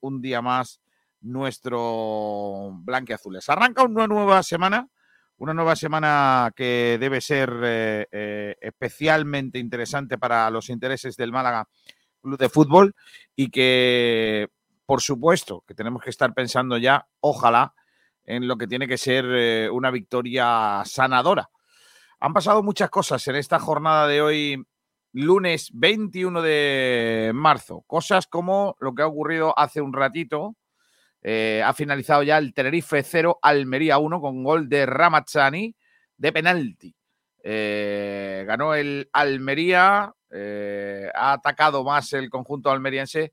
un día más nuestro blanqueazules. Arranca una nueva semana, una nueva semana que debe ser eh, eh, especialmente interesante para los intereses del Málaga Club de Fútbol y que, por supuesto, que tenemos que estar pensando ya, ojalá, en lo que tiene que ser eh, una victoria sanadora. Han pasado muchas cosas en esta jornada de hoy lunes 21 de marzo. Cosas como lo que ha ocurrido hace un ratito. Eh, ha finalizado ya el Tenerife 0, Almería 1 con gol de Ramazzani de penalti. Eh, ganó el Almería, eh, ha atacado más el conjunto almeriense,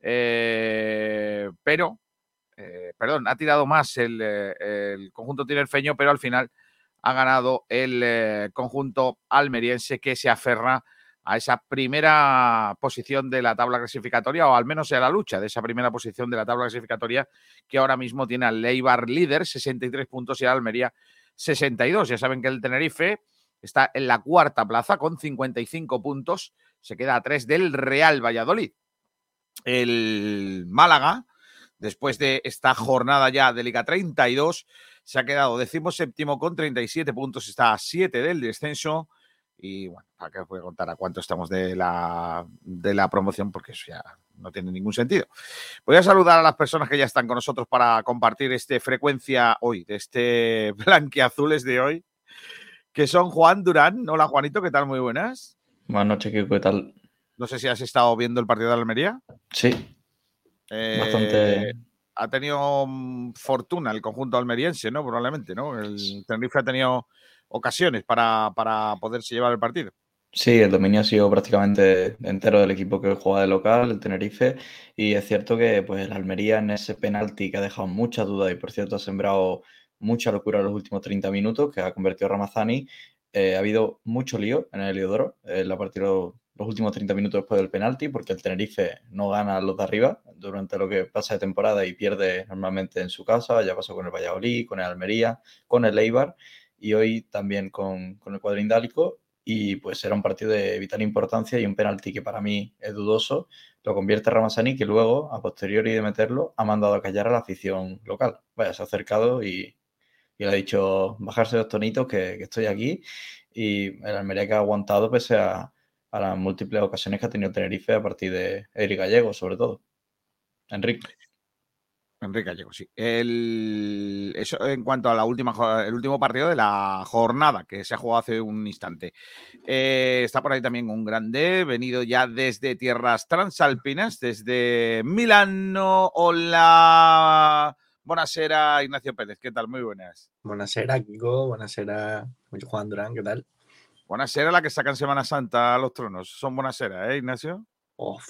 pero, perdón, ha tirado más el, el conjunto tinerfeño, pero al final ha ganado el conjunto almeriense que se aferra a esa primera posición de la tabla clasificatoria, o al menos a la lucha de esa primera posición de la tabla clasificatoria, que ahora mismo tiene al Leibar líder, 63 puntos, y al Almería 62. Ya saben que el Tenerife está en la cuarta plaza con 55 puntos, se queda a tres del Real Valladolid. El Málaga, después de esta jornada ya de Liga 32, se ha quedado séptimo con 37 puntos, está a 7 del descenso y bueno, ¿para qué os voy a contar a cuánto estamos de la, de la promoción? Porque eso ya no tiene ningún sentido. Voy a saludar a las personas que ya están con nosotros para compartir este frecuencia hoy, de este blanqueazules de hoy, que son Juan Durán. Hola Juanito, ¿qué tal? Muy buenas. Buenas noches, ¿qué tal? No sé si has estado viendo el partido de Almería. Sí. Eh, Bastante. Ha tenido mm, fortuna el conjunto almeriense, ¿no? Probablemente, ¿no? El Tenerife ha tenido ocasiones para, para poderse llevar el partido. Sí, el dominio ha sido prácticamente entero del equipo que juega de local, el Tenerife, y es cierto que pues el Almería en ese penalti que ha dejado mucha duda y por cierto ha sembrado mucha locura en los últimos 30 minutos, que ha convertido Ramazani, eh, ha habido mucho lío en el Heliodoro, la partida los últimos 30 minutos después del penalti, porque el Tenerife no gana los de arriba durante lo que pasa de temporada y pierde normalmente en su casa, ya pasó con el Valladolid, con el Almería, con el Eibar, y hoy también con, con el cuadrindálico y pues era un partido de vital importancia y un penalti que para mí es dudoso, lo convierte Ramazani que luego, a posteriori de meterlo, ha mandado a callar a la afición local. Vaya, se ha acercado y, y le ha dicho bajarse los tonitos que, estoy aquí y el Almería que ha aguantado pese a, a las múltiples ocasiones que ha tenido Tenerife a partir de Eric Gallego, sobre todo. Enrique. Enrique Gallego, sí. El, eso en cuanto a la última, el último partido de la jornada que se ha jugado hace un instante. Eh, está por ahí también un grande, venido ya desde tierras transalpinas, desde Milano. Hola, buenasera Ignacio Pérez, ¿qué tal? Muy buenas. Buenasera Kiko, buenasera Juan Durán, ¿qué tal? Buenasera la que sacan Semana Santa a los tronos. Son buenasera, ¿eh, Ignacio? Uf.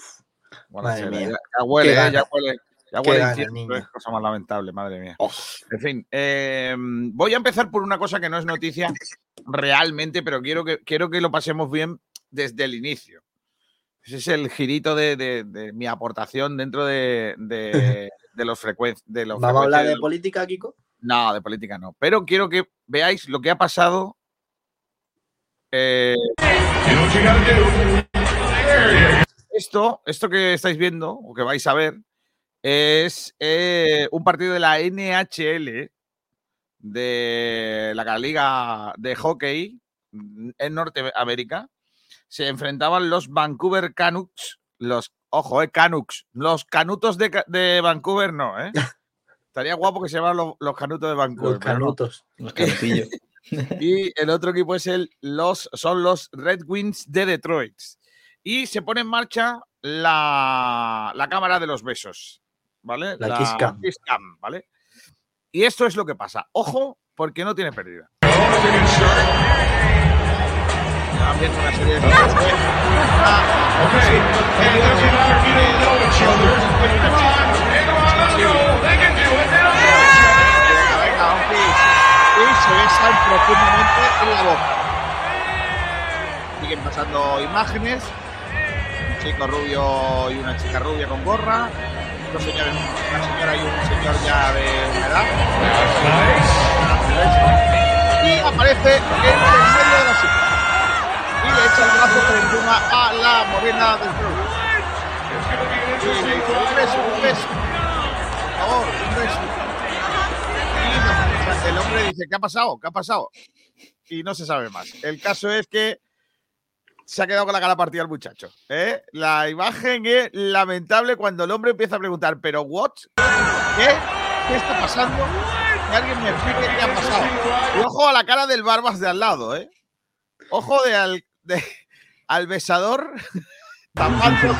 Buenasera. Ya, ya, huele, eh, ya huele. Ya huele es cosa más lamentable, madre mía. Oh. En fin, em, voy a empezar por una cosa que no es noticia realmente, pero quiero que, quiero que lo pasemos bien desde el inicio. Ese es el girito de, mi aportación dentro de, los frecuencias. ¿Vamos a hablar de política, Kiko? No, de política no. Pero quiero que veáis lo que ha pasado. Eh, esto, esto que estáis viendo, o que vais a ver, es eh, un partido de la NHL, de la Liga de Hockey en Norteamérica. Se enfrentaban los Vancouver Canucks, los, ojo, eh, Canucks, los canutos de, Vancouver no, ¿eh? Estaría guapo que se llamaran los, canutos de Vancouver. Los canutos, los canutillos. y el otro equipo es el, los, son los Red Wings de Detroit. Y se pone en marcha la, la cámara de los besos. ¿Vale? La, Kiss, Cam. ¿vale? Y esto es lo que pasa. Ojo, porque no tiene pérdida. una serie de y se besan profundamente en la boca. Siguen pasando imágenes. Un chico rubio y una chica rubia con gorra dos señores, una señora y un señor ya de una edad. Y aparece en el medio de la silla. Y le echa el brazo encima a la morena del club. y le dice, un beso, un beso. Por favor, un beso. Y el hombre dice, ¿qué ha pasado? ¿Qué ha pasado? Y no se sabe más. El caso es que se ha quedado con la cara partida el muchacho. ¿eh? La imagen es lamentable cuando el hombre empieza a preguntar, ¿pero what? ¿Qué? ¿Qué está pasando? Que alguien me explique qué ha pasado. Y ojo a la cara del barbas de al lado, ¿eh? Ojo de al, de, al besador tapando.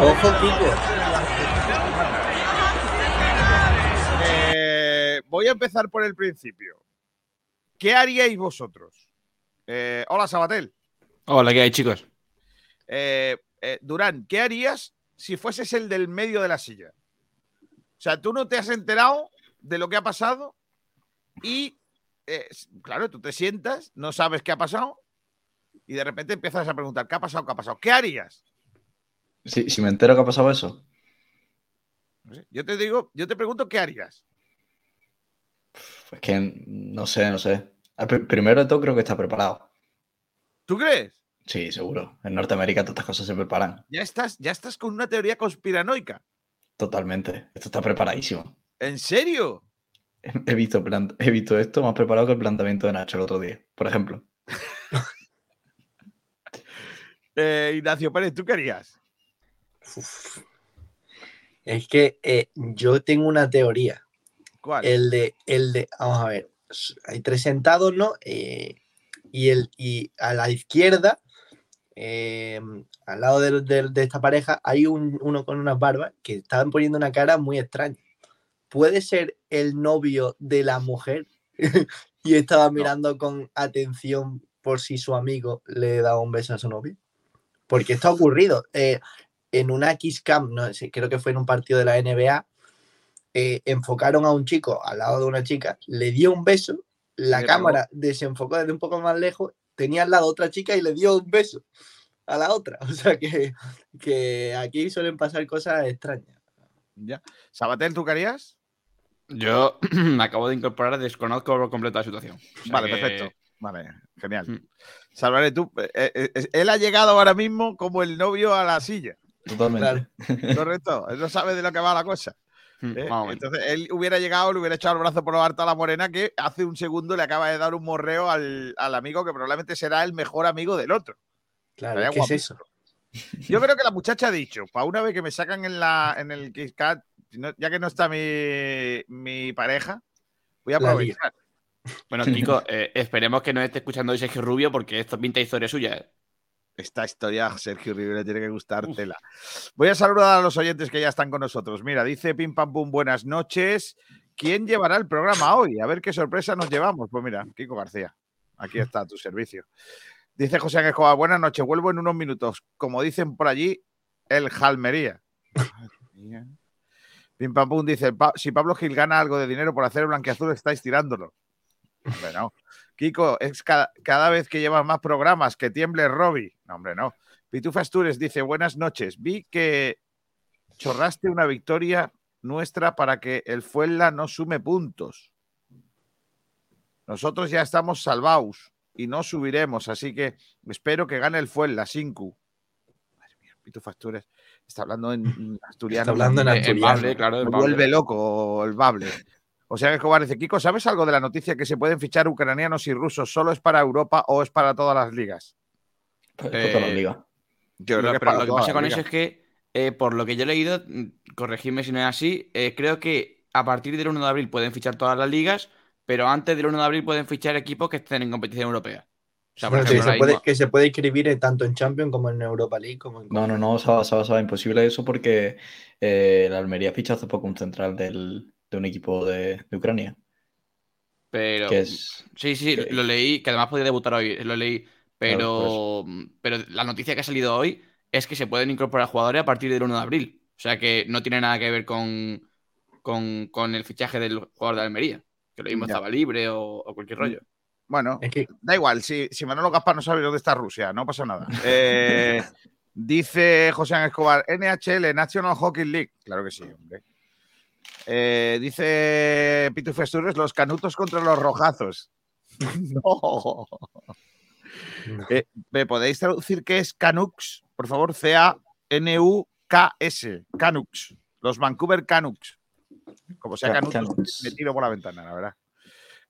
Ojo. Eh, voy a empezar por el principio. ¿Qué haríais vosotros? Eh, hola, Sabatel. Hola, ¿qué hay, chicos? Eh, eh, Durán, ¿qué harías si fueses el del medio de la silla? O sea, tú no te has enterado de lo que ha pasado y, eh, claro, tú te sientas, no sabes qué ha pasado y de repente empiezas a preguntar, ¿qué ha pasado? ¿Qué ha pasado? ¿Qué harías? Si, si me entero que ha pasado eso, Yo te digo, yo te pregunto, ¿qué harías? pues que no sé, no sé. Ah, pr- Primero de todo creo que está preparado. ¿Tú crees? Sí, seguro. En Norteamérica todas estas cosas se preparan. Ya estás, ya estás con una teoría conspiranoica. Totalmente. Esto está preparadísimo. ¿En serio? He he visto, plan- he visto esto más preparado que el planteamiento de Nacho el otro día, por ejemplo. Eh, Ignacio Pérez, ¿tú qué harías? Uf. Es que eh, yo tengo una teoría. ¿Cuál? El de, el de, vamos a ver, hay tres sentados, ¿no? Eh, y, el, y a la izquierda, eh, al lado de, de- de esta pareja, hay un, uno con unas barbas que estaban poniendo una cara muy extraña. ¿Puede ser el novio de la mujer? y estaba mirando con atención por si su amigo le daba un beso a su novio. Porque esto ha ocurrido. eh, en una Kiss Cam, no sé, creo que fue en un partido de la NBA, eh, enfocaron a un chico al lado de una chica, le dio un beso, la cámara desenfocó desde un poco más lejos, tenía al lado otra chica y le dio un beso a la otra. O sea que, que aquí suelen pasar cosas extrañas. Ya. Sabatel, ¿tú qué harías? Yo me acabo de incorporar, desconozco por completo la situación. O sea Vale, que- perfecto. Vale, genial. Mm. Salvaré tú. eh, eh, él ha llegado ahora mismo como el novio a la silla, Totalmente. ¿correcto? él no sabe de lo que va la cosa. Mm, ¿eh? Entonces, él hubiera llegado, le hubiera echado el brazo por lo alto a la morena que hace un segundo le acaba de dar un morreo al, al amigo que probablemente será el mejor amigo del otro. Claro, ¿qué es eso? Yo creo que la muchacha ha dicho, para una vez que me sacan en, la, en el ya que no está mi, mi pareja, voy a aprovechar. Bueno, Kiko, eh, esperemos que nos esté escuchando hoy Sergio Rubio porque esto pinta historia suya. Esta historia Sergio Rivera le tiene que gustar tela. Voy a saludar a los oyentes que ya están con nosotros. Mira, dice Pim Pam Pum, buenas noches. ¿Quién llevará el programa hoy? A ver qué sorpresa nos llevamos. Pues mira, Kiko García, aquí está a tu servicio. Dice José Ángel Escobar, buenas noches, vuelvo en unos minutos. Como dicen por allí, el Jalmería. Pim Pam Pum dice, "Pa- si Pablo Gil gana algo de dinero por hacer el blanqueazul, estáis tirándolo. Hombre, no. Kiko, es cada, cada vez que llevas más programas, que tiemble Robbie. No, hombre, no. Pitufa Astures dice, buenas noches. Vi que chorraste una victoria nuestra para que el Fuenla no sume puntos. Nosotros ya estamos salvados y no subiremos, así que espero que gane el Fuenla, Sinku. Madre mía, Pitufa Astures está hablando en asturiano. Está hablando en el asturiano. Bable, claro, el Me Bable. vuelve loco el Bable. O sea que Escobar dice, Kiko, ¿sabes algo de la noticia que se pueden fichar ucranianos y rusos? ¿Solo es para Europa o es para todas las ligas? Pues por todas las Eh, ligas. Yo pero para lo que pasa con eso es que, eh, por lo que yo he leído, mm, corregidme si no es así, eh, creo que a partir del 1 de abril pueden fichar todas las ligas, pero antes del 1 de abril pueden fichar equipos que estén en competición europea. O sea, Bueno, que, se puede, mismo- que se puede inscribir tanto en Champions como en Europa League. Como en No, no, no, Saba, Saba, imposible eso porque eh, la Almería fichó hace poco un central del- de un equipo de, de Ucrania. pero Que es. sí, sí, que- lo leí, que además podía debutar hoy, lo leí, Claro, pero, pero la noticia que ha salido hoy es que se pueden incorporar jugadores a partir del 1 de abril. O sea que no tiene nada que ver con, con, con el fichaje del jugador de Almería, que lo mismo Ya. estaba libre o, o cualquier rollo. Bueno, Es que da igual, si, si Manolo Gaspar no sabe dónde está Rusia, no pasa nada. Eh, dice José Ángel Escobar, NHL, National Hockey League. Claro que sí, hombre. Eh, dice Pitu Festures, los canutos contra los rojazos. no. Eh, ¿Me podéis traducir qué es Canucks? Por favor, N-U-K-S, Canucks, los Vancouver Canucks. Como sea Ca- Canucks, me tiro por la ventana, la verdad.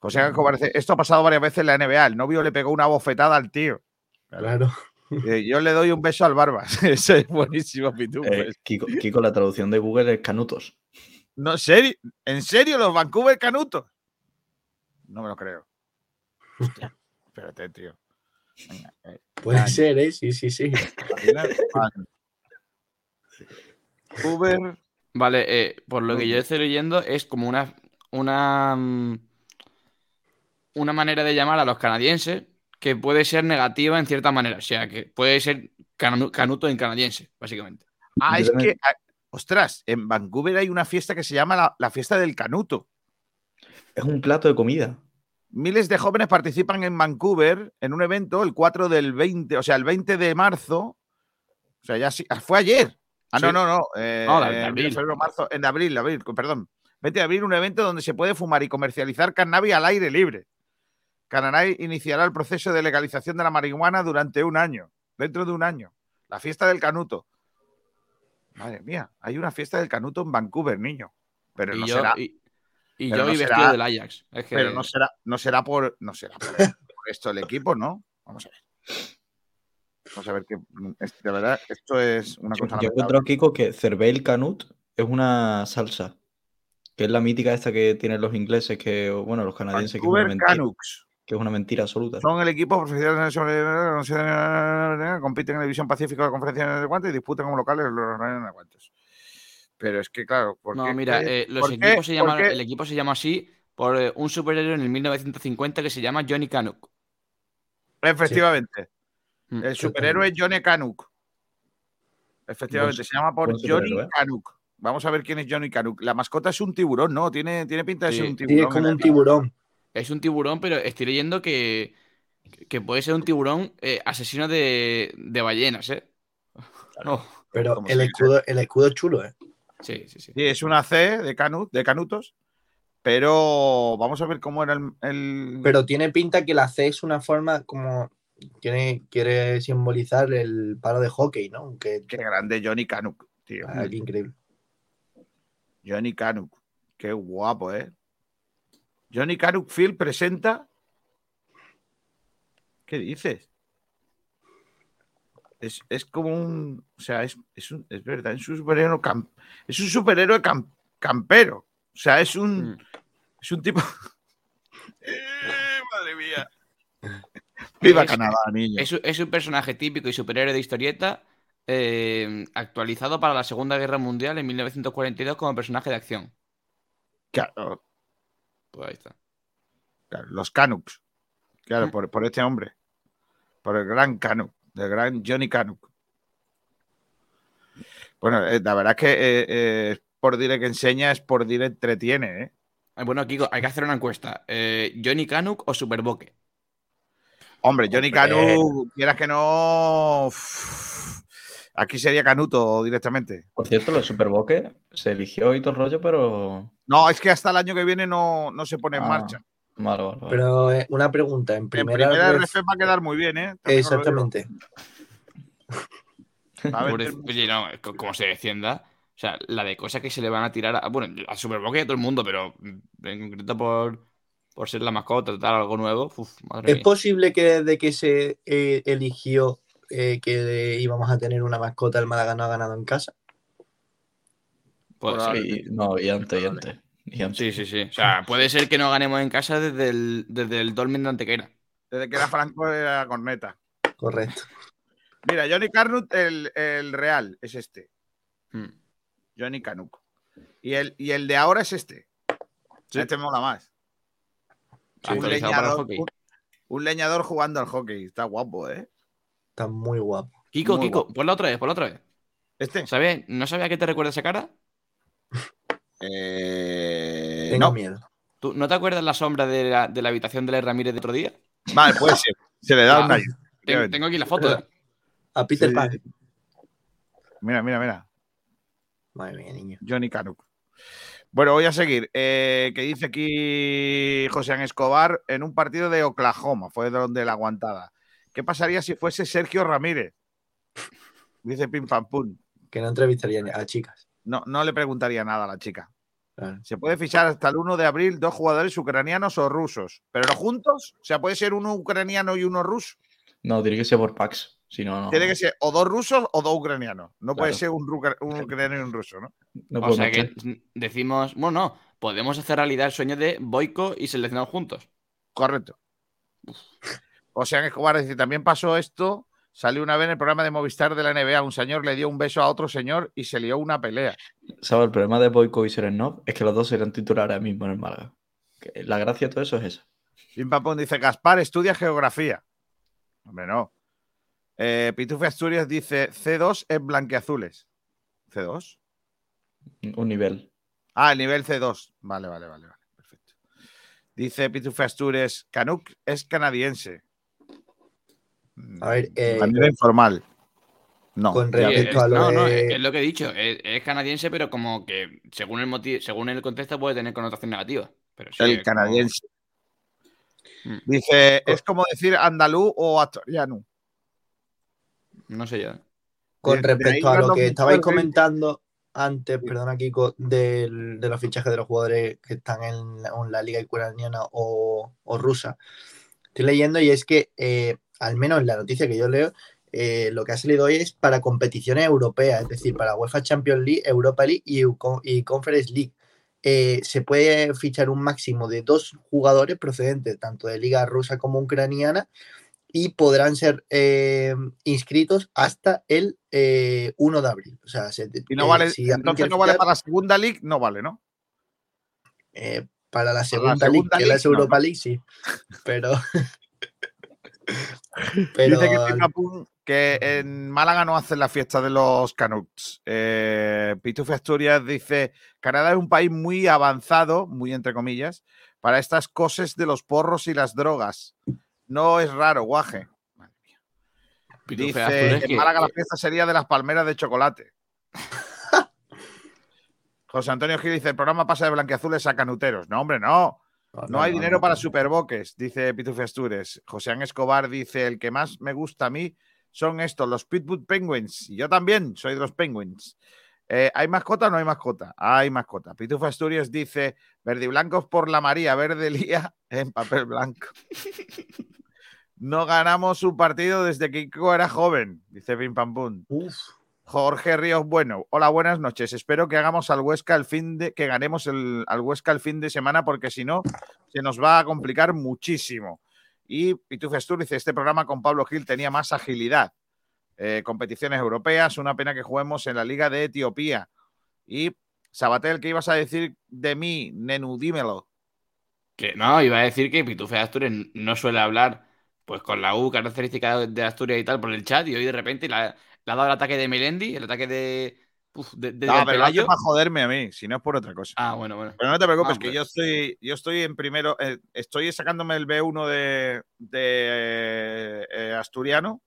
O sea, esto ha pasado varias veces en la NBA. El novio le pegó una bofetada al tío. Claro. Eh, Yo le doy un beso al Barbas. Ese es buenísimo, Pitu. Eh, Kiko, Kiko, la traducción de Google es canutos. No, ¿en serio? ¿En serio los Vancouver Canutos? No me lo creo. Hostia, espérate, tío. Venga, eh, Puede ser, ¿eh? Sí, sí, sí. Vancouver. Vale, eh, por lo que yo estoy leyendo, es como una, una, mm, una manera de llamar a los canadienses que puede ser negativa en cierta manera. O sea, que puede ser canu- canuto en canadiense, básicamente. Ah, es que, ostras, en Vancouver hay una fiesta que se llama la, la fiesta del canuto. Es un plato de comida. Miles de jóvenes participan en Vancouver en un evento el 4 del 20, o sea, el 20 de marzo. O sea, ya sí, ah, fue ayer. Ah, no, Sí. no, no. eh, No, en abril. febrero, marzo, en abril, abril, perdón. 20 de abril, un evento donde se puede fumar y comercializar cannabis al aire libre. Canadá iniciará el proceso de legalización de la marihuana durante un año, dentro de un año. La fiesta del canuto. Madre mía, hay una fiesta del canuto en Vancouver, niño. Pero y no yo, será, y, yo no hoy será- vestido del Ajax. Es que, pero no será, no será por, no será por, por esto el equipo, ¿no? Vamos a ver. Vamos a ver que de verdad esto es una Yo, cosa yo lamentable. encuentro, Kiko, que cervel canut es una salsa. Que es la mítica esta que tienen los ingleses, que, o, bueno, los canadienses, que Vancouver mentira, Canucks que es una mentira absoluta. son el equipo profesional sobre- compiten en la división pacífico de la conferencia de guantes y disputan como locales los Ryan Aguantes. Pero es que claro, ¿por No, qué- mira, qué- eh, los por qué- equipos se por llaman, qué- el equipo se llama así por eh, un superhéroe en el 1950 que se llama Johnny Canuck. Efectivamente. Mm. El superhéroe Johnny Canuck. Efectivamente, Buen- se llama por Johnny. Canuck. Vamos a ver quién es Johnny Canuck. La mascota es un tiburón, ¿no? Tiene, tiene pinta de Sí. ser un Sí, tiburón. es como un tiburón. Es un tiburón, pero estoy leyendo que, que puede ser un tiburón eh, asesino de, de ballenas, ¿eh? Oh, Pero el escudo, el escudo es chulo, ¿eh? sí, sí, sí. Sí, es una C de, canut, de canutos. Pero vamos a ver cómo era el. el- Pero tiene pinta que la C es una forma como. Quiere, quiere simbolizar el palo de hockey, ¿no? Aunque. Qué grande Johnny Canuck, tío. Ah, qué increíble. Johnny Canuck. Qué guapo, ¿eh? Johnny Canuck Field presenta. ¿Qué dices? Es, es como un. O sea, es, es, un- es verdad, es un superhéroe, cam- es un superhéroe cam- campero. O sea, es un. Mm. Es un tipo. ¡Eh, madre mía. Viva Es- Canadá, niño. Es, un- es un personaje típico y superhéroe de historieta eh, actualizado para la Segunda Guerra Mundial en 1942 como personaje de acción. Claro, Pues ahí está. claro, los Canucks. Claro, Mm. por, por este hombre. Por el gran Canuck, el gran Johnny Canuck. Bueno, eh, la verdad es que eh, eh, por dire que enseña, es por dire entretiene, Bueno, Kiko, hay que hacer una encuesta. Eh, ¿Johnny Canuck o Superboque? Hombre, Johnny. Canuck, quieras que no. Aquí sería Canuto directamente. Por cierto, los Superboques se eligió y todo el rollo, pero. No, es que hasta el año que viene no, no se pone en Ah, marcha. Vale, vale, vale. Pero eh, una pregunta. En En primera, primera ref- RF va a quedar muy bien, ¿eh? También. Exactamente. Oye, no, co- como se defienda. O sea, la de cosas que se le van a tirar a. Bueno, a Superboque y a todo el mundo, pero mm, en concreto por, por ser la mascota, tratar algo nuevo. Uf, madre ¿Es mía. posible que desde que se eh, eligió eh, que íbamos a tener una mascota, el Málaga no ha ganado en casa? Puede ser. Probable. Y- no, y antes, y antes. Y antes. Sí, sí, sí. O sea, puede ser que no ganemos en casa desde el, desde el Dolmen de Antequera. Desde que era Franco era corneta. Correcto. Mira, Johnny Carnut, el, el real, es este. Mm. Johnny Canuck. Y el, y el de ahora es este. Sí. Este mola más. Sí, un, leñador, un- un leñador jugando al hockey. Está guapo, ¿eh? Está muy guapo. Kiko, Muy Kiko, guapo. ponla otra vez, ponla otra vez. Este. ¿Sabes? ¿No sabía a qué te recuerda esa cara? Eh, Tengo no. miedo. ¿Tú, ¿No te acuerdas la sombra de la, de la habitación de la Ramírez de otro día? Vale, puede ser. Se le da Ah, un ayuda. Tengo, tengo aquí la foto. ¿eh? A Peter Sí. Pan. Mira, mira, mira. Madre mía, niño. Johnny Canuck. Bueno, voy a seguir. Eh, que dice aquí José Escobar en un partido de Oklahoma, fue donde la aguantada. ¿Qué pasaría si fuese Sergio Ramírez? Dice Pim Pam Pum. que no entrevistaría a chicas. No, no le preguntaría nada a la chica. Claro. Se puede fichar hasta el 1 de abril dos jugadores ucranianos o rusos, pero no juntos. O sea, puede ser uno ucraniano y uno ruso. No, tiene que ser por packs. Si no, no. Tiene que ser o dos rusos o dos ucranianos. No puede ser un, ucraniano y un ruso, ¿no? no o sea que decimos, bueno, no, podemos hacer realidad el sueño de Boico y seleccionar juntos. Correcto. O sea, Escobar dice, también pasó esto. Salió una vez en el programa de Movistar de la NBA. Un señor le dio un beso a otro señor y se lió una pelea. ¿Sabes? El problema de Boyko y Serenov es que los dos serán titulares ahora mismo en el Málaga. La gracia de todo eso es esa. Pim Pum dice, Gaspar estudia geografía. Hombre, no. Eh, Pitufe Asturias dice, C2 es blanqueazules. ¿C2? Un nivel. Ah, el nivel C2. Vale, vale, vale, vale. Perfecto. Dice Pitufe Astures, Canuck es canadiense. A ver, eh, de manera informal. No. con ya- respecto es- a lo no, no, de- es, es lo que he dicho. Es, es canadiense, pero como que según el motivo, según el contexto puede tener connotación negativa. Pero sí, el como- canadiense. Mm. Dice, es como decir andaluz o asturiano. No sé yo. Con de- de respecto a lo que estabais comentando antes, perdona Kiko, del- de los fichajes de los jugadores que están en la, en la liga ucraniana o, o rusa, estoy leyendo y es que, eh, al menos en la noticia que yo leo, eh, lo que ha salido hoy es para competiciones europeas, es decir, para UEFA Champions League, Europa League y, y Conference League. Eh, se puede fichar un máximo de dos jugadores procedentes tanto de liga rusa como ucraniana y podrán ser eh, inscritos hasta el eh, 1 de abril. O sea, se- Y no vale, si entonces no vale fichar, para la segunda league, no vale, ¿no? para la segunda, segunda league, que es la no, Europa ¿no? League, sí. Pero. pero Dice que, en Málaga no hacen la fiesta de los Canucks. Eh, Pitufe Asturias dice: Canadá es un país muy avanzado, muy entre comillas, para estas cosas de los porros y las drogas. No es raro, guaje. Madre mía. Pitufe Dice: Asturias En que- Málaga la que- fiesta sería de las palmeras de chocolate. José Antonio Gil dice: El programa pasa de blanqueazules a canuteros. No, hombre, no. No hay dinero para superboques, dice Pitufe Astures. José Ángel Escobar dice: El que más me gusta a mí son estos, los Pitbull Penguins. Y yo también soy de los Penguins. Eh, ¿Hay mascota o no hay mascota? Hay mascota. Pitufe Asturias dice: Verde y blancos por la María, verde lía en papel blanco. No ganamos un partido desde que Kiko era joven, dice Pim Pam Pum. Uf, Jorge Ríos Bueno, hola, buenas noches. Espero que hagamos al Huesca el fin de que ganemos el, al Huesca el fin de semana, porque si no, se nos va a complicar muchísimo. Y Pitufes Astur dice: Este programa con Pablo Gil tenía más agilidad. Eh, competiciones europeas, una pena que juguemos en la Liga de Etiopía. Y Sabatel, ¿qué ibas a decir de mí, Nenu? Dímelo. Que no, iba a decir que Pitufe de Asturias no suele hablar pues con la U característica de Asturias y tal por el chat y hoy de repente le ha, le ha dado el ataque de Melendi, el ataque de, uf, de, de No, pero Pelayo. para joderme a mí, si no es por otra cosa. Ah, bueno, bueno. Pero no te preocupes, Ah, que yo estoy, yo estoy en primero, eh, estoy sacándome el B1 de, de, eh, asturiano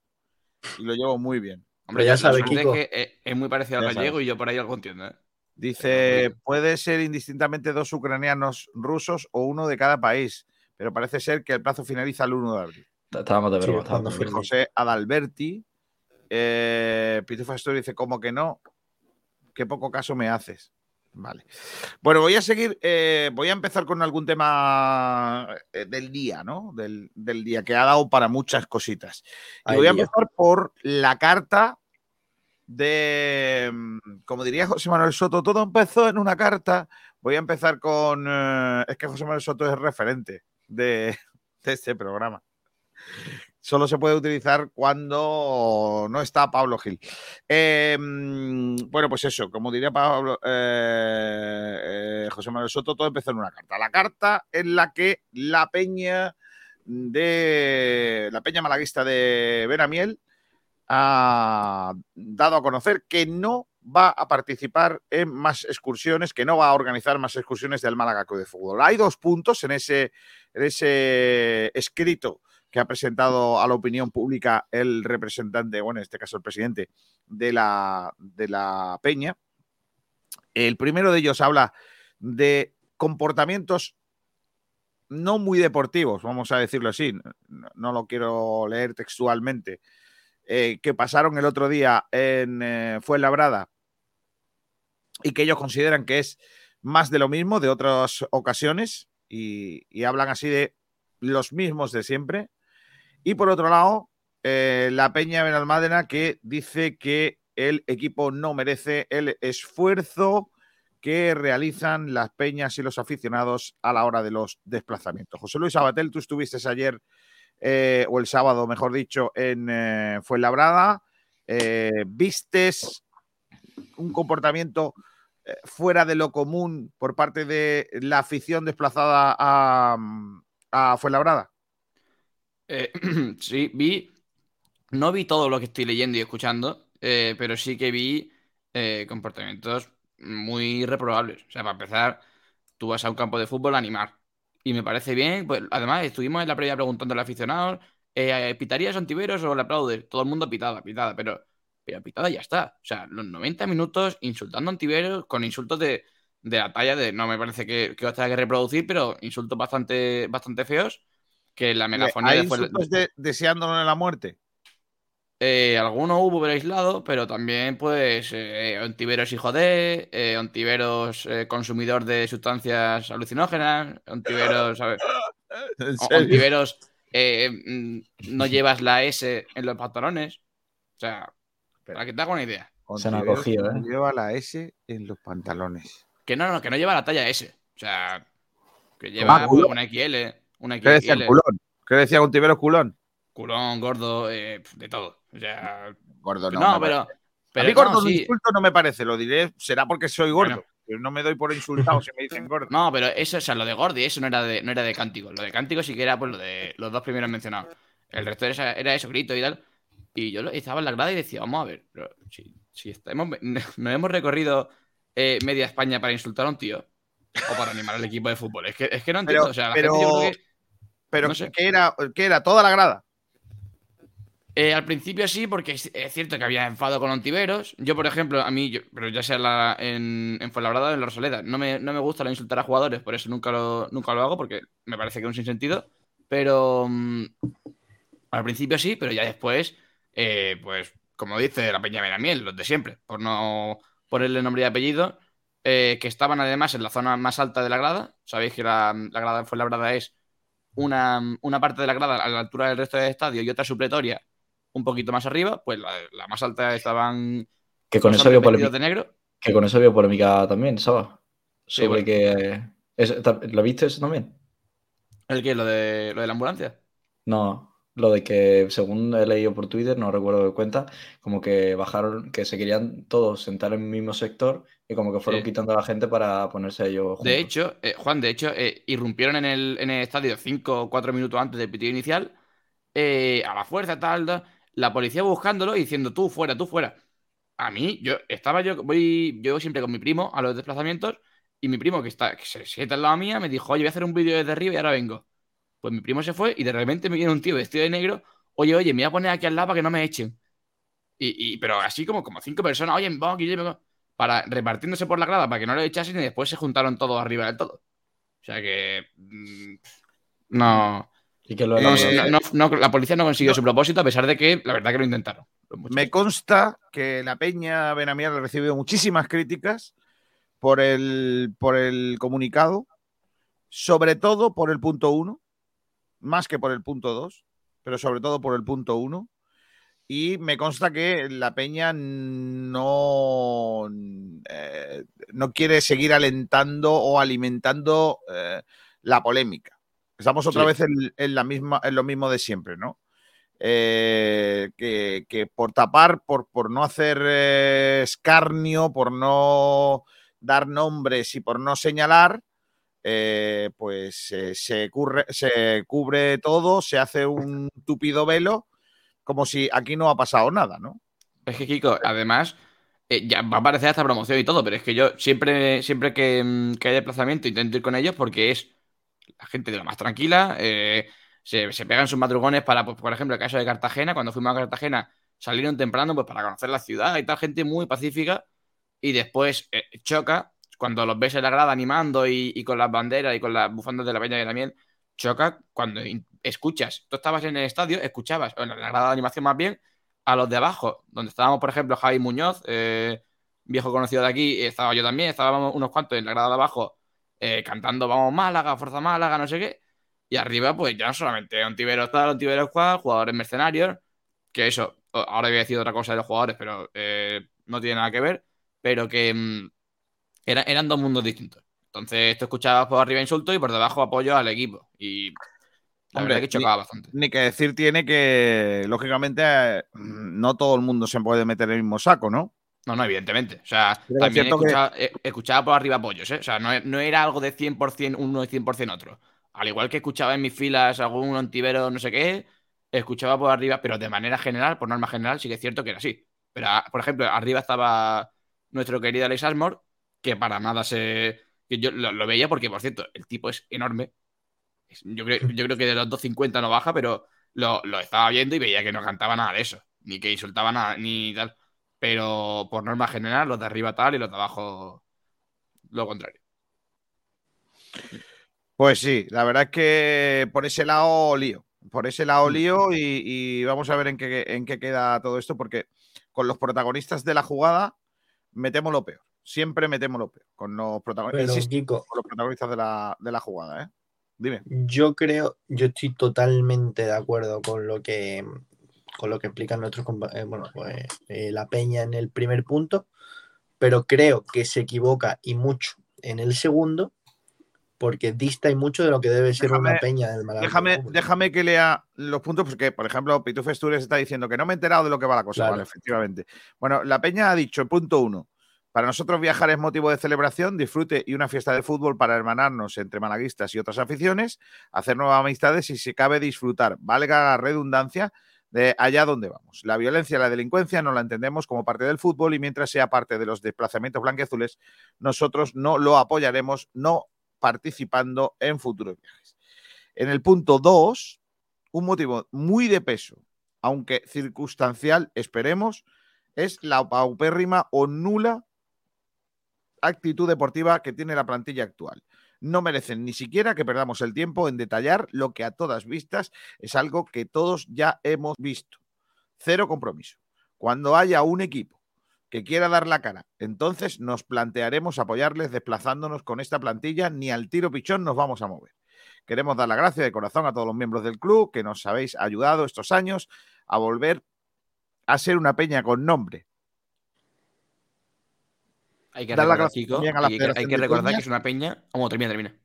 y lo llevo muy bien. Hombre, ya sabes, suerte Kiko. es que es, es muy parecido al gallego sabes. y yo por ahí algo entiendo. ¿eh? Dice, puede ser indistintamente dos ucranianos rusos o uno de cada país, pero parece ser que el plazo finaliza el 1 de abril. Estábamos de broma. José Adalberti, eh, Pitufo Astori dice, como que no, qué poco caso me haces. Vale. Bueno, voy a seguir, eh, voy a empezar con algún tema eh, del día, ¿no? Del, del día, que ha dado para muchas cositas. Y Ay, voy a empezar por la carta de, como diría José Manuel Soto, todo empezó en una carta. Voy a empezar con, eh, es que José Manuel Soto es referente de, de este programa. Solo se puede utilizar cuando no está Pablo Gil. Mm, bueno, pues eso, como diría eh, eh, José Manuel Soto, todo empezó en una carta. La carta en la que la peña de la peña malaguista de Benamiel ha dado a conocer que no va a participar en más excursiones, que no va a organizar más excursiones del Málaga Club de Fútbol. Hay dos puntos en ese, en ese escrito que ha presentado a la opinión pública el representante, bueno, en este caso el presidente de la, de la Peña. El primero de ellos habla de comportamientos no muy deportivos, vamos a decirlo así, no, lo quiero leer textualmente, eh, que pasaron el otro día en eh, Fuenlabrada y que ellos consideran que es más de lo mismo de otras ocasiones y hablan así de los mismos de siempre. Y por otro lado, eh, la Peña Benalmádena que dice que el equipo no merece el esfuerzo que realizan las peñas y los aficionados a la hora de los desplazamientos. José Luis Abatel, tú estuviste ayer, eh, o el sábado, mejor dicho, en eh, Fuenlabrada. ¿Vistes un comportamiento fuera de lo común por parte de la afición desplazada a Fuenlabrada? Eh, sí, vi. No vi todo lo que estoy leyendo y escuchando, eh, pero sí que vi eh, comportamientos muy reprobables. O sea, para empezar, tú vas a un campo de fútbol a animar. Y me parece bien. Pues, además, estuvimos en la previa preguntando al aficionado: eh, ¿pitarías a Ontiveros o le aplaudes? Todo el mundo pitada, pitada, pero, pero pitada ya está. O sea, los 90 minutos insultando a Ontiveros con insultos de, de la talla de no me parece que, que os tenga que reproducir, pero insultos bastante, bastante feos. Que la megafonía ¿Hay después- insultos de, deseándole la muerte? Eh, algunos hubo pero aislado, pero también, pues, eh, Ontiveros hijo de, eh, Ontiveros eh, consumidor de sustancias alucinógenas, Ontiveros, ¿sabes? Ontiveros eh, mm, no llevas la S en los pantalones. O sea, para que te haga una idea. Se nos ha cogido, no ¿eh? Lleva la S en los pantalones. Que no, no, que no lleva la talla S. O sea, que lleva una XL, una ¿Qué decía el culón? ¿Qué decía culón? culón, gordo, eh, de todo. O sea, Gordo no. no, pero, pero a mí gordo sí. insulto no me parece, lo diré, será porque soy gordo. Bueno. Pero no me doy por insultado si me dicen gordo. No, pero eso, o sea, lo de Gordy, eso no era de, no era de cántico. Lo de cántico sí que era pues lo de los dos primeros mencionados. El resto era, era eso, grito y tal. Y yo estaba en la grada y decía, vamos a ver, pero si, si estamos, no hemos recorrido eh, media España para insultar a un tío o para animar al equipo de fútbol. Es que, es que no entiendo. Pero- o sea, la pero- gente yo creo que Pero no sé. ¿qué, era, ¿qué era? ¿Toda la grada? Eh, al principio sí, porque es, es cierto que había enfado con Ontiveros. Yo, por ejemplo, a mí, yo- pero ya sea la- en, en Fuenlabrada o en la Rosaleda, no me, no me gusta la insultar a jugadores, por eso nunca lo, nunca lo hago, porque me parece que es un sinsentido. Pero mm, al principio sí, pero ya después, eh, pues, como dice la Peña Benamiel, los de siempre, por no ponerle nombre y apellido, eh, que estaban además en la zona más alta de la grada. Sabéis que la, la grada de Fuenlabrada es una, una parte de la grada a la altura del resto del estadio y otra supletoria un poquito más arriba, pues la, la más alta estaban Que con eso había polémica, de negro. que con eso había polémica también, ¿sabes? Sí, Sobre bueno. que. eh, es- ¿Lo viste eso también? ¿El qué? ¿Lo de, lo de la ambulancia? No, lo de que según he leído por Twitter, no recuerdo de cuenta, como que bajaron, que se querían todos sentar en el mismo sector y como que fueron Sí. quitando a la gente para ponerse ellos juntos. De hecho, eh, Juan, de hecho, eh, irrumpieron en el, en el estadio cinco o cuatro minutos antes del pitido inicial, eh, a la fuerza, tal, tal, la policía buscándolo y diciendo tú fuera, tú fuera. A mí, yo estaba yo, voy, yo siempre con mi primo a los desplazamientos y mi primo que está, que se sienta al lado mía me dijo, oye, voy a hacer un vídeo desde arriba y ahora vengo. Pues mi primo se fue y de repente me viene un tío vestido de negro, oye, oye, me voy a poner aquí al lado para que no me echen. Y, y- pero así como, como cinco personas, oye, vamos aquí, vamos", para repartiéndose por la grada para que no lo echasen y después se juntaron todos arriba del todo. O sea que mm, no, Y que luego Eh, no, Eh, no- no- la policía no consiguió no. su propósito a pesar de que la verdad que lo intentaron. Me consta que la Peña Benamiel ha recibido muchísimas críticas por el, por el comunicado, sobre todo por el punto uno, más que por el punto dos, pero sobre todo por el punto uno. Y me consta que la Peña no, eh, no quiere seguir alentando o alimentando eh, la polémica. Estamos otra Sí. vez en, en la misma, en lo mismo de siempre, ¿no? Eh, que, que por tapar, por, por no hacer escarnio, por no dar nombres y por no señalar, eh, pues eh, se, cubre todo, se hace un tupido velo, como si aquí no ha pasado nada, ¿no? Es que, Kiko, además, eh, ya va a aparecer esta promoción y todo, pero es que yo siempre, siempre que, mm, hay desplazamiento intento ir con ellos porque es la gente de lo más tranquila. se, se pegan sus madrugones para, pues, por ejemplo, el caso de Cartagena, cuando fuimos a Cartagena, salieron temprano pues, para conocer la ciudad y tal, gente muy pacífica. Y después choca, cuando los ves en la grada animando y, con las banderas y con las bufandas de la Peña la Miel, choca cuando escuchas. Tú estabas en el estadio, escuchabas, o en la grada de animación más bien, a los de abajo, donde estábamos, por ejemplo, Javi Muñoz, eh, viejo conocido de aquí, estaba yo también, estábamos unos cuantos en la grada de abajo eh, cantando Vamos Málaga, Fuerza Málaga, no sé qué. Y arriba, pues ya no solamente Ontivero tal, Ontivero Squad, jugadores mercenarios, que eso, ahora voy a decir otra cosa de los jugadores, pero eh, no tiene nada que ver, pero que mm, eran dos mundos distintos. Entonces, esto escuchaba por arriba insultos y por debajo apoyo al equipo. Y la verdad que chocaba bastante. Ni que decir tiene que, lógicamente, no todo el mundo se puede meter en el mismo saco, ¿no? No, no, evidentemente. O sea, también escuchaba, por arriba apoyos, ¿eh? O sea, no, era algo de 100% uno y 100% otro. Al igual que escuchaba en mis filas algún antivero no sé qué, escuchaba por arriba, pero de manera general, por norma general, sí que es cierto que era así. Pero, por ejemplo, arriba estaba nuestro querido Alex Asmore, que para nada se. Yo lo, veía porque, por cierto, el tipo es enorme. Yo creo, yo creo que de los 250 no baja, pero lo, estaba viendo y veía que no cantaba nada de eso. Ni que insultaba nada, ni tal. Pero por norma general, los de arriba tal y los de abajo lo contrario. Pues sí, la verdad es que por ese lado lío. Por ese lado mm. lío y, vamos a ver en qué, en qué queda todo esto, porque con los protagonistas de la jugada metemos lo peor. Siempre metemos lo peor. Con los protagonistas, con los protagonistas de la, de la jugada, ¿eh? Dime. Yo creo, yo estoy totalmente de acuerdo con lo que con lo que explican nuestros eh, bueno, pues, eh, la peña en el primer punto, pero creo que se equivoca y mucho en el segundo, porque dista y mucho de lo que debe ser una peña del Málaga. Déjame, déjame que lea los puntos, porque, por ejemplo, Pitufes Festures está diciendo que no me he enterado de lo que va la cosa, vale, efectivamente. Bueno, la peña ha dicho, punto uno, para nosotros viajar es motivo de celebración, disfrute y una fiesta de fútbol para hermanarnos entre malaguistas y otras aficiones, hacer nuevas amistades y si cabe disfrutar, valga la redundancia, de allá donde vamos. La violencia y la delincuencia no la entendemos como parte del fútbol y mientras sea parte de los desplazamientos blanqueazules, nosotros no lo apoyaremos, no participando en futuros viajes. En el punto 2, un motivo muy de peso, aunque circunstancial, esperemos, es la paupérrima o nula actitud deportiva que tiene la plantilla actual. No merecen ni siquiera que perdamos el tiempo en detallar lo que a todas vistas es algo que todos ya hemos visto. Cero compromiso. Cuando haya un equipo que quiera dar la cara, entonces nos plantearemos apoyarles desplazándonos con esta plantilla, ni al tiro pichón nos vamos a mover. Queremos dar la gracia de corazón a todos los miembros del club que nos habéis ayudado estos años a volver a ser una peña con nombre, hay que recordar, hay, que recordar que es una peña. ¿Cómo termina? Termina.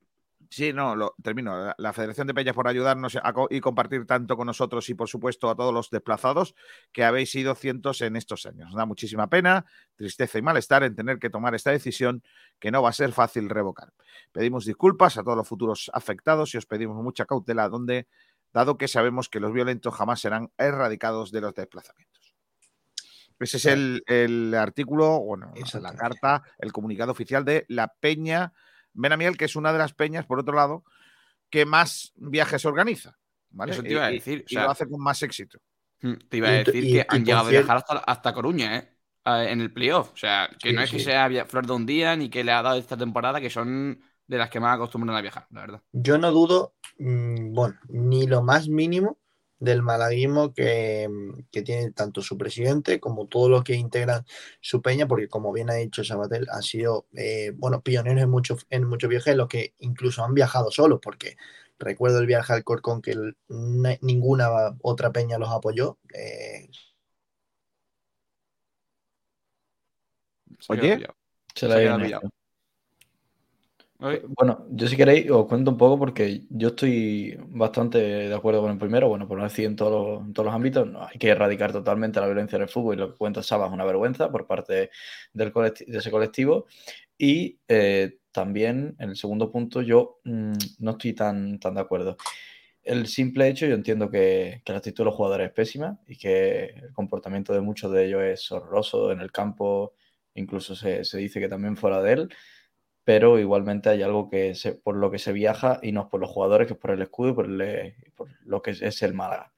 Sí, no, lo, termino. La Federación de Peñas por ayudarnos y compartir tanto con nosotros y, por supuesto, a todos los desplazados que habéis sido cientos en estos años. Nos da muchísima pena, tristeza y malestar en tener que tomar esta decisión que no va a ser fácil revocar. Pedimos disculpas a todos los futuros afectados y os pedimos mucha cautela, donde, dado que sabemos que los violentos jamás serán erradicados de los desplazamientos. Ese es el, artículo, bueno, la carta, el comunicado oficial de la Peña Benamiel, que es una de las peñas, por otro lado, que más viajes organiza. ¿vale? Eso te iba a decir. Y, lo hace con más éxito. Mm, te iba a decir que han llegado a viajar hasta, Coruña, ¿eh? En el playoff. O sea, que no es que sea flor de un día ni que le ha dado esta temporada, que son de las que más acostumbran a viajar, la verdad. Yo no dudo, mm, bueno, ni lo más mínimo del malaguismo que, tiene tanto su presidente como todos los que integran su peña, porque como bien ha dicho Sabatel, ha sido, eh, bueno, pioneros en muchos en muchos viajes, los que incluso han viajado solos, porque recuerdo el viaje al Corcón que ninguna otra peña los apoyó. Eh. Oye, se la ha bueno, yo si queréis os cuento un poco porque yo estoy bastante de acuerdo con el primero, bueno, por no decir en todos los, todos los ámbitos, hay que erradicar totalmente la violencia en el fútbol y lo que cuenta Saba es una vergüenza por parte del de ese colectivo. Y eh, también en el segundo punto yo mm, no estoy tan, tan de acuerdo. El simple hecho, yo entiendo que, que la actitud de los jugadores es pésima y que el comportamiento de muchos de ellos es horroroso en el campo, incluso se, se dice que también fuera de él pero igualmente hay algo que por lo que se viaja y no es por los jugadores, que es por el escudo y por, lo que es, el Málaga.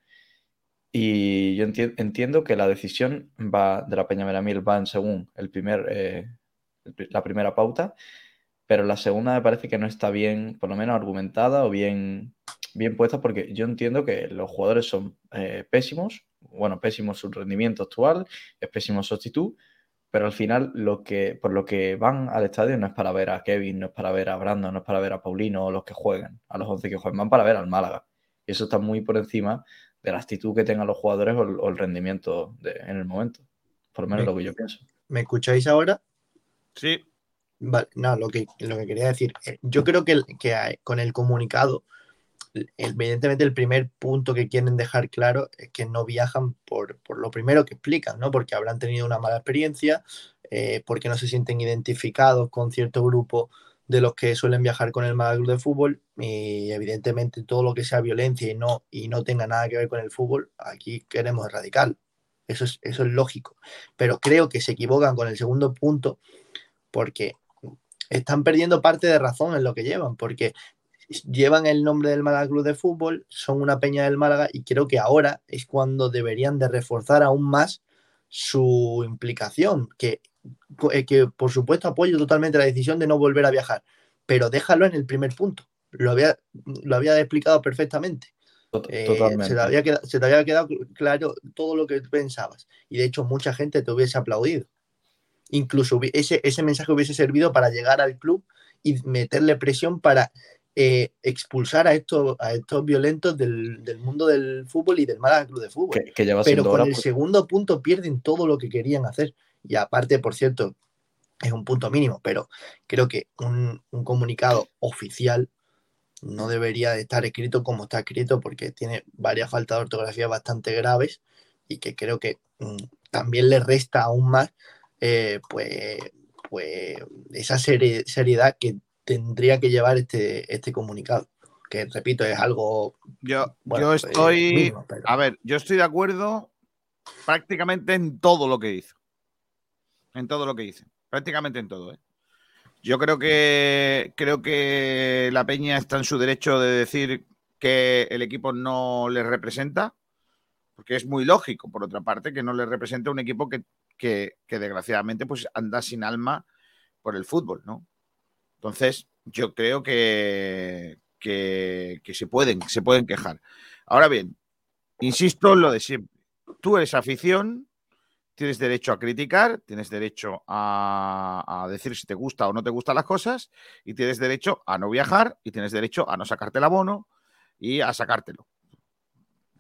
Y yo entiendo que la decisión va de la Peña Meramil va en según el primer, eh, la primera pauta, pero la segunda me parece que no está bien, por lo menos argumentada o bien, bien puesta, porque yo entiendo que los jugadores son eh, pésimos, bueno, pésimo su rendimiento actual, es pésimo su actitud, pero al final lo que, por lo que van al estadio no es para ver a Kevin, no es para ver a Brandon, no es para ver a Paulino o los que jueguen, a los 11 que jueguen, van para ver al Málaga. Y eso está muy por encima de la actitud que tengan los jugadores o el, rendimiento en el momento. Por lo menos lo que yo pienso. ¿Me escucháis ahora? Sí. Vale, no, lo que, lo que quería decir, eh, yo creo que, que con el comunicado evidentemente el primer punto que quieren dejar claro es que no viajan por, lo primero que explican, ¿no? Porque habrán tenido una mala experiencia, eh, porque no se sienten identificados con cierto grupo de los que suelen viajar con el Málaga de Fútbol y evidentemente todo lo que sea violencia y no, y no tenga nada que ver con el fútbol, aquí queremos erradicar. Eso es, eso es lógico. Pero creo que se equivocan con el segundo punto porque están perdiendo parte de razón en lo que llevan, porque llevan el nombre del Málaga Club de Fútbol, son una peña del Málaga y creo que ahora es cuando deberían de reforzar aún más su implicación, que, eh, que por supuesto apoyo totalmente la decisión de no volver a viajar, pero déjalo en el primer punto. Lo había, lo había explicado perfectamente. Eh, se, te había quedado, se, te había quedado, claro todo lo que pensabas. Y de hecho, mucha gente te hubiese aplaudido. Incluso ese, ese mensaje hubiese servido para llegar al club y meterle presión para eh, expulsar a estos, a estos violentos del, mundo del fútbol y del Málaga Club de Fútbol. Pero con el pues. segundo punto pierden todo lo que querían hacer. Y aparte, por cierto, es un punto mínimo, pero creo que un, comunicado oficial no debería de estar escrito como está escrito porque tiene varias faltas de ortografía bastante graves y que creo que mm, también le resta aún más eh, pues, pues esa seriedad que tendría que llevar este, este comunicado. Que repito, es algo. Yo, yo estoy. A ver, yo estoy de acuerdo prácticamente en todo lo que hizo. En todo lo que hice. Prácticamente en todo, ¿eh? Yo creo que creo que la Peña está en su derecho de decir que el equipo no le representa, porque es muy lógico, por otra parte, que no le represente un equipo que, que, que desgraciadamente pues anda sin alma por el fútbol, ¿no? Entonces, yo creo que, que, se, pueden, se pueden quejar. Ahora bien, insisto en lo de siempre. Tú eres afición, tienes derecho a criticar, tienes derecho a, decir si te gusta o no te gustan las cosas, y tienes derecho a no viajar, y tienes derecho a no sacarte el abono y a sacártelo.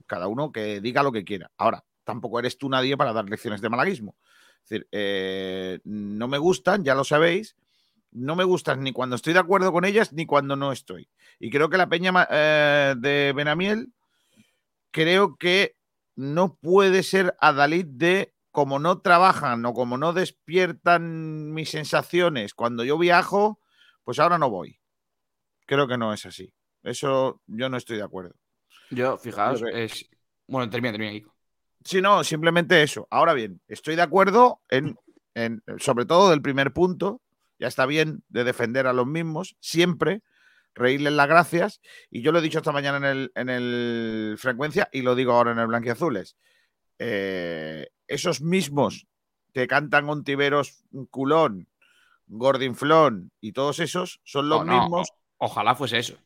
Cada uno que diga lo que quiera. Ahora, tampoco eres tú nadie para dar lecciones de malaguismo. Es decir, eh, no me gustan, ya lo sabéis, no me gustan ni cuando estoy de acuerdo con ellas ni cuando no estoy. Y creo que la peña eh, de Benamiel, creo que no puede ser adalid de como no trabajan o como no despiertan mis sensaciones cuando yo viajo, pues ahora no voy. Creo que no es así. Eso yo no estoy de acuerdo. Yo, fijaos, es. Bueno, termina, termina, Sí, no, simplemente eso. Ahora bien, estoy de acuerdo en, en sobre todo del primer punto, ya está bien de defender a los mismos, siempre, reírles las gracias. Y yo lo he dicho esta mañana en el, en el Frecuencia y lo digo ahora en el Blanquiazules. Eh, esos mismos que cantan Ontiveros Culón, Gordinflón y todos esos son los mismos. ojalá fuese eso.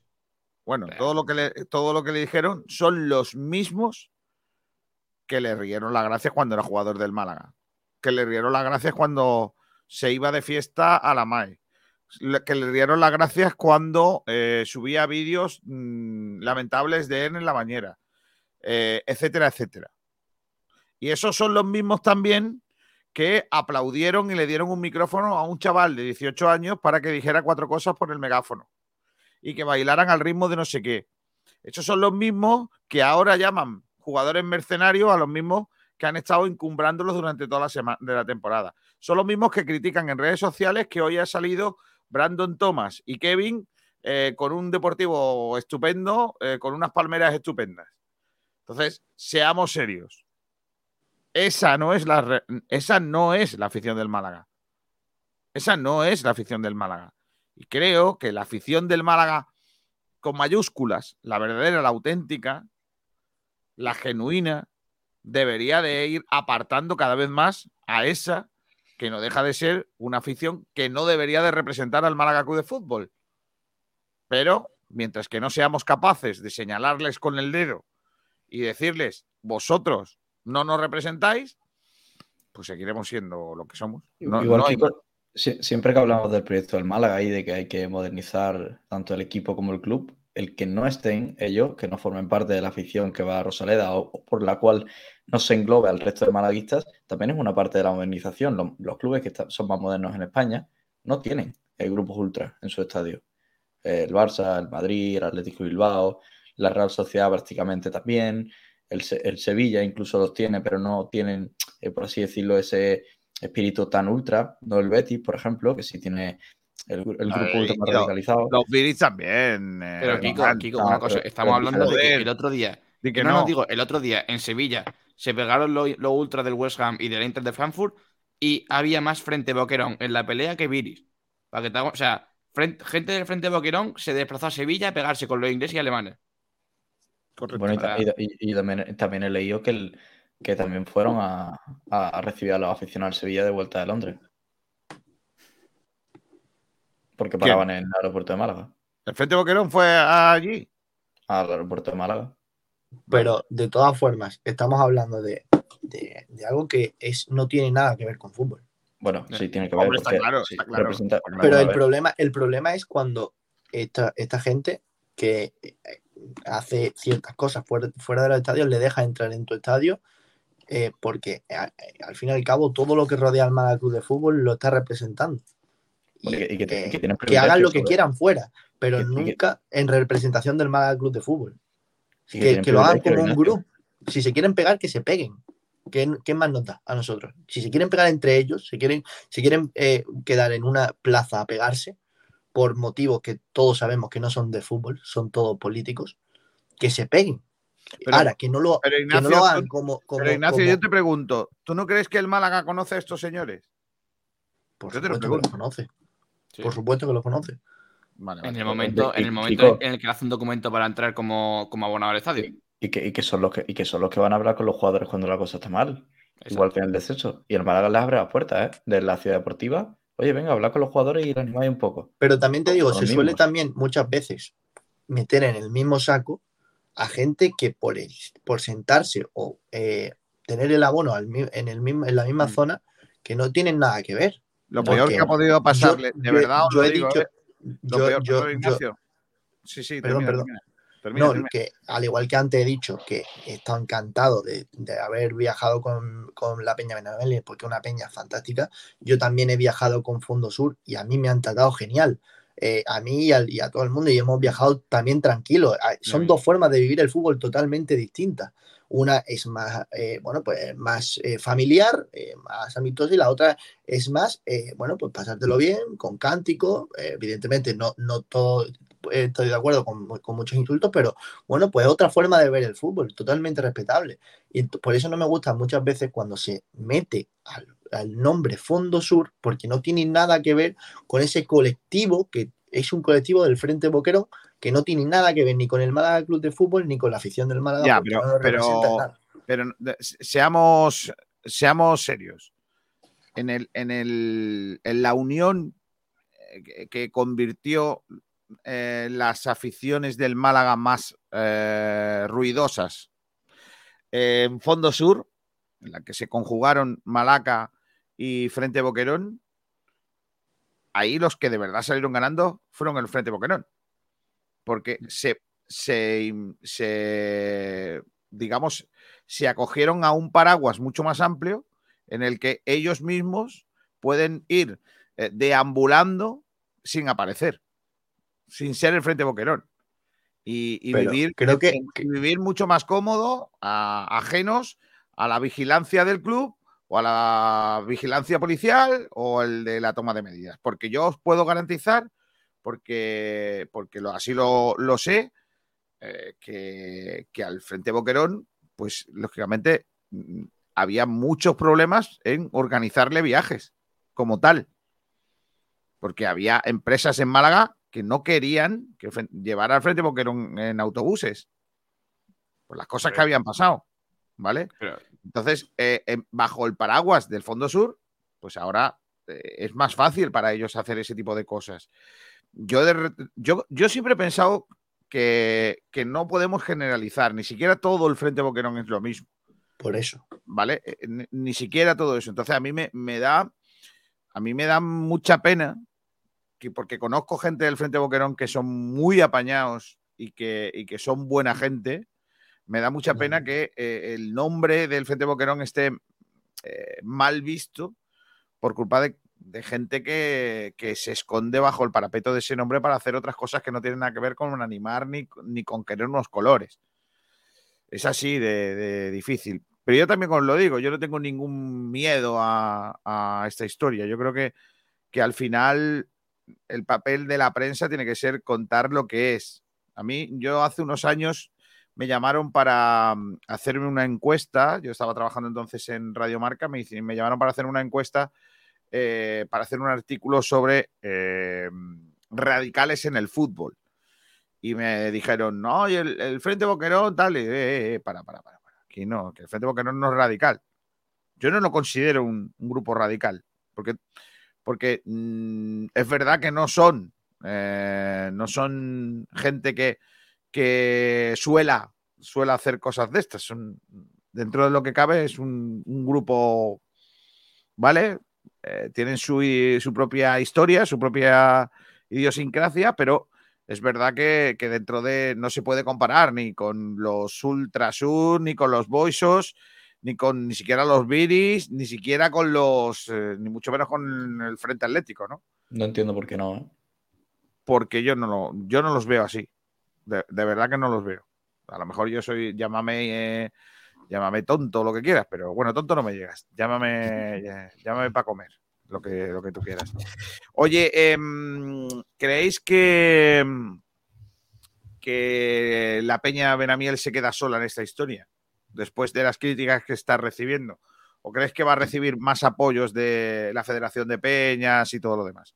Bueno, todo lo, que le, todo lo que le dijeron son los mismos que le rieron las gracias cuando era jugador del Málaga. Que le rieron las gracias cuando se iba de fiesta a la MAE. Que le dieron las gracias cuando eh, subía vídeos mm, lamentables de él en la bañera, eh, etcétera, etcétera. Y esos son los mismos también que aplaudieron y le dieron un micrófono a un chaval de 18 años para que dijera cuatro cosas por el megáfono y que bailaran al ritmo de no sé qué. Esos son los mismos que ahora llaman jugadores mercenarios a los mismos que han estado encumbrándolos durante toda la semana de la temporada. Son los mismos que critican en redes sociales que hoy ha salido Brandon Thomas y Kevin eh, con un deportivo estupendo, eh, con unas palmeras estupendas. Entonces, seamos serios. Esa no es la, esa no es la afición del Málaga. Esa no es la afición del Málaga. Y creo que la afición del Málaga, con mayúsculas, la verdadera, la auténtica, la genuina, debería de ir apartando cada vez más a esa que no deja de ser una afición que no debería de representar al Málaga Club de Fútbol. Pero mientras que no seamos capaces de señalarles con el dedo y decirles, vosotros no nos representáis, pues seguiremos siendo lo que somos. Igual siempre que hablamos del proyecto del Málaga y de que hay que modernizar tanto el equipo como el club, el que no estén ellos, que no formen parte de la afición que va a Rosaleda o, por la cual no se englobe al resto de malaguistas, también es una parte de la modernización. Los, clubes que son más modernos en España no tienen grupos ultra en su estadio. El Barça, el Madrid, el Atlético Bilbao, la Real Sociedad prácticamente también, el, Sevilla incluso los tiene, pero no tienen, eh, por así decirlo, ese espíritu tan ultra, no el Betis, por ejemplo, que sí tiene el, grupo ultra más radicalizado. Los Betis también. Eh, pero Kiko, una cosa, estamos hablando de que el otro día, que no, no, digo, el otro día en Sevilla se pegaron los lo ultra del West Ham y del Inter de Frankfurt y había más frente Boquerón en la pelea que Viris. Para que te o sea, gente del frente Boquerón se desplazó a Sevilla a pegarse con los ingleses y alemanes. Bueno, y, también, he leído que, el, que también fueron a, recibir a los aficionados de Sevilla de vuelta de Londres. Porque paraban en el aeropuerto de Málaga. ¿El Frente Boquerón fue allí? Al aeropuerto de Málaga. Pero de todas formas, estamos hablando de, algo que es, no tiene nada que ver con fútbol. Bueno, sí tiene que ver. Pero el problema, el problema es cuando esta, esta gente que hace ciertas cosas fuera, fuera de los estadios, le deja entrar en tu estadio, eh, porque eh, al fin y al cabo todo lo que rodea al Málaga Club de Fútbol lo está representando. Y, que, hagan lo que quieran fuera, pero nunca en representación del Málaga Club de Fútbol. Que, lo hagan como un grupo. Si se quieren pegar, que se peguen. ¿Qué, más nos da a nosotros? Si se quieren pegar entre ellos, si quieren, si quieren eh, quedar en una plaza a pegarse, por motivos que todos sabemos que no son de fútbol, son todos políticos, que se peguen. Ahora, que no lo, hagan como, Pero Ignacio, yo te pregunto, ¿tú no crees que el Málaga conoce a estos señores? Por supuesto que los conoce. Por supuesto que los conoce. en el momento, en el, momento en el que hace un documento para entrar como, como abonado al estadio. Y que, son los que, y que son los que van a hablar con los jugadores cuando la cosa está mal. Igual que en el descenso. Y el Málaga les abre las puertas, ¿eh? De la ciudad deportiva Oye, venga, habla con los jugadores y animáis un poco. Pero también te digo, se suele también muchas veces meter en el mismo saco a gente que por, por sentarse o eh, tener el abono en, el mismo, en la misma mm. zona que no tienen nada que ver. Lo peor que ha podido pasarle, de verdad, yo, he dicho, ¿eh? Lo peor, Ignacio. sí, sí, perdón, perdón no, que al igual que antes he dicho que he estado encantado de, haber viajado con, la Peña Benavides, porque es una peña fantástica, yo también he viajado con Fondo Sur y a mí me han tratado genial. Eh, a mí y, a todo el mundo y hemos viajado también tranquilos. Ah, son dos formas de vivir el fútbol totalmente distintas. Una es más, eh, bueno, pues más eh, familiar, más amistosa y la otra es más, bueno, pues pasártelo bien, con cántico. evidentemente, no, no todo estoy de acuerdo con, muchos insultos, pero bueno, pues otra forma de ver el fútbol, totalmente respetable. Y por eso no me gusta muchas veces cuando se mete al, nombre Fondo Sur, porque no tiene nada que ver con ese colectivo que es un colectivo del Frente Boquero que no tiene nada que ver ni con el Málaga Club de Fútbol ni con la afición del Málaga. pero, pero, seamos, seamos serios. En, el, en, el, en la unión eh, que convirtió eh, las aficiones del Málaga más eh, ruidosas. en Fondo Sur, en la que se conjugaron Malaca y Frente Boquerón, ahí los que de verdad salieron ganando fueron el Frente Boquerón. Porque se, se, digamos, se acogieron a un paraguas mucho más amplio en el que ellos mismos pueden ir eh, deambulando sin aparecer sin ser el Frente Boquerón. Y, vivir, creo que, vivir mucho más cómodo, ajenos a la vigilancia del club o a la vigilancia policial o el de la toma de medidas. Porque yo os puedo garantizar, porque, porque lo, así lo, sé, eh, que, que, al Frente Boquerón, pues lógicamente mm, había muchos problemas en organizarle viajes como tal. Porque había empresas en Málaga que no querían que llevar al frente porque eran en autobuses. Por las cosas que habían pasado. ¿Vale? Entonces, eh, bajo el paraguas del Fondo Sur, pues ahora eh, es más fácil para ellos hacer ese tipo de cosas. Yo, yo, yo siempre he pensado que, no podemos generalizar, ni siquiera todo el Frente Boquerón es lo mismo. por eso. ¿Vale? Eh, ni, siquiera todo eso. Entonces a mí me, me, da, a mí me da mucha pena que porque conozco gente del Frente Boquerón que son muy apañados y que, y que son buena gente, me da mucha pena que eh, el nombre del Frente Boquerón esté eh, mal visto por culpa de, gente que, se esconde bajo el parapeto de ese nombre para hacer otras cosas que no tienen nada que ver con animar ni, ni con querer unos colores. Es así de, difícil. Pero yo también os lo digo, yo no tengo ningún miedo a, esta historia. Yo creo que, que al final el papel de la prensa tiene que ser contar lo que es. A mí, yo hace unos años me llamaron para mm, hacerme una encuesta. Yo estaba trabajando entonces en Radio Marca, me, me llamaron para hacer una encuesta, eh, para hacer un artículo sobre eh, radicales en el fútbol. Y me dijeron, no, el, Frente Boquerón, tal, eh, eh, para, para, para, Aquí no, que el Frente Boquerón no es radical. Yo no lo considero un, grupo radical, porque, porque mm, es verdad que no son, no son gente que, que suela, suela hacer cosas de estas. Son, dentro de lo que cabe, es un, grupo, ¿vale? Eh, tienen su, su, propia historia, su propia idiosincrasia, pero es verdad que, dentro de no se puede comparar ni con los Ultrasur, ni con los Boisos, ni con ni siquiera los Viris, ni siquiera con los, eh, ni mucho menos con el Frente Atlético, ¿no? No entiendo por qué no. ¿eh? Porque yo no, lo, yo no los veo así. De, verdad que no los veo. A lo mejor yo soy, llámame, llámame tonto, lo que quieras, pero bueno, tonto no me llegas. Llámame, llámame para comer, lo que, lo que tú quieras. Oye, em, ¿creéis que, que la Peña Benamiel se queda sola en esta historia? Después de las críticas que está recibiendo. ¿O crees que va a recibir más apoyos de la Federación de Peñas y todo lo demás?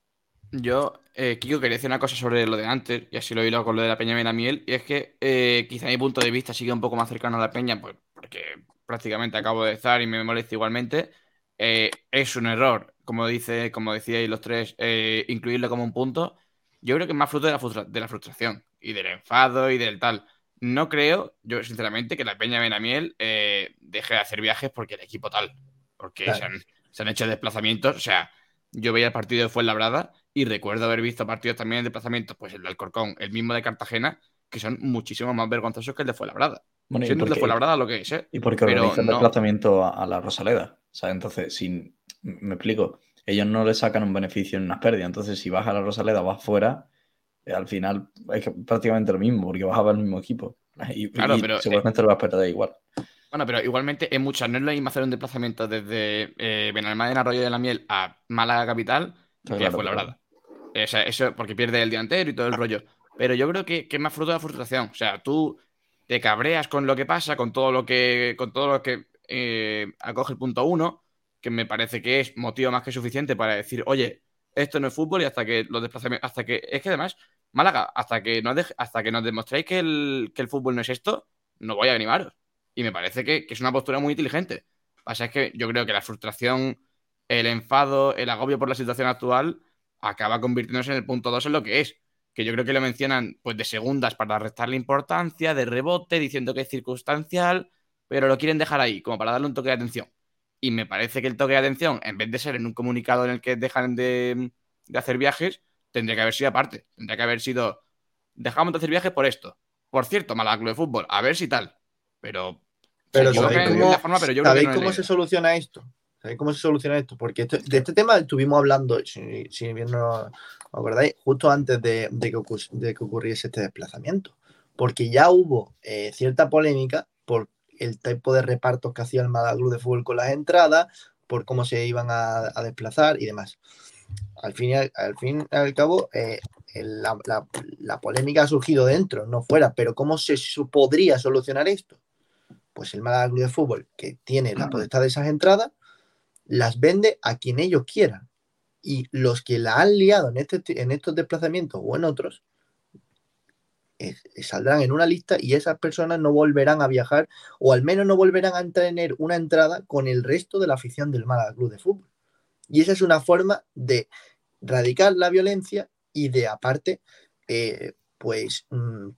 Yo, eh, Kiko, quería decir una cosa sobre lo de antes, y así lo he oído con lo de la Peña Benamiel, y es que eh, quizá mi punto de vista sigue un poco más cercano a la Peña, pues porque prácticamente acabo de estar y me molesta igualmente. Eh, es un error, como dice, como decíais los tres, eh, incluirlo como un punto. Yo creo que es más fruto de la, de la frustración y del enfado y del tal. No creo, yo sinceramente, que la Peña Benamiel deje de hacer viajes porque el equipo tal, porque se, han, se han hecho desplazamientos, o sea yo veía el partido de Fuenlabrada y recuerdo haber visto partidos también en desplazamientos, pues el de Alcorcón, el mismo de Cartagena, que son muchísimo más vergonzosos que el de Fuenlabrada. Bueno, Siendo el de Fuenlabrada lo que es, ¿eh? Y porque organizan el desplazamiento a, la Rosaleda. O sea, entonces, si me explico, ellos no le sacan un beneficio en unas pérdidas. Entonces, si vas a la Rosaleda, vas fuera, eh, al final es prácticamente lo mismo, porque vas a ver el mismo equipo. Y, claro, pero, seguramente lo vas a perder igual. Bueno, pero igualmente en muchas no es lo mismo hacer un desplazamiento desde eh, Benalmádena Arroyo de la Miel a Málaga Capital que fue la verdad. O sea, eso porque pierde el delantero y todo el rollo. Pero yo creo que, es más fruto de la frustración. O sea, tú te cabreas con lo que pasa, con todo lo que, con todo lo que eh, acoge el punto uno, que me parece que es motivo más que suficiente para decir, oye, esto no es fútbol y hasta que los desplazamientos, hasta que, es que además, Málaga, hasta que nos, hasta que nos demostréis que el, que el fútbol no es esto, no voy a animaros. Y me parece que, es una postura muy inteligente. Pasa es que yo creo que la frustración, el enfado, el agobio por la situación actual acaba convirtiéndose en el punto 2 en lo que es. Que yo creo que lo mencionan pues de segundas para restarle importancia, de rebote, diciendo que es circunstancial, pero lo quieren dejar ahí, como para darle un toque de atención. Y me parece que el toque de atención, en vez de ser en un comunicado en el que dejan de, de hacer viajes, tendría que haber sido aparte. Tendría que haber sido, dejamos de hacer viajes por esto. Por cierto, Málaga de Fútbol, a ver si tal. Pero. Pero ¿sabéis cómo, se soluciona esto? ¿Sabéis cómo se soluciona esto? Porque de este tema estuvimos hablando, si, bien no acordáis, justo antes de, que, ocurriese este desplazamiento. Porque ya hubo eh, cierta polémica por el tipo de repartos que hacía el Madaglu de fútbol con las entradas, por cómo se iban a, desplazar y demás. Al fin y al, fin al cabo, eh, la, la, polémica ha surgido dentro, no fuera. Pero ¿cómo se podría solucionar esto? pues el Málaga Club de Fútbol, que tiene la potestad de esas entradas, las vende a quien ellos quieran. Y los que la han liado en, este, en estos desplazamientos o en otros, saldrán en una lista y esas personas no volverán a viajar o al menos no volverán a tener una entrada con el resto de la afición del Málaga Club de Fútbol. Y esa es una forma de radicar la violencia y de aparte, eh, pues mm,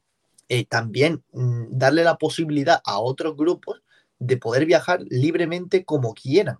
eh, también mm, darle la posibilidad a otros grupos de poder viajar libremente como quieran.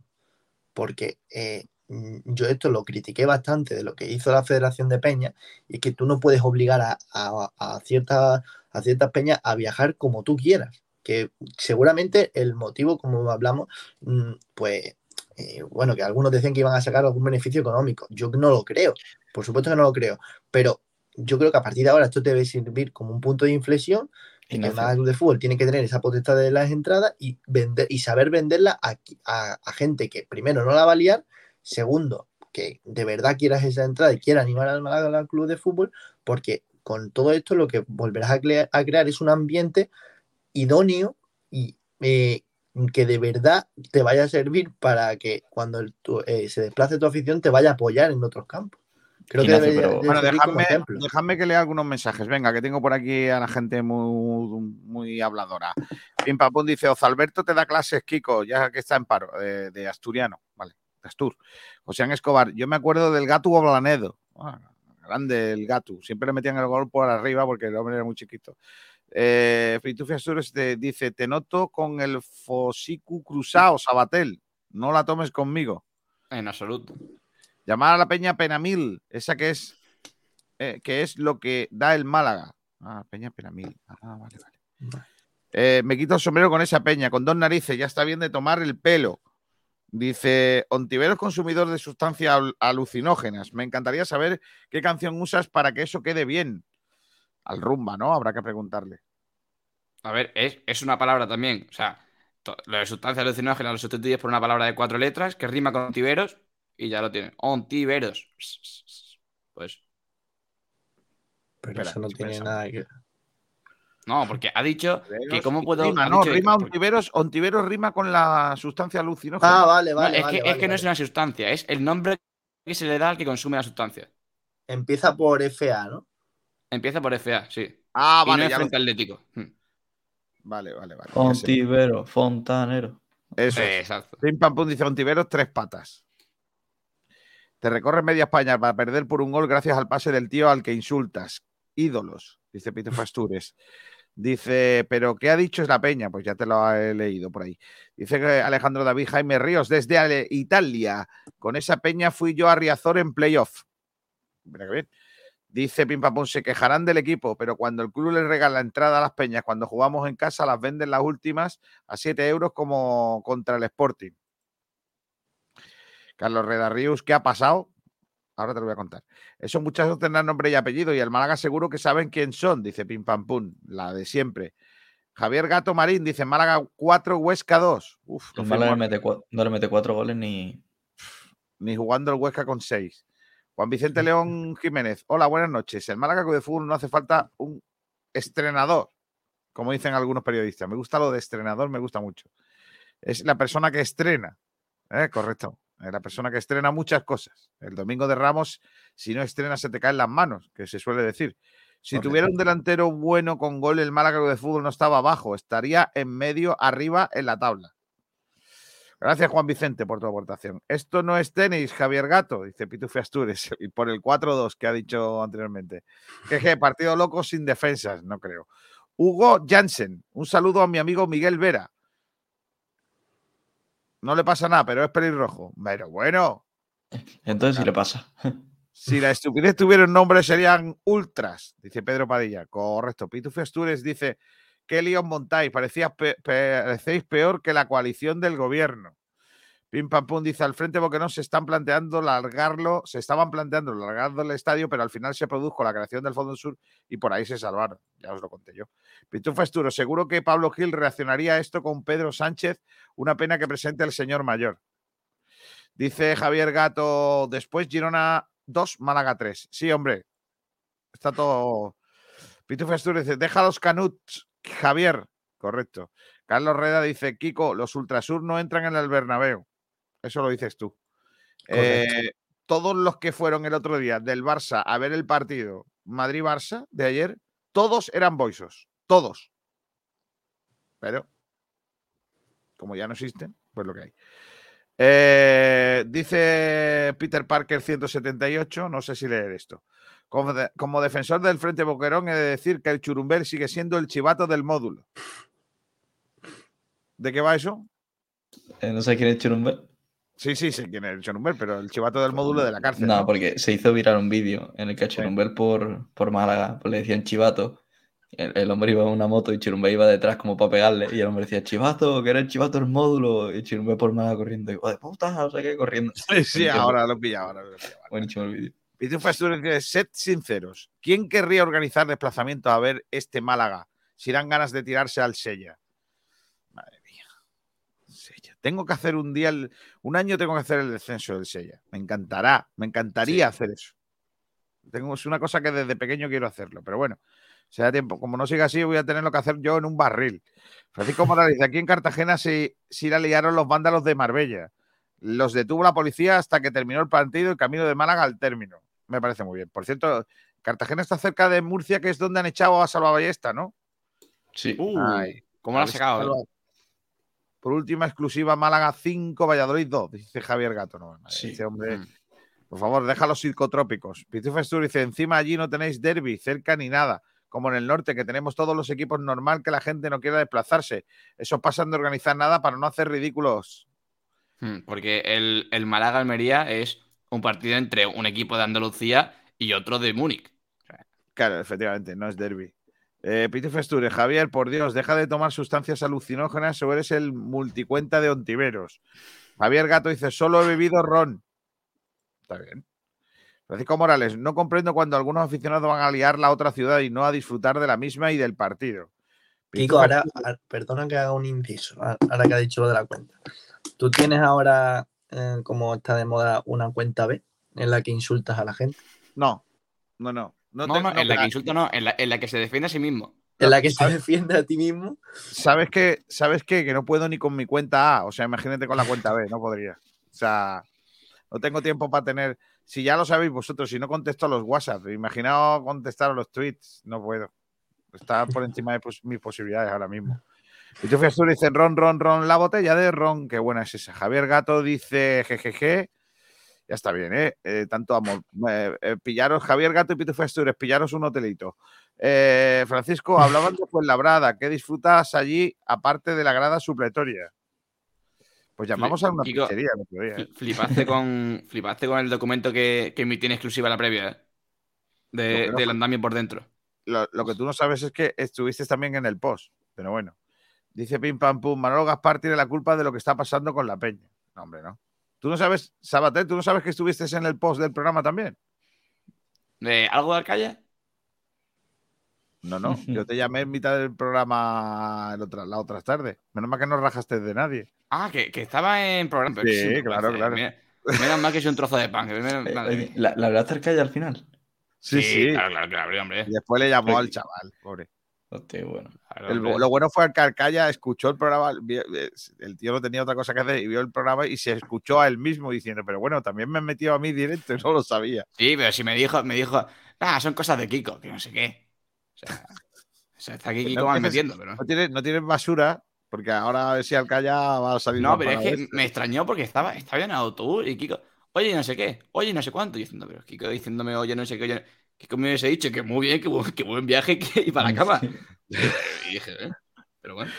Porque eh, yo esto lo critiqué bastante de lo que hizo la Federación de Peña, y que tú no puedes obligar a, a, ciertas, a ciertas peñas a viajar como tú quieras. Que seguramente el motivo, como hablamos, mm, pues eh, bueno, que algunos decían que iban a sacar algún beneficio económico. Yo no lo creo, por supuesto que no lo creo, pero yo creo que a partir de ahora esto debe servir como un punto de inflexión y que el club de fútbol tiene que tener esa potestad de las entradas y vender y saber venderla a, gente que primero no la va a liar, segundo, que de verdad quieras esa entrada y quiera animar al, al club de fútbol, porque con todo esto lo que volverás a, crear es un ambiente idóneo y eh, que de verdad te vaya a servir para que cuando eh, se desplace tu afición te vaya a apoyar en otros campos. Creo que bueno, dejadme, que lea algunos mensajes. Venga, que tengo por aquí a la gente muy, muy habladora. Pim Papón dice: Ozalberto te da clases, Kiko, ya que está en paro, de, asturiano, vale, Astur. José Escobar, yo me acuerdo del gato Oblanedo. Ah, grande el gato. Siempre le metían el gol por arriba porque el hombre era muy chiquito. Eh, Astur dice: Te noto con el Fosicu cruzado, Sabatel. No la tomes conmigo. En absoluto. Llamar a la Peña Penamil, esa que es, eh, que es lo que da el Málaga. Ah, Peña Penamil. Ah, vale, vale. Eh, me quito el sombrero con esa peña, con dos narices, ya está bien de tomar el pelo. Dice, Ontivero es consumidor de sustancias alucinógenas. Me encantaría saber qué canción usas para que eso quede bien. Al rumba, ¿no? Habrá que preguntarle. A ver, es, es una palabra también. O sea, lo de sustancias alucinógenas lo sustituyes por una palabra de cuatro letras que rima con ontiveros y ya lo tiene. Ontiveros. Pues. Pero eso no tiene nada que. No, porque ha dicho que cómo puedo. Rima, no, rima ontiveros, ontiveros rima con la sustancia alucinógena. Ah, vale, vale. es, que, es que no es una sustancia, es el nombre que se le da al que consume la sustancia. Empieza por FA, ¿no? Empieza por FA, sí. Ah, vale. Y no es frente atlético. Hmm. Vale, vale, vale. Ontivero, fontanero. Eso. exacto. Pim pam pum dice Ontiveros, tres patas. Te recorre media España para perder por un gol gracias al pase del tío al que insultas. Ídolos, dice Peter Fastures. Dice, pero ¿qué ha dicho es la peña? Pues ya te lo he leído por ahí. Dice que Alejandro David Jaime Ríos desde Italia. Con esa peña fui yo a Riazor en playoff. Mira qué bien. Dice Pimpapón, se quejarán del equipo, pero cuando el club le regala la entrada a las peñas, cuando jugamos en casa, las venden las últimas a 7 euros como contra el Sporting. Carlos Redarrius, ¿qué ha pasado? Ahora te lo voy a contar. Esos muchachos tendrán nombre y apellido y el Málaga seguro que saben quién son, dice Pim Pam Pum, la de siempre. Javier Gato Marín dice Málaga 4, Huesca 2. Uf, el Málaga no le mete 4 goles ni... Ni jugando el Huesca con 6. Juan Vicente León Jiménez. Hola, buenas noches. El Málaga de Fútbol no hace falta un estrenador, como dicen algunos periodistas. Me gusta lo de estrenador, me gusta mucho. Es la persona que estrena. ¿eh? Correcto la persona que estrena muchas cosas. El domingo de Ramos, si no estrena, se te caen las manos, que se suele decir. Si tuviera un delantero bueno con gol, el Málaga de fútbol no estaba abajo, estaría en medio, arriba en la tabla. Gracias, Juan Vicente, por tu aportación. Esto no es tenis, Javier Gato, dice Pitufe Astures, y por el 4-2 que ha dicho anteriormente. Que partido loco sin defensas, no creo. Hugo Jansen, un saludo a mi amigo Miguel Vera no le pasa nada, pero es pelirrojo. Pero bueno. Entonces sí le pasa. Si la estupidez tuviera un nombre serían ultras, dice Pedro Padilla. Correcto. Pitufi Astures dice, ¿qué líos montáis? Parecía parecéis peor que la coalición del gobierno. Pim Pam Pum dice al frente no se están planteando largarlo, se estaban planteando largarlo el estadio, pero al final se produjo la creación del Fondo Sur y por ahí se salvaron. Ya os lo conté yo. Pitufo Esturo, seguro que Pablo Gil reaccionaría a esto con Pedro Sánchez, una pena que presente el señor mayor. Dice Javier Gato, después Girona 2, Málaga 3. Sí, hombre. Está todo. Pitufo Esturo dice, deja los canuts, Javier. Correcto. Carlos Reda dice, Kiko, los Ultrasur no entran en el Bernabéu. Eso lo dices tú. Eh, todos los que fueron el otro día del Barça a ver el partido Madrid-Barça de ayer, todos eran boisos. Todos. Pero, como ya no existen, pues lo que hay. Eh, dice Peter Parker 178, no sé si leer esto. Como, como, defensor del Frente Boquerón he de decir que el Churumbel sigue siendo el chivato del módulo. ¿De qué va eso? Eh, no sé quién es Churumbel. Sí, sí, sé quién es Churumbel, pero el chivato del módulo de la cárcel. No, porque se hizo viral un vídeo en el que a Churumbel por, por Málaga pues le decían chivato. El, el hombre iba en una moto y Chirumbel iba detrás como para pegarle. Y el hombre decía, chivato, que era el chivato del módulo. Y Chirumbel por Málaga corriendo. Y, de puta, no sé qué, corriendo. Sí, sí, ahora lo pilla, ahora lo pilla. Buenísimo el vídeo. Pitufo Asturias dice, sed sinceros. ¿Quién querría organizar desplazamiento a ver este Málaga si dan ganas de tirarse al Sella? Tengo que hacer un día, el- un año tengo que hacer el descenso del Sella. Me encantará, me encantaría hacer eso. Tengo, es una cosa que desde pequeño quiero hacerlo, pero bueno, si da tiempo. Como no siga así, voy a tenerlo que hacer yo en un barril. Francisco Morales aquí en Cartagena sí, sí la liaron los vándalos de Marbella. Los detuvo la policía hasta que terminó el partido y camino de Málaga al término. Me parece muy bien. Por cierto, Cartagena está cerca de Murcia, que es donde han echado a Salvaballesta, ¿no? Sí. Uh, Ay, ¿Cómo lo A has ver si sacado? Por última exclusiva, Málaga 5, Valladolid 2, dice Javier Gato. No, Sí. Hombre, Mm. por favor, deja los psicotrópicos. Estur dice, encima allí no tenéis derby, cerca ni nada, como en el norte, que tenemos todos los equipos normal que la gente no quiera desplazarse. Eso pasan de organizar nada para no hacer ridículos. Hmm, Porque el, el Málaga-Almería es un partido entre un equipo de Andalucía y otro de Múnich. Claro, efectivamente, no es derby. Eh, Pitufo Esture, Javier, por Dios, deja de tomar sustancias alucinógenas o eres el multicuenta de Ontiveros. Javier Gato dice, solo he bebido ron. Está bien. Francisco Morales, no comprendo cuando algunos aficionados van a liar la otra ciudad y no a disfrutar de la misma y del partido. Pitufo ahora, ahora- perdona que haga un inciso, a- ahora que ha dicho lo de la cuenta. ¿Tú tienes ahora, eh, como está de moda, una cuenta B en la que insultas a la gente? No, no, no. No, No, te- no, no, en la que insulta no, en la, en la que se defiende a sí mismo. En la que se defiende a ti mismo. ¿Sabes qué? ¿Sabes qué? Que no puedo ni con mi cuenta A. O sea, imagínate con la cuenta B, no podría. O sea, no tengo tiempo para tener. Si ya lo sabéis vosotros, si no contesto a los WhatsApp, imaginaos contestar a los tweets, no puedo. Está por encima de pos- mis posibilidades ahora mismo. Y tú Fiastur dice ron, ron, ron, la botella de ron, qué buena es esa. Javier Gato dice jejeje. Ya está bien, ¿eh? Eh, tanto amor. Eh, eh, pillaros, Javier Gato y Pitufo Astures, pillaros un hotelito. Francisco, hablaban de Fuenlabrada. ¿Qué disfrutas allí, aparte de la grada supletoria? Pues llamamos a una Kiko, pizzería día. Fl- Flipaste con, flipaste con el documento que, que emití en exclusiva la previa. De- no del andamio por dentro. Lo, lo que tú no sabes es que estuviste también en el post. Pero bueno. Dice Pim Pam Pum, Manolo Gaspar tiene la culpa de lo que está pasando con la peña. No, hombre, no. Tú no sabes, Sabater, tú no sabes que estuviste en el post del programa también. ¿De algo de Alcaya? No, no. Yo te llamé en mitad del programa el otra, la otra tarde. Menos mal que no rajaste de nadie. Ah, que, que estaba en programa. Sí, claro, claro. Mira, menos mal que es un trozo de pan. que Eh. ¿La, la hablaste Arcaya al final? Sí, sí. Claro, claro, claro, hombre. Y después le llamó al chaval, pobre. Hostia, bueno. Claro, El- hombre. lo bueno fue que Arcaya escuchó el programa, eh, el tío no tenía otra cosa que hacer y vio el programa y se escuchó a él mismo diciendo, pero bueno, también me he metido a mí directo y no lo sabía. Sí, pero si me dijo, me dijo, ah, son cosas de Kiko, que no sé qué. O sea, o sea, está aquí Kiko No tienes- metiendo, pero. No tienes, no tienes basura, porque ahora a ver si Arcaya va a salir. No, pero es que este. me extrañó porque estaba, estaba en el autobús y Kiko, oye, no sé qué, oye, no sé cuánto. Y diciendo, pero Kiko diciéndome, oye, no sé qué, oye. Kiko me hubiese dicho que muy bien, que, bu- que buen viaje que, y para la cama. Y dije, ¿eh? Pero bueno.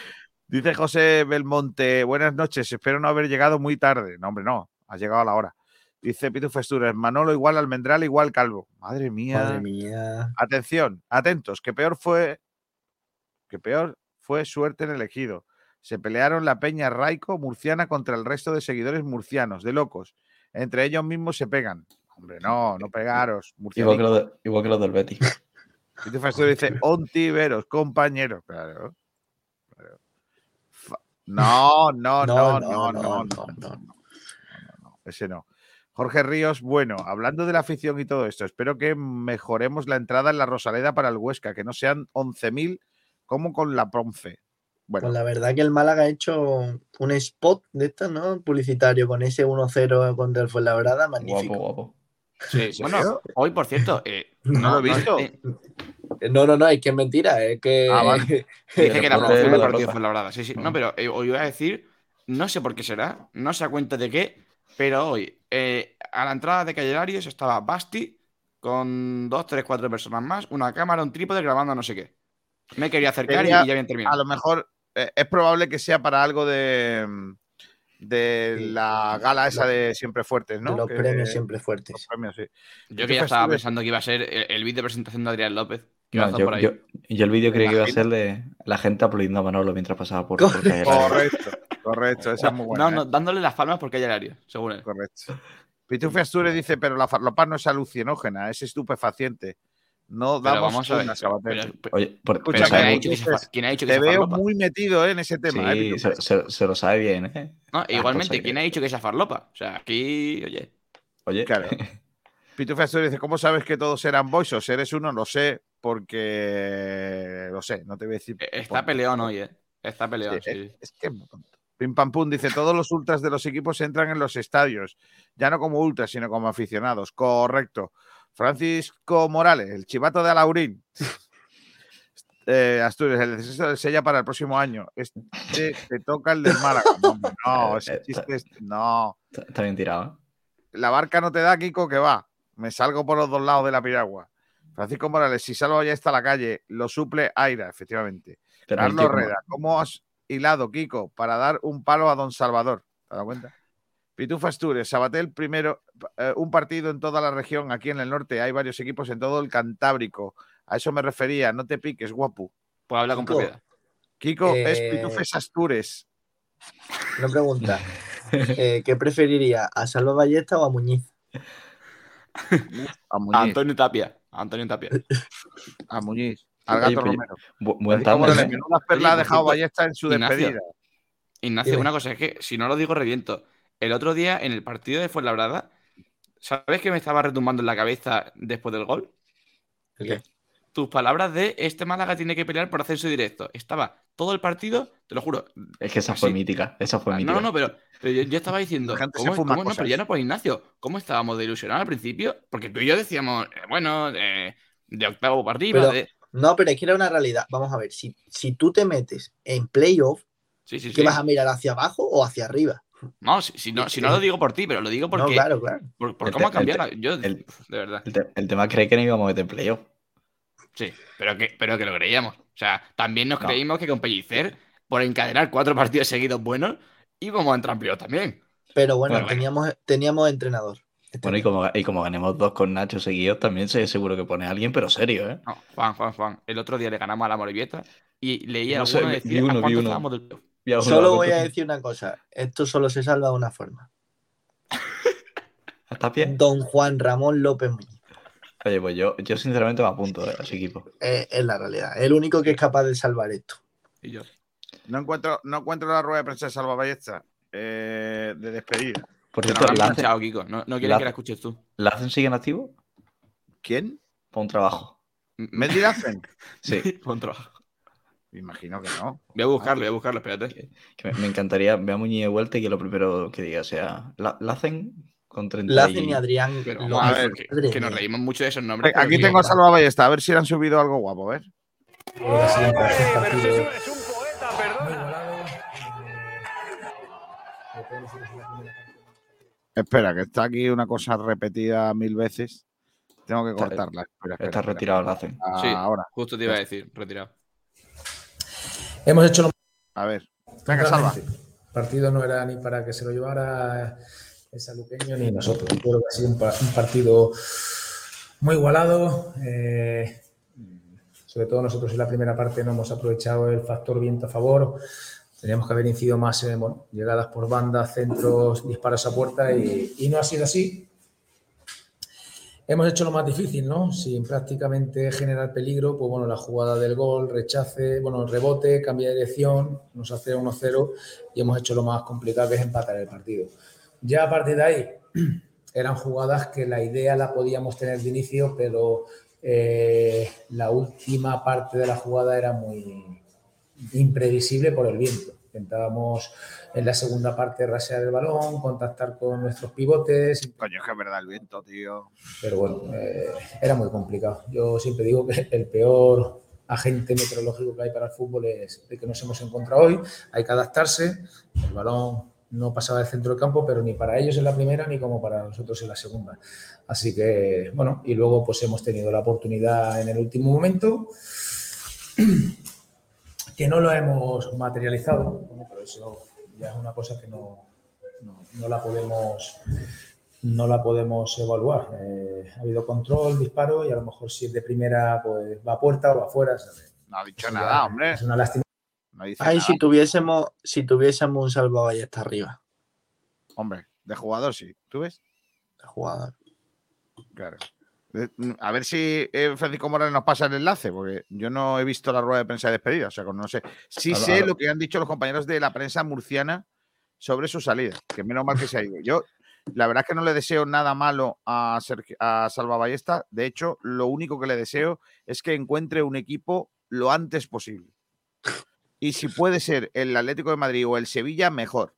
Dice José Belmonte, buenas noches, espero no haber llegado muy tarde. No, hombre, no, has llegado a la hora. Dice Pitu Festures, Manolo igual Almendral igual Calvo. Madre mía. Madre mía. Atención, atentos, que peor fue que peor fue suerte en el ejido. Se pelearon la peña Raico murciana contra el resto de seguidores murcianos, de locos. Entre ellos mismos se pegan. Hombre, no, no pegaros. Igual que, Murcianicos. los de- igual que los del Betis. Pitu Festures dice, ontiveros, compañeros. Claro. No, no, no, no, no, no, no, no, no, no, ese no. Jorge Ríos, bueno, hablando de la afición y todo esto, espero que mejoremos la entrada en la Rosaleda para el Huesca, que no sean 11.000 como con la Ponce. Bueno, Pues la verdad que el Málaga ha hecho un spot de estos, ¿no? Publicitario con ese 1-0 contra el Fuenlabrada, magnífico. Guapo, guapo. Sí, ¿En bueno, hoy, por cierto, eh, No lo he visto. eh, No, no, no, es que es mentira, es que... Ah, vale. Dije que la promoción de del la partido fue la verdad. Sí, sí. No, Mm. pero eh, hoy iba a decir, no sé por qué será, no sé a cuenta de qué, pero hoy, eh, a la entrada de Calle Larios estaba Basti con dos, tres, cuatro personas más, una cámara, un trípode grabando no sé qué. Me quería acercar y- Quería- y ya habían a terminado. lo mejor eh, es probable que sea para algo de, mm, de Sí. la gala esa de Siempre Fuertes, ¿no? de los Que- premios siempre fuertes. los premios, sí. Yo ¿Qué que ya estaba pensando que iba a ser el, el vídeo de presentación de Adrián López. No, yo, por ahí. yo, yo el vídeo creí que iba a ser de la gente aplaudiendo a Manolo mientras pasaba por, por Correcto. calle Lario. Correcto, correcto, esa es muy buena. no, ¿eh? no, dándole las palmas porque hay horario, según él. Correcto. Pitufi Astures dice, pero la farlopa no es alucinógena, es estupefaciente. No damos vamos a ver. una, Sabater. pero- pero- Oye, por- Escucha, ¿quién, ha que- dicho que sea fa- quién ha dicho que Te veo farlopa? muy metido en ese tema. ¿eh, Sí, se, se- se lo sabe bien, ¿eh? No, igualmente, ¿quién que- ha dicho que sea farlopa? O sea, aquí, oye. Oye, Claro. Astures dice, ¿cómo sabes que todos eran boisos? ¿Eres uno? Lo sé, porque... Lo sé, no te voy a decir... eh, Está por- peleón hoy, ¿eh? Está peleón, Sí, sí. Es que es muy tonto. Pim Pam Pum dice: Todos los ultras de los equipos entran en los estadios, ya no como ultras, sino como aficionados. Correcto. Francisco Morales, el chivato de Alaurín. Eh, Asturias, el descenso del Sella para el próximo año. Este te toca el del Málaga. No, ese chiste es- no. está, bien tirado. ¿eh? La barca no te da, Kiko, que va. Me salgo por los dos lados de la piragua. Francisco Morales, si salvo ya está la calle, lo suple Aira, efectivamente. Pero Carlos Reda, ¿cómo has hilado, Kiko, para dar un palo a Don Salvador? ¿Te has dado cuenta? Pitufo Astures, Sabatel primero, eh, un partido en toda la región, aquí en el norte, hay varios equipos en todo el Cantábrico. A eso me refería, no te piques, guapo. Pues habla con Kiko. propiedad. Kiko es Eh, Pitufes Astures. Una pregunta. Eh, ¿Qué preferiría? ¿A Salva Ballesta o a Muñiz? A Antonio Tapia. A Antonio Tapia. a Muñiz, al Oye, gato pero- Romero. Bu- buen tándem, ¿eh? menudas perlas Oye, ha dejado Ballesta en su Ignacio, despedida. Ignacio, una cosa, es que si no lo digo, reviento. El otro día, en el partido de Fuenlabrada, ¿sabes que me estaba retumbando en la cabeza después del gol? ¿El qué? Tus palabras de este Málaga tiene que pelear por ascenso directo. Estaba todo el partido, te lo juro. Es que esa fue mítica. Esa fue mítica. No, no, pero, pero yo, yo estaba diciendo, ¿cómo, cómo no? Pero ya no por Ignacio. ¿Cómo estábamos de ilusionados al principio? Porque tú y yo decíamos, eh, bueno, eh, de octavo para arriba, Pero- de... No, pero es que era una realidad. Vamos a ver, si, si tú te metes en playoff, Sí, sí, ¿qué sí. vas a mirar hacia abajo o hacia arriba? No, si, si no, si no lo digo por ti, pero lo digo No, porque... claro, claro. por, por cómo ha cambiado. yo, el- de verdad. El, te- el tema cree que no íbamos a meter playoff. Sí, pero que, pero que lo creíamos. O sea, también nos No. creímos que con Pellicer, por encadenar cuatro partidos seguidos buenos, íbamos a entrar en playoff también. Pero bueno, Bueno, bueno. teníamos, teníamos entrenador. Bueno, y como, y como ganemos dos con Nacho seguidos, también sé seguro que pone a alguien, pero serio, ¿eh? No, Juan, Juan, Juan. El otro día le ganamos a la Morivieta y leía No sé, decir a uno, vi cuánto uno. estábamos del Solo voy a decir una cosa. Esto solo se salva de una forma. ¿Hasta pie? Don Juan Ramón López Muñiz. Oye, pues yo, yo sinceramente me apunto eh, a ese equipo. Eh, es la realidad. El único que es capaz de salvar esto. Y yo, No encuentro, no encuentro la rueda de prensa de Salva Ballesta eh, de despedida. Por cierto, lo han ¿Lacen, planchado, Kiko. No, no quieren Lacen- que la escuches tú. ¿Lacen sigue en activo? ¿Quién? Para un trabajo. ¿Mendy Lacen? Sí, Buen trabajo. Me imagino que no. Voy a buscarlo, voy a buscarlo, espérate. que me, me encantaría ver a Muñiz de vuelta y que lo primero que diga sea La- Lacen con 30 Lacen y- Adrián. Pero lo- a ver, que, nos reímos mucho de esos nombres. pero Aquí tengo a Salva Ballesta, a ver si le han subido algo guapo, a ver. Un partido es un poeta, perdona. eh, la. Espera, que está aquí una cosa repetida mil veces. Tengo que cortarla. Espera, espera, Está espera. retirado Lacen. Ah, Sí. Ahora, Justo te iba a decir, retirado. Hemos hecho lo a ver. Venga, Salva. El partido no era ni para que se lo llevara el saluqueño ni nosotros. Yo creo que ha sido un, pa- un partido muy igualado. eh, sobre todo nosotros en la primera parte no hemos aprovechado el factor viento a favor. Teníamos que haber incidido más en bueno, llegadas por banda, centros, disparos a puerta y, y no ha sido así. Hemos hecho lo más difícil, ¿no? Sin prácticamente generar peligro, pues bueno, la jugada del gol, rechace, bueno, rebote, cambia de dirección, nos hace 1-0 y hemos hecho lo más complicado que es empatar el partido. Ya a partir de ahí eran jugadas que la idea la podíamos tener de inicio, pero eh, la última parte de la jugada era muy imprevisible por el viento. Intentábamos en la segunda parte rasear el balón, contactar con nuestros pivotes, Coño, es que es verdad el viento, tío. pero bueno, eh, era muy complicado. Yo siempre digo que el peor agente meteorológico que hay para el fútbol es el que nos hemos encontrado hoy. Hay que adaptarse. El balón no pasaba del centro del campo, pero ni para ellos en la primera ni como para nosotros en la segunda. Así que, bueno, y luego pues hemos tenido la oportunidad en el último momento. Que no lo hemos materializado, pero eso ya es una cosa que no, no, la podemos no la podemos evaluar. Eh, ha habido control, disparo y a lo mejor si es de primera pues va a puerta o afuera. No ha dicho nada, hombre. Es una lástima. Ay, si tuviésemos, si tuviésemos un salvaballesta hasta arriba. Hombre, de jugador sí. ¿Tú ves? De jugador. Claro. Mm, a ver si eh, Francisco Morales nos pasa el enlace, porque yo no he visto la rueda de prensa de despedida, o sea, no sé. Sí sé lo que han dicho los compañeros de la prensa murciana sobre su salida, que menos mal que se ha ido. Yo, la verdad es que no le deseo nada malo a, a Salva Ballesta. De hecho, lo único que le deseo es que encuentre un equipo lo antes posible. Y si puede ser el Atlético de Madrid o el Sevilla, mejor.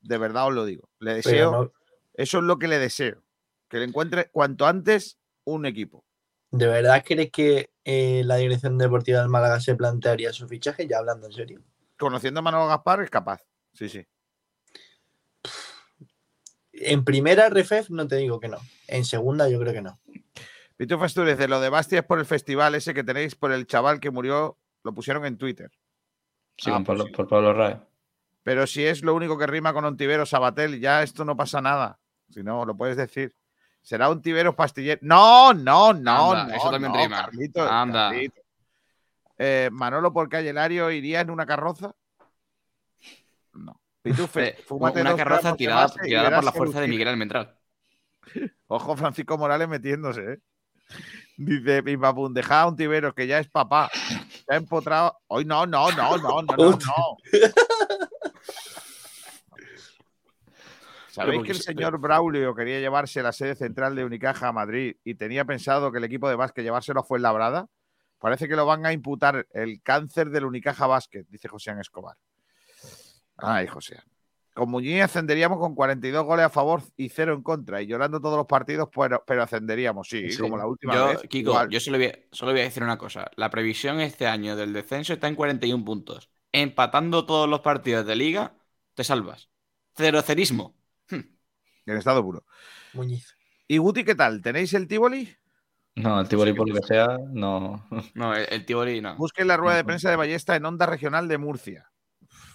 De verdad os lo digo. Le deseo. Eso es lo que le deseo. Que le encuentre cuanto antes un equipo. ¿De verdad crees que eh, la dirección deportiva del Málaga se plantearía su fichaje? Ya hablando en serio. Conociendo a Manuel Gaspar, es capaz. Sí, sí. En primera RFF no te digo que no. En segunda yo creo que no. Pito Fastúrez, de lo de Bastia es por el festival ese que tenéis por el chaval que murió, lo pusieron en Twitter. Sí, ah, pues por, Pablo Ray. Pero si es lo único que rima con Ontivero, Sabatel, ya esto no pasa nada. Si no, lo puedes decir. Será un tibero pastillero. No, no, no, no. Eso también rima. Anda. Eh, Manolo por calle Lario iría en una carroza. No. Pitufe, eh, una carroza tirada, por la fuerza de Miguel Almendral. Ojo, Francisco Morales metiéndose, ¿eh? Dice Pim deja a un tibero que ya es papá. Se ha empotrado. Hoy no, no, no, no, no, no, no. ¿Sabéis que el señor Braulio quería llevarse la sede central de Unicaja a Madrid y tenía pensado que el equipo de básquet llevárselo fue Labrada? Parece que lo van a imputar el cáncer del Unicaja Básquet, dice José Escobar. Ay, José. Con Muñiz ascenderíamos con 42 goles a favor y cero en contra. Y llorando todos los partidos, pero, pero ascenderíamos, sí, como la última vez. Kiko, yo solo voy, solo voy a decir una cosa. La previsión este año del descenso está en 41 puntos. Empatando todos los partidos de liga, te salvas. Cero cerismo. En estado puro. Muñiz. ¿Y Guti qué tal? ¿Tenéis el Tivoli? No, el Tivoli por lo que sea, no. No, el, Tivoli no. Busquen la rueda de prensa de Ballesta en Onda Regional de Murcia.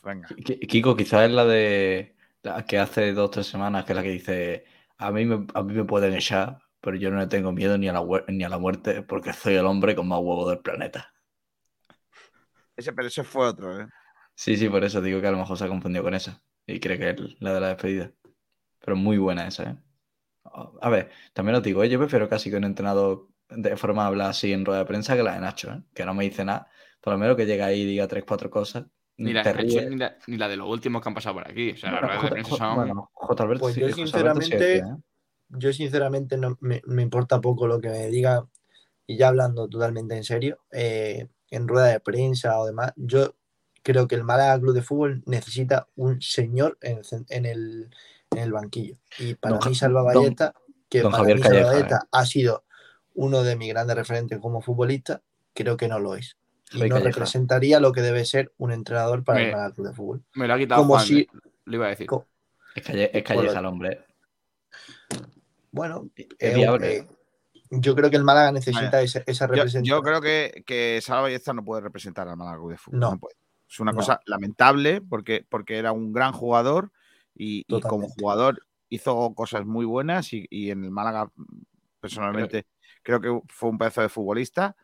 venga. Kiko, quizás es la de que hace dos o tres semanas, que es la que dice, a mí, me, a mí me pueden echar, pero yo no le tengo miedo ni a, la, ni a la muerte porque soy el hombre con más huevo del planeta. Ese, pero ese fue otro, ¿eh? Sí, sí, por eso digo que a lo mejor se ha confundido con esa. Y cree que es la de la despedida. Pero muy buena esa, ¿eh? A ver, también os digo, ¿eh? yo prefiero casi que un entrenador de forma de hablar así en rueda de prensa que la de Nacho, ¿eh? que no me dice nada. Por lo menos que llegue ahí y diga tres, cuatro cosas. Ni la, ni, la, de los últimos que han pasado por aquí. O sea, la rueda de prensa son... Bueno, pues yo sinceramente, ¿eh? yo sinceramente no, me, me, importa poco lo que me diga, y ya hablando totalmente en serio, eh, en rueda de prensa o demás, yo creo que el Málaga Club de Fútbol necesita un señor en en el, en el banquillo. Y para mí Salva Valleta, que para mí Salva eh. ha sido uno de mis grandes referentes como futbolista, creo que no lo es. Y no representaría lo que debe ser un entrenador para el club de fútbol. Me lo ha quitado como si, le iba a decir. es, calle, es Calleja el hombre. Bueno, eh, yo creo que el Málaga necesita esa, representación. Yo, creo que, que Salva Ballesta no puede representar al Málaga Club de Fútbol. No. Es una cosa lamentable porque, porque era un gran jugador y, como jugador hizo cosas muy buenas y, en el Málaga personalmente creo que fue un pedazo de futbolista,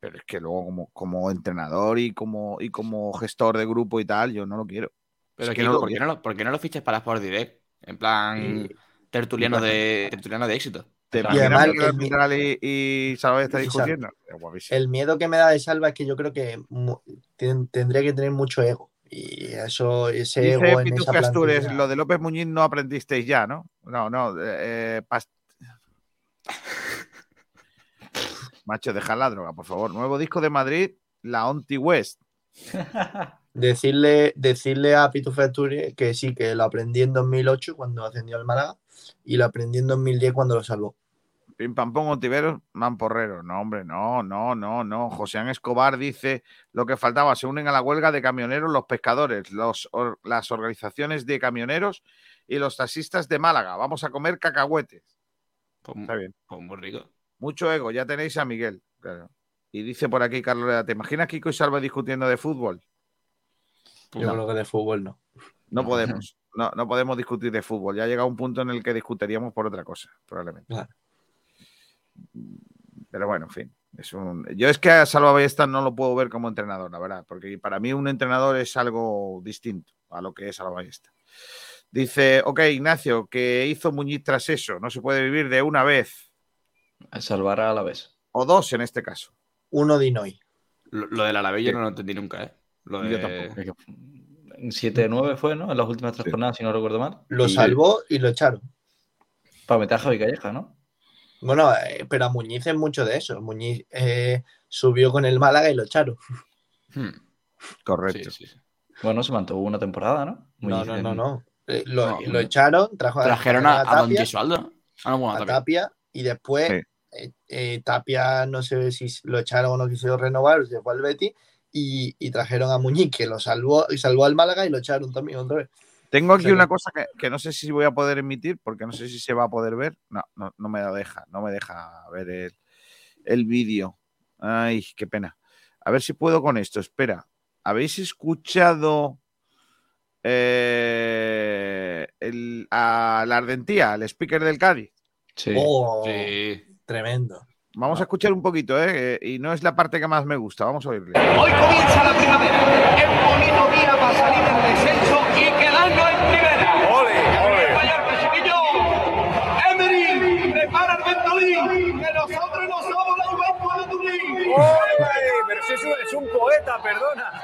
pero es que luego como, como entrenador y como, y como gestor de grupo y tal, yo no lo quiero. Pero es que no, ¿por, qué no lo, ¿por, qué no lo, fiches para Sport Direct? En plan tertuliano, de, tertuliano de éxito. ¿Te y además, el, y, y Salva está discutiendo? El miedo que me da de Salva es que yo creo que tendría que tener mucho ego. Y eso, ese Dice ego en esa Astures, lo de López Muñiz no aprendisteis ya, ¿no? No, no. Eh, Macho, deja la droga, por favor. Nuevo disco de Madrid, la Onti West. decirle, decirle a Pitufo que sí, que lo aprendí en 2008 cuando ascendió al Málaga y lo aprendí en 2010 cuando lo salvó. Pim pam pum, Ontiveros, Mamporrero. No, hombre, no, no, no, no. José Escobar dice lo que faltaba. Se unen a la huelga de camioneros los pescadores, los, las organizaciones de camioneros y los taxistas de Málaga. Vamos a comer cacahuetes. Pues Está bien. Pues muy rico. Mucho ego, ya tenéis a Miguel. Y dice por aquí Carlos ¿te imaginas Kiko y Salva discutiendo de fútbol? Yo creo que de fútbol no. No podemos. No, no podemos discutir de fútbol. Ya ha llegado un punto en el que discutiríamos por otra cosa, probablemente. Claro. Pero bueno, en fin. Es un... Yo es que a Salva Ballesta no lo puedo ver como entrenador, la verdad, porque para mí un entrenador es algo distinto a lo que es Salva Ballesta. Dice, ok, Ignacio, ¿qué hizo Muñiz tras eso? No se puede vivir de una vez. Salvar a la vez. O dos en este caso. Uno de Inoy. Lo, lo del Alavés yo no lo entendí nunca, ¿eh? Lo de... Yo tampoco. Es que 7-9 fue, ¿no? En las últimas tres Sí. jornadas, si no recuerdo mal. Lo Y- salvó y lo echaron. Para meter a Javi Calleja, ¿no? Bueno, eh, pero a Muñiz es mucho de eso. Muñiz eh, subió con el Málaga y lo echaron. Hmm, Correcto. sí, sí, sí. Bueno, se mantuvo una temporada, ¿no? No, Muñiz no, en- no, no. Eh, Lo, No, lo no. echaron, trajo a, Trajeron a, Don Tapia, Gesualdo. Ah, no, a Tapia. Tapia y después Sí. eh, eh, Tapia no sé si lo echaron o no quiso renovar, se fue al Betis y, y trajeron a Muñiz que lo salvó y salvó al Málaga y lo echaron también otra vez. Tengo aquí una cosa que, que no sé si voy a poder emitir, porque no sé si se va a poder ver. No, no, no me la deja, no me deja ver el, el vídeo. Ay, qué pena. A ver si puedo con esto. Espera. ¿Habéis escuchado eh, el, a la Ardentía, el speaker del Cádiz? Sí. Oh, Sí. tremendo. Vamos a escuchar un poquito, ¿eh? Y no es la parte que más me gusta. Vamos a oírle. Hoy comienza la primavera. Qué bonito día para salir del descenso y un, poeta, perdona.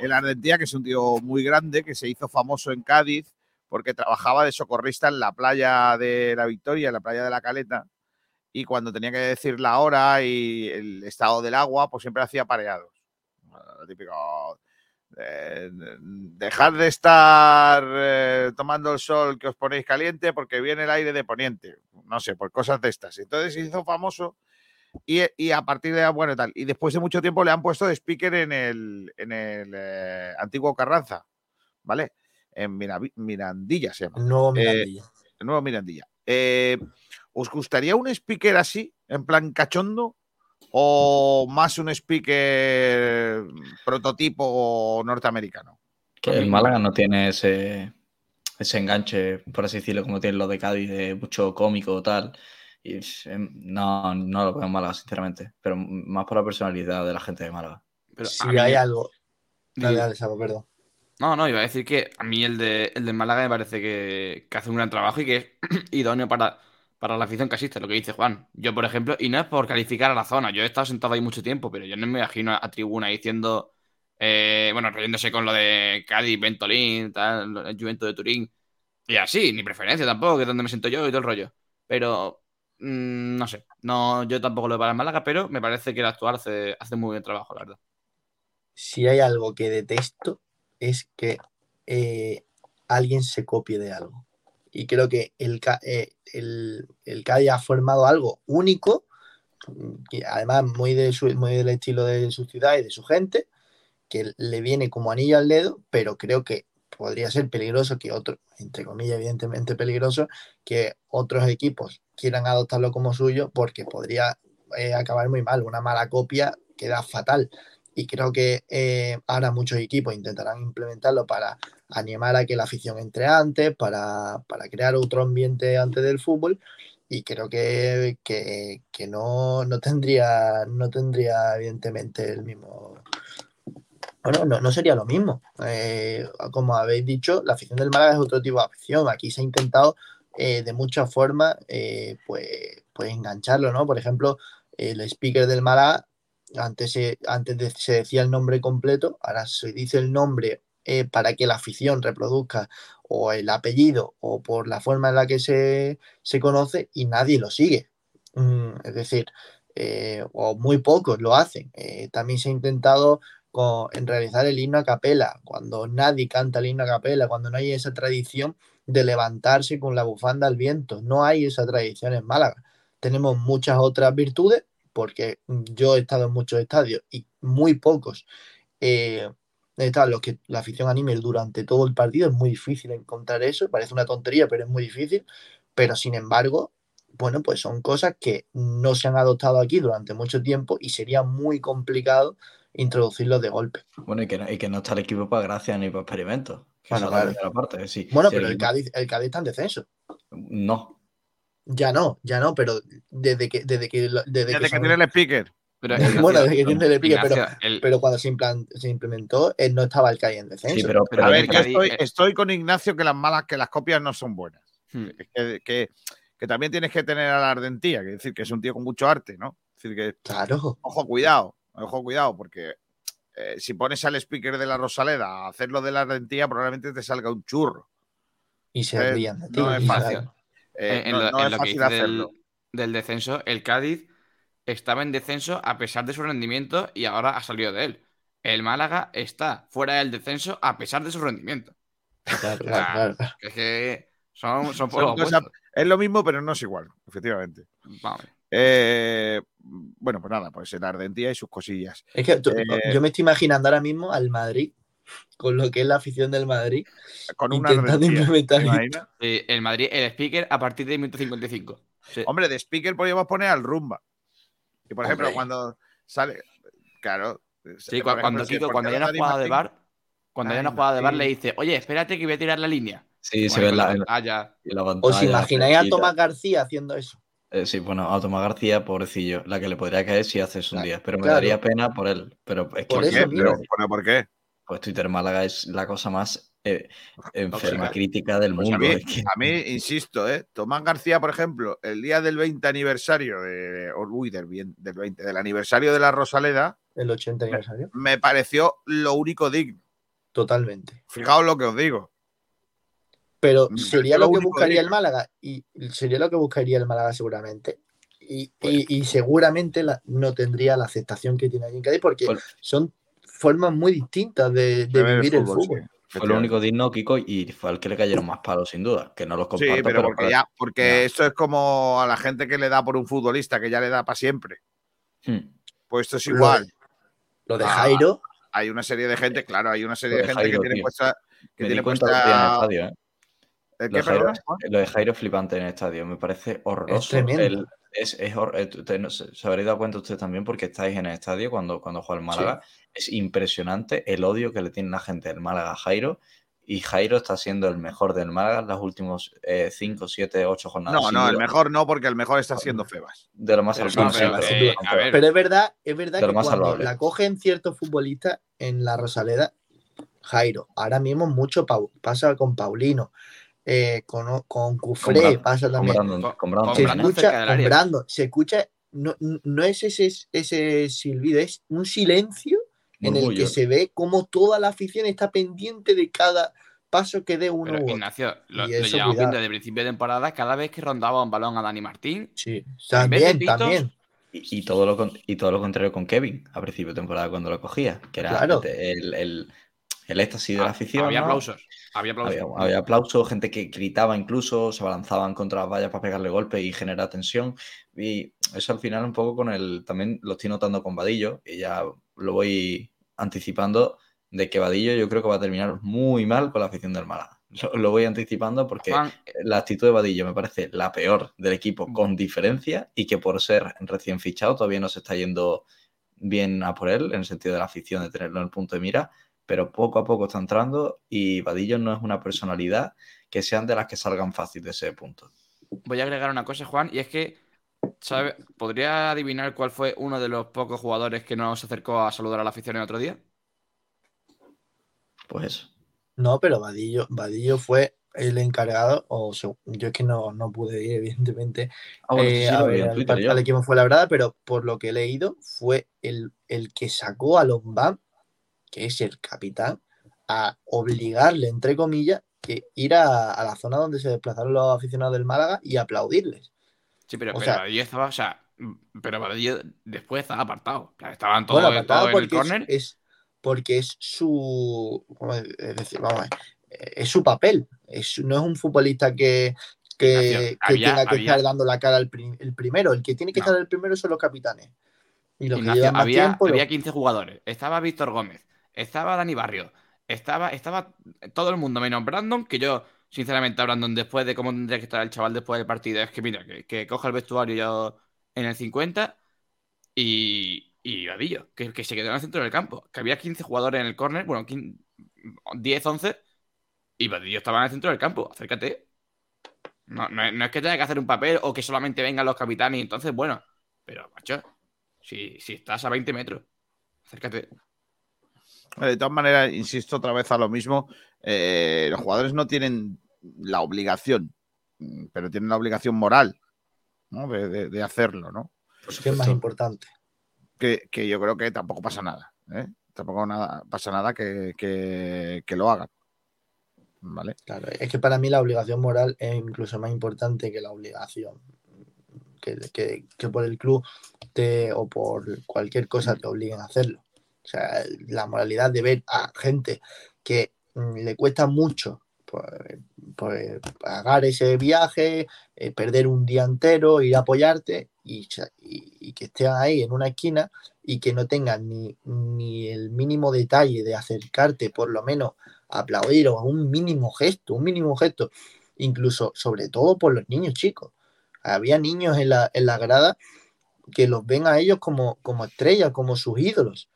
el Ardentía, que es un tío muy grande, que se hizo famoso en Cádiz porque trabajaba de socorrista en la playa de la Victoria, en la playa de la Caleta, y cuando tenía que decir la hora y el estado del agua, pues siempre hacía pareados. Típico. Eh, dejar de estar eh, tomando el sol que os ponéis caliente porque viene el aire de poniente. No sé, por cosas de estas. Entonces se hizo famoso y, y a partir de bueno tal. Y después de mucho tiempo le han puesto de speaker en el, en el eh, antiguo Carranza, ¿vale? En Mirandilla se llama. Nuevo Mirandilla. Nuevo Mirandilla. ¿Os gustaría un speaker así, en plan cachondo? ¿O más un speaker prototipo norteamericano? Que el Málaga no tiene ese, ese enganche, por así decirlo, como tiene lo de Cádiz, de mucho cómico o tal. Y em, no, no lo veo en Málaga, sinceramente. Pero más por la personalidad de la gente de Málaga. Pero si mí- hay algo. Dale, dale, perdón. No, no, iba a decir que a mí el de, el de Málaga me parece que, que hace un gran trabajo y que es idóneo para, para la afición que asiste, lo que dice Juan. Yo, por ejemplo, y no es por calificar a la zona, yo he estado sentado ahí mucho tiempo, pero yo no me imagino a, tribuna diciendo, eh, bueno, riéndose con lo de Cádiz, Ventolín, tal, el Juventus de Turín, y así, ni preferencia tampoco, que es donde me siento yo y todo el rollo. Pero, mm, no sé, no, yo tampoco lo veo para Málaga, pero me parece que el actual hace, hace muy buen trabajo, la verdad. Si hay algo que detesto es que eh, alguien se copie de algo. Y creo que el, eh, el, el Cádiz ha formado algo único, que además muy, de su- muy del estilo de su ciudad y de su gente, que le viene como anillo al dedo, pero creo que podría ser peligroso que otros, entre comillas, evidentemente peligroso, que otros equipos quieran adoptarlo como suyo, porque podría eh, acabar muy mal. Una mala copia queda fatal. Y creo que eh, ahora muchos equipos intentarán implementarlo para animar a que la afición entre antes, para, para crear otro ambiente antes del fútbol. Y creo que, que, que no, no tendría, no tendría, evidentemente, el mismo. Bueno, no, no sería lo mismo. Eh, como habéis dicho, la afición del Málaga es otro tipo de afición. Aquí se ha intentado eh, de muchas formas pues, pues engancharlo, ¿no? Por ejemplo, el speaker del Málaga antes, se, antes se decía el nombre completo, ahora se dice el nombre eh, para que la afición reproduzca o el apellido o por la forma en la que se, se conoce y nadie lo sigue. Mm, es decir, eh, o muy pocos lo hacen. Eh, también se ha intentado en realizar el himno a capela, cuando nadie canta el himno a capela, cuando no hay esa tradición de levantarse con la bufanda al viento. No hay esa tradición en Málaga. Tenemos muchas otras virtudes, porque yo he estado en muchos estadios y muy pocos eh, están los que la afición anime durante todo el partido. Es muy difícil encontrar eso. Parece una tontería, pero es muy difícil. Pero sin embargo, bueno, pues son cosas que no se han adoptado aquí durante mucho tiempo y sería muy complicado introducirlos de golpe. Bueno, y que, no, y que no está el equipo para gracia ni para experimentos. Bueno, claro. parte. sí. Bueno, pero el equipo- Cádiz, el Cádiz está en descenso. No. Ya no, ya no, pero desde que, desde que, desde Desde que son- tiene el speaker. Pero, bueno, desde que tiene el pique, pero, el- pero cuando se, se implementó, él no estaba el Cádiz en descenso. Sí, pero, Pero A ver, Cádiz- estoy, eh. estoy con Ignacio que las malas, que las copias no son buenas. Hmm. Que, que- que también tienes que tener a la ardentía, que es decir, que es un tío con mucho arte, ¿no? Es decir, que Claro, ojo, cuidado, ojo, cuidado, porque eh, si pones al speaker de la Rosaleda a hacerlo de la ardentía, probablemente te salga un churro. y se Eh, rían de ti. no es y fácil. Eh, en, no lo, no en es lo que fácil hacerlo. del descenso, el Cádiz estaba en descenso a pesar de su rendimiento y ahora ha salido de él. El Málaga está fuera del descenso a pesar de su rendimiento. Claro, O sea, claro, claro. Es que son, son cosas- es lo mismo, pero no es igual, efectivamente. Vamos. Eh, bueno, pues nada, pues la ardentía y sus cosillas. Es que tú- Eh, yo me estoy imaginando ahora mismo al Madrid, con lo que es la afición del Madrid, Con una intentando implementar. Sí, el Madrid, el speaker a partir de minuto 55. Sí. Hombre, de speaker podríamos poner al rumba. Y por ejemplo, Hombre. cuando sale. Claro. Sí, cuando ejemplo, Kiko, cuando hay una jugada de bar, cuando hay Ay, una jugada de bar, le dice, oye, espérate que voy a tirar la línea. Sí, se ve en la, ah, ya. la ¿Os pantalla imagináis a. Tomás García haciendo eso? Eh, sí, bueno, a Tomás García, pobrecillo, la que le podría caer si hace eso un Claro, día. Pero me claro. daría pena por él. Pero es que Por ¿Por eso pero ¿por qué? Pues Twitter Málaga es la cosa más eh, enferma Tóxica. crítica del Pues a mundo. mí, es que- a mí, insisto, ¿eh? Tomás García, por ejemplo, el día del 20 aniversario de. o, Uy, del, bien- del 20, del aniversario de la Rosaleda, El 80 aniversario. me pareció lo único digno. Totalmente. Fijaos lo que os digo. Pero Me sería lo lo que buscaría el. Málaga. Y sería lo que buscaría el Málaga seguramente. Y, y- y seguramente la- no tendría la aceptación que tiene allí en Cádiz porque Fue- son formas muy distintas de, de De ver vivir el fútbol. sí, Fue lo único digno, Kiko, y fue al que le cayeron más palos, sin duda. Que no los comparto, Sí, pero porque para- ya, porque ya. esto es como a la gente que le da por un futbolista que ya le da para siempre. Hmm. Pues esto es Lo- igual. Lo de Ah, Jairo, Hay una serie de gente, claro, hay una serie de de gente Jairo, que tiene tío. puesta. Que Me di tiene puesta. estadio, ¿eh? ¿El Lo de, Jairo, lo de Jairo es flipante en el estadio, me parece horroroso. tremendo. El- es, es eh, usted no se, se habréis dado cuenta ustedes también porque estáis en el estadio cuando, cuando juega el Málaga. Es impresionante el odio que le tiene la gente del Málaga a Jairo. Y Jairo está siendo el mejor del Málaga en las últimos 5, 7, 8 jornadas. No, no, el mejor no, porque el mejor está siendo Febas. De lo más Pero salvable, no, pero, eh, es verdad, es verdad que lo más cuando salvable. la cogen ciertos futbolistas en la Rosaleda, Jairo, ahora mismo mucho pasa con Paulino, eh, con, con Cufré, Brandon, pasa con también. Brandon, Con- Brandon con se. Brandon escucha cerca del con. Brandon, se escucha, no, no es ese, ese silbido, es un silencio en el que se ve como toda la afición está pendiente de cada paso que dé uno Pero. Ignacio, lo, Y lo eso, llevamos viendo desde el principio de temporada, cada vez que rondaba un balón a Dani Martín, Sí, en vez de también, pitos, también. Y, y todo lo, y todo lo contrario con Kevin a principio de temporada cuando lo cogía, que era Claro. el, el, el éxtasis de la afición. Ah, había ¿no? aplausos. Había aplausos. Había, había aplausos, gente que gritaba incluso, se abalanzaban contra las vallas para pegarle golpes y generar tensión. Y eso al final un poco con el, también lo estoy notando con Vadillo, y ya lo voy anticipando, de que Vadillo yo creo que va a terminar muy mal con la afición del Málaga. Lo, lo voy anticipando porque Juan, la actitud de Vadillo me parece la peor del equipo con diferencia y que por ser recién fichado todavía no se está yendo bien a por él en el sentido de la afición de tenerlo en el punto de mira, pero poco a poco está entrando y Vadillo no es una personalidad que sean de las que salgan fácil de ese punto. voy a agregar una cosa, Juan, y es que, ¿sabe? ¿podría adivinar cuál fue uno de los pocos jugadores que no se acercó a saludar a la afición el otro día? Pues eso. No, pero Vadillo, Vadillo fue el encargado, o yo es que no, no pude ir, evidentemente, Ah, bueno, eh, sí a ver en al, Twitter yo. al equipo fue la verdad, pero por lo que he leído, fue el, el que sacó a Lombán, que es el capitán, a obligarle, entre comillas, que ir a, a la zona donde se desplazaron los aficionados del Málaga y aplaudirles. Sí, pero, O pero sea- estaba, o sea, pero Vadillo después estaba apartado. Estaban todos, Bueno, apartado todos en el es, córner. es- porque es su ¿cómo es decir? Vamos a ver, es su papel. Es, no es un futbolista que, que, que había- tenga que había- estar dando la cara el primero. El que tiene que No. estar el primero son los capitanes. Y los que Ignacio, llevan más había, tiempo. había los- 15 jugadores. Estaba Víctor Gómez. Estaba Dani Barrio. Estaba, estaba todo el mundo menos Brandon, que yo sinceramente, Brandon, después de cómo tendría que estar el chaval después del partido, es que mira, que, coja el vestuario ya en el 50 y, y Vadillo, que, que se quedó en el centro del campo. Que había 15 jugadores en el córner, bueno, 15 10, 11, y Vadillo estaba en el centro del campo. Acércate. No, no, no es que tenga que hacer un papel o que solamente vengan los capitanes entonces, bueno, pero, macho, si, si estás a 20 metros, acércate. De todas maneras, insisto otra vez a lo mismo, eh, los jugadores no tienen la obligación, mm, pero tienen la obligación moral ¿no? de, de- de hacerlo, ¿no? que es más importante. Que, que yo creo que tampoco pasa nada, ¿eh? Tampoco nada, pasa nada que, que- que lo hagan, ¿vale? Claro, es que para mí la obligación moral es incluso más importante que la obligación. Que, que- que por el club te, o por cualquier cosa te obliguen a hacerlo. O sea, la moralidad de ver a gente que mm, le cuesta mucho pues, pues, pagar ese viaje, eh, perder un día entero, ir a apoyarte y, y- que estén ahí en una esquina y que no tengan ni, ni el mínimo detalle de acercarte, por lo menos a aplaudir o un mínimo gesto, un mínimo gesto, incluso sobre todo por los niños chicos. Había niños en la, en la grada que los ven a ellos como, como estrellas, como sus ídolos.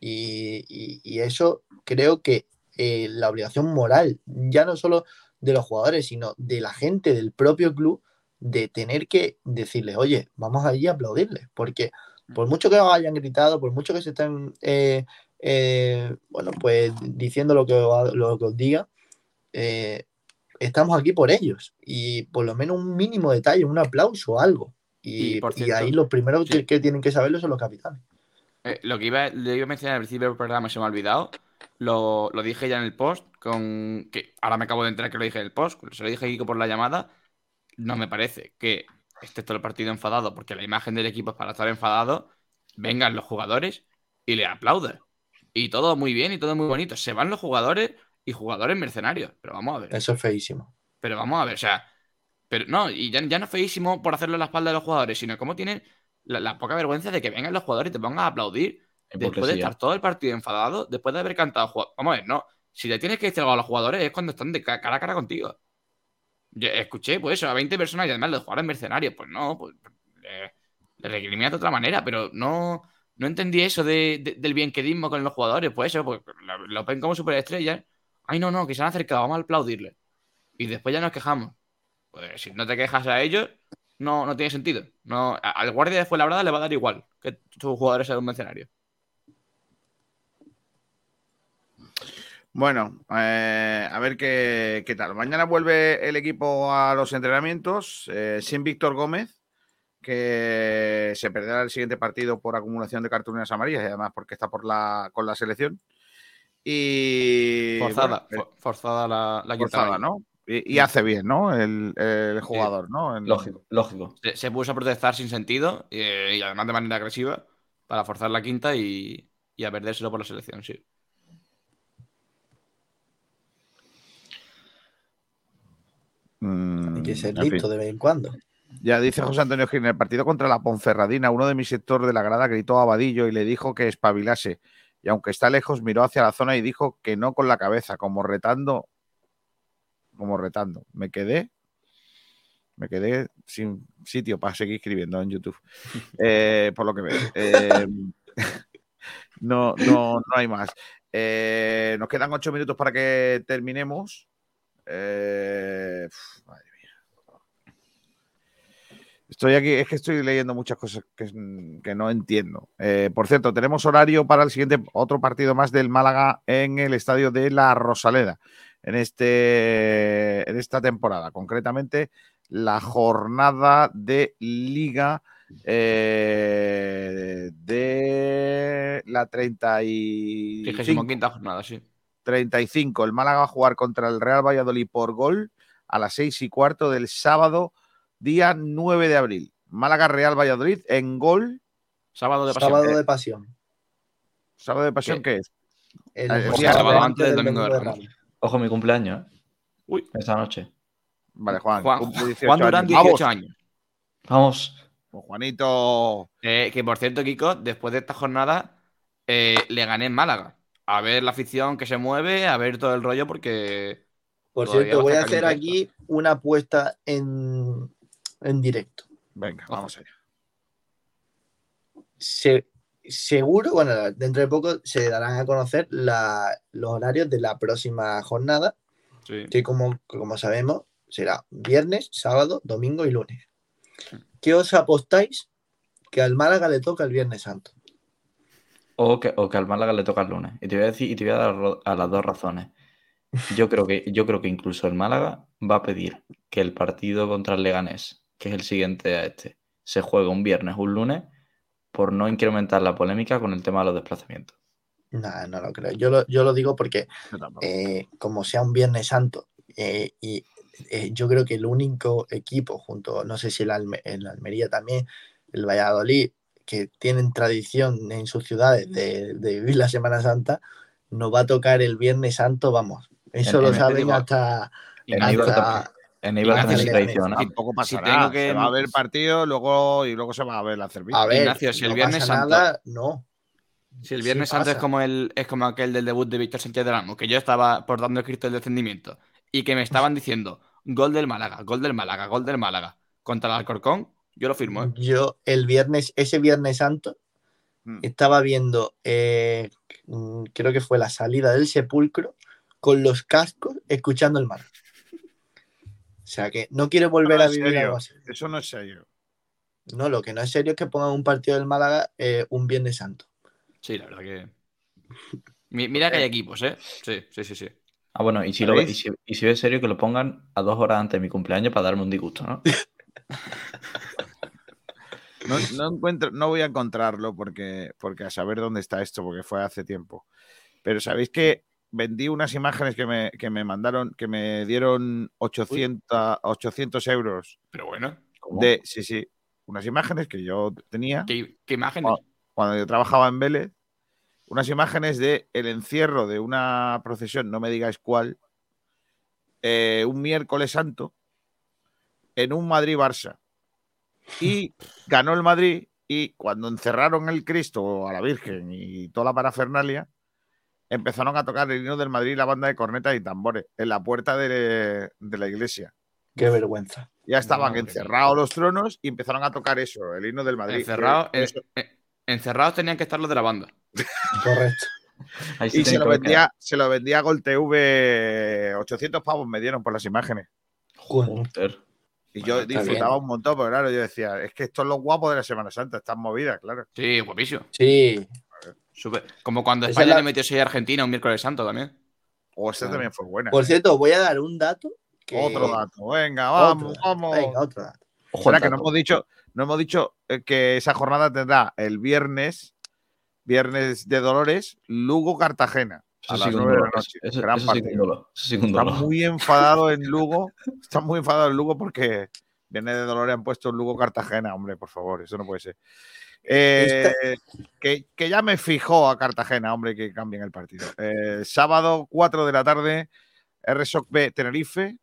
Y, y- y eso creo que eh, la obligación moral, ya no solo de los jugadores, sino de la gente del propio club, de tener que decirles, oye, vamos allí a aplaudirles, porque por mucho que os hayan gritado, por mucho que se estén, eh, eh, bueno, pues diciendo lo que, os- lo que os diga, eh, estamos aquí por ellos y por lo menos un mínimo detalle, un aplauso, algo. Y, Y, por y cierto, ahí los primeros sí. que, que tienen que saberlo son los capitanes. Eh, lo que iba, a mencionar al principio del programa se me ha olvidado. Lo, lo dije ya en el post, con que ahora me acabo de enterar que lo dije en el post, se lo dije a Kiko por la llamada. No me parece que esté todo el partido enfadado, porque la imagen del equipo es para estar enfadado, vengan los jugadores y le aplaudan. Y todo muy bien y todo muy bonito. Se van los jugadores y jugadores mercenarios. Pero vamos a ver. Eso es feísimo. Pero vamos a ver, o sea. Pero no, y ya, ya no es feísimo por hacerlo en la espalda de los jugadores, sino como tienen la, la poca vergüenza de que vengan los jugadores y te pongan a aplaudir después de estar todo el partido enfadado, después de haber cantado. Vamos a ver, no. Si le tienes que decir algo a los jugadores es cuando están de ca- cara a cara contigo. Yo escuché, pues eso, a 20 personas y además los jugadores mercenarios. Pues no, pues le, le de otra manera, pero no, no entendí eso de, de- del bienquedismo con los jugadores. Pues eso, pues lo, lo ven como superestrellas. Ay, no, no, que se han acercado, vamos a aplaudirles. Y después ya nos quejamos. Pues si no te quejas a ellos, no, no tiene sentido. No, al guardia de Fuenlabrada le va a dar igual que tus jugadores sean un mercenario. Bueno, eh, a ver qué, qué tal. Mañana vuelve el equipo a los entrenamientos eh, sin Víctor Gómez, que se perderá el siguiente partido por acumulación de cartulinas amarillas y además porque está por la, con la selección. Y Forzada, bueno, for- forzada la, la quinta forzada. ¿no? Y, y hace bien, ¿no? El, el jugador, ¿no? En- Lógico, lógico. Se, se puso a protestar sin sentido eh, y además de manera agresiva para forzar la quinta y, y a perdérselo por la selección, sí. Mm, Hay que ser en fin. listo de vez en cuando. Ya dice José Antonio Gil, en el partido contra la Ponferradina, uno de mi sector de la grada gritó a Vadillo y le dijo que espabilase. Y aunque está lejos, miró hacia la zona y dijo que no con la cabeza, como retando. Como retando. Me quedé. Me quedé sin sitio para seguir escribiendo en YouTube. Eh, por lo que veo. Eh, no, no, no hay más. Eh, nos quedan ocho minutos para que terminemos. Madre mía. Estoy aquí, es que estoy leyendo muchas cosas que, que no entiendo. Por cierto, tenemos horario para el siguiente, otro partido más del Málaga en el estadio de La Rosaleda, en, este, en esta temporada, concretamente la jornada de Liga eh, de la 35. 35 jornada, sí. 35. El Málaga va a jugar contra el Real Valladolid por gol a las 6 y cuarto del sábado, día 9 de abril. Málaga Real Valladolid en gol. Sábado de pasión. Sábado de pasión. ¿Sábado de pasión qué es? El, Ah, el el día sábado antes del domingo de de Ramos. Ojo, mi cumpleaños, ¿eh? Uy. Esta noche. Vale, Juan. Juan, cumple 18 Juan Durán, años. 18 Vamos. años. Vamos. Pues Juanito. Eh, que por cierto, Kiko, después de esta jornada eh, le gané en Málaga. A ver la afición que se mueve, a ver todo el rollo, porque Por cierto, voy a hacer aquí una apuesta en, en directo. Venga, vamos allá. Se- seguro, bueno, dentro de poco se darán a conocer la- los horarios de la próxima jornada, Sí. que como, como sabemos será viernes, sábado, domingo y lunes. ¿Qué os apostáis que al Málaga le toca el Viernes Santo? O que, o que al Málaga le toca el lunes. Y te voy a decir, y te voy a dar a las dos razones. Yo creo que, yo creo que incluso el Málaga va a pedir que el partido contra el Leganés, que es el siguiente a este, se juegue un viernes o un lunes por no incrementar la polémica con el tema de los desplazamientos. Nada, no lo creo. Yo lo, yo lo digo porque eh, como sea un Viernes Santo, eh, y eh, yo creo que el único equipo, junto, no sé si el, Alme- el Almería también, el Valladolid, que tienen tradición en sus ciudades de, de vivir la Semana Santa, nos va a tocar el Viernes Santo, vamos. Eso En- lo en- saben hasta, En hasta- en Eibar también tradición, ¿no? Tampoco si pasará. tengo que- Se va a ver el partido luego, y luego se va a ver la cerveza. A ver, Ignacio, si el no Viernes pasa Santo- nada, no. Si el Sí Viernes Santo es como, el, es como aquel del debut de Víctor Sánchez del Amo, que yo estaba portando escrito el descendimiento y que me estaban diciendo gol del Málaga, gol del Málaga, gol del Málaga contra el Alcorcón, yo lo firmo. ¿eh? Yo el viernes, ese Viernes Santo, Mm. estaba viendo, eh, mm, creo que fue la salida del sepulcro, con los cascos, escuchando el mar. O sea que no quiero volver No, a vivir algo así. Eso no es serio. No, lo que no es serio es que pongan un partido del Málaga eh, un Viernes Santo. Sí, la verdad que. Mi- Mira que hay equipos, ¿eh? Sí, sí, sí, sí. Ah, bueno, y si, lo, ¿Sabéis? y, si, y si es serio que lo pongan a dos horas antes de mi cumpleaños para darme un disgusto, ¿no? No, no encuentro, no voy a encontrarlo porque, porque a saber dónde está esto, porque fue hace tiempo. Pero sabéis que vendí unas imágenes que me, que me mandaron, que me dieron 800, 800 euros Pero bueno, ¿Cómo? de, sí, sí, unas imágenes que yo tenía ¿qué, qué imágenes? Cuando yo trabajaba en Vélez, unas imágenes de el encierro de una procesión, no me digáis cuál, eh, un miércoles santo en un Madrid-Barça. Y ganó el Madrid y cuando encerraron el Cristo a la Virgen y toda la parafernalia, empezaron a tocar el himno del Madrid y la banda de cornetas y tambores en la puerta de, de la iglesia. Qué vergüenza. Ya estaban encerrados los tronos y empezaron a tocar eso, el himno del Madrid. Encerrados, Que- eso- en- en- encerrados tenían que estar los de la banda. Correcto. Ahí sí Y se lo, vendía, se lo vendía a Gol TV, 800 pavos me dieron por las imágenes. Joder. Y yo disfrutaba bien. un montón, pero claro, yo decía, es que esto es lo guapo de la Semana Santa, están movidas, claro. Sí, guapísimo. Sí, Súper. Como cuando Esa España la- le metió 6 a Argentina un miércoles santo también. O Claro. también fue buena. por ¿eh? cierto, voy a dar un dato. Que... Otro dato, venga, vamos, vamos. Venga, otro dato. Ojo que no hemos dicho, no hemos dicho eh, que esa jornada tendrá el viernes, viernes de Dolores, Lugo Cartagena. Eso A sí las que un nueve de la dolor, noche. eso- Gran eso sí partido. eso sí un Está muy enfadado en Lugo. Está muy enfadado en Lugo porque viene de Dolores han puesto Lugo Cartagena, hombre, por favor, eso no puede ser. Eh, que, que ya me fijó a Cartagena, hombre, que cambien el partido. Eh, sábado, 4 de la tarde, RSOC B Tenerife,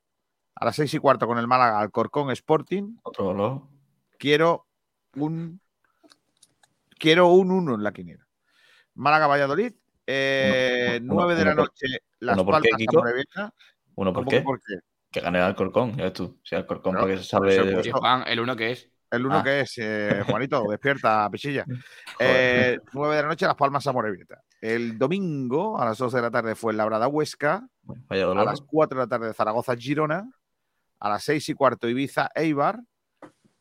a las 6 y cuarto con el Málaga Alcorcón Sporting. Otro dolor. Quiero un quiero un 1 en la quiniela. Málaga Valladolid, eh, Uno- 9 de uno la por- noche, Las uno por qué, Palmas? Amorebieta. Uno, ¿por ¿Cómo qué? que por qué? Que gane el Alcorcón, ya ves tú. Si Alcorcón Claro, para que se de... Juan, el uno que es. El uno Ah. que es, eh, Juanito, despierta, pichilla. Eh, 9 de la noche, Las Palmas Amorebieta. El domingo, a las 12 de la tarde, fue Labrada Huesca. Vaya A las 4 de la tarde, Zaragoza Girona. A las 6 y cuarto, Ibiza Eibar.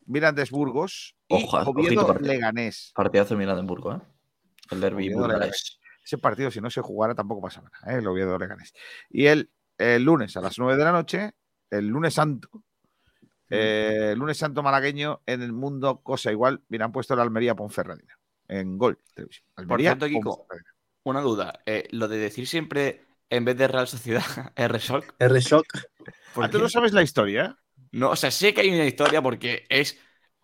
Mirandés Burgos. Y Ojo, ojito Oviedo partido. Leganés. Partidazo de Milán-Burgo, ¿eh? El derbi burgalés. Ese partido, si no se jugara, tampoco pasa nada, ¿eh? el Oviedo Leganés. Y el, el lunes a las 9 de la noche, el lunes santo, eh, lunes santo malagueño en el mundo, cosa igual, bien han puesto la Almería Ponferradina en gol. televisión. Almería, cierto, Kiko, Ponferradina. Una duda. eh, lo de decir siempre en vez de Real Sociedad, R-Shock. R-Shock. ¿por Ah, ¿Tú no sabes la historia? No, o sea, sé que hay una historia porque es.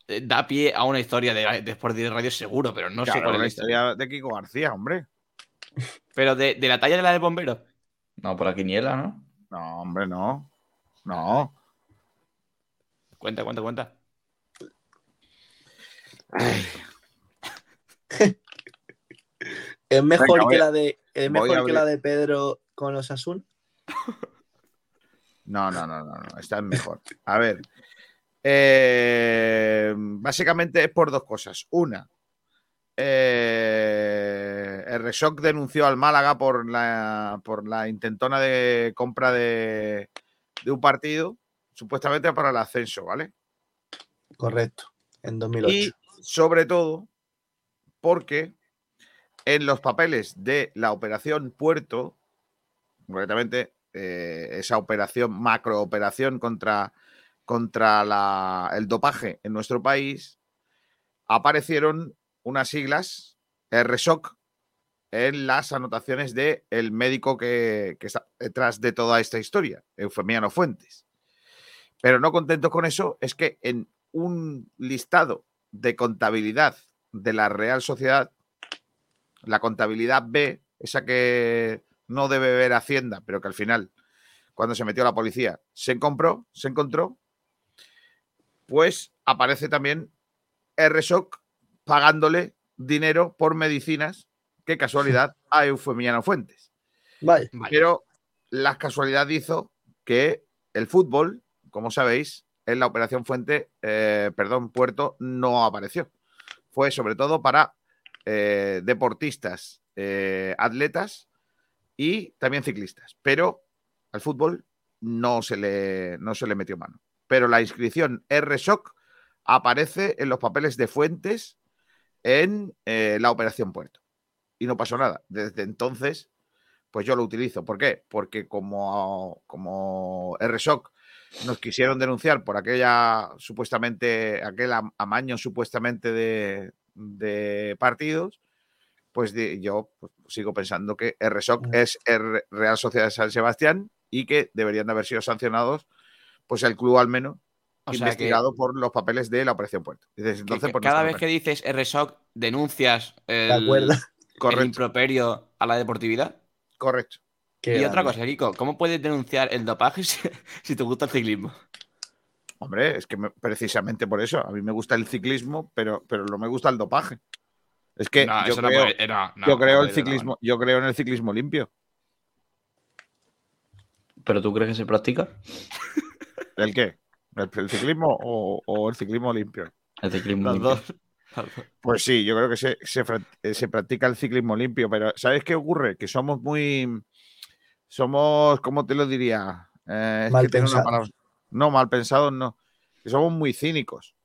eh, Da pie a una historia de, de Sport de Radio seguro, pero no sé Claro, cuál es la la historia. historia de Kiko García, hombre. Pero de, de la talla de la de bombero. No, por la quiniela, ¿no? No, hombre, no. No. Cuenta, cuenta, cuenta. Es mejor Venga, que a- la de es mejor que la de Pedro con los Asun. No, no, no, no, no, esta es mejor. A ver. eh, básicamente es por dos cosas. Una, eh, el Reshock denunció al Málaga por la, por la intentona de compra de, de un partido, supuestamente para el ascenso, ¿vale? Correcto, en 2008. Y sobre todo porque en los papeles de la operación Puerto, concretamente eh, esa operación, macrooperación contra, contra la- el dopaje en nuestro país, aparecieron unas siglas, RSOC, en las anotaciones del el médico que, que está detrás de toda esta historia, Eufemiano Fuentes. Pero no contentos con eso, es que en un listado de contabilidad de la Real Sociedad, la contabilidad B, esa que no debe ver Hacienda, pero que al final, cuando se metió la policía, se compró, se encontró, pues aparece también RSOC pagándole dinero por medicinas, qué casualidad, a Eufemiano Fuentes. Pero la casualidad hizo que el fútbol, como sabéis, en la operación Fuente, eh, perdón, Puerto, no apareció. Fue sobre todo para eh, deportistas, eh, atletas y también ciclistas. Pero al fútbol no se le, no se le metió mano. Pero la inscripción R-Shock aparece en los papeles de Fuentes en la operación Puerto. Y no pasó nada. Desde entonces, pues yo lo utilizo. ¿Por qué? Porque como, como R-Shock nos quisieron denunciar por aquella supuestamente, aquel am- amaño supuestamente de, de partidos, pues de- yo pues, sigo pensando que RSOC es R- Real Sociedad de San Sebastián y que deberían de haber sido sancionados, pues el club al menos, O sea que, investigado por los papeles de la Operación Puerto. Entonces, que pues, cada vez que dices RSOC denuncias ¿te el, acuerdas? el improperio a la deportividad. correcto. Qué y otra cosa, Kiko, ¿cómo puedes denunciar el dopaje si, si te gusta el ciclismo? Hombre, es que me- precisamente por eso, a mí me gusta el ciclismo, pero, pero no me gusta el dopaje. Es que No, yo no creo, puede- no, no, yo no creo puede el ciclismo, yo creo en el ciclismo limpio. ¿Pero tú crees que se practica? ¿El qué? ¿El, el ciclismo o, o el ciclismo limpio? El ciclismo Los limpio. dos. Los dos. Pues sí, yo creo que se, se, se practica el ciclismo limpio, pero ¿sabes qué ocurre? Que somos muy. Somos, ¿cómo te lo diría? Eh, es Mal que una pensados. palabra- No, mal pensados no. Que somos muy cínicos.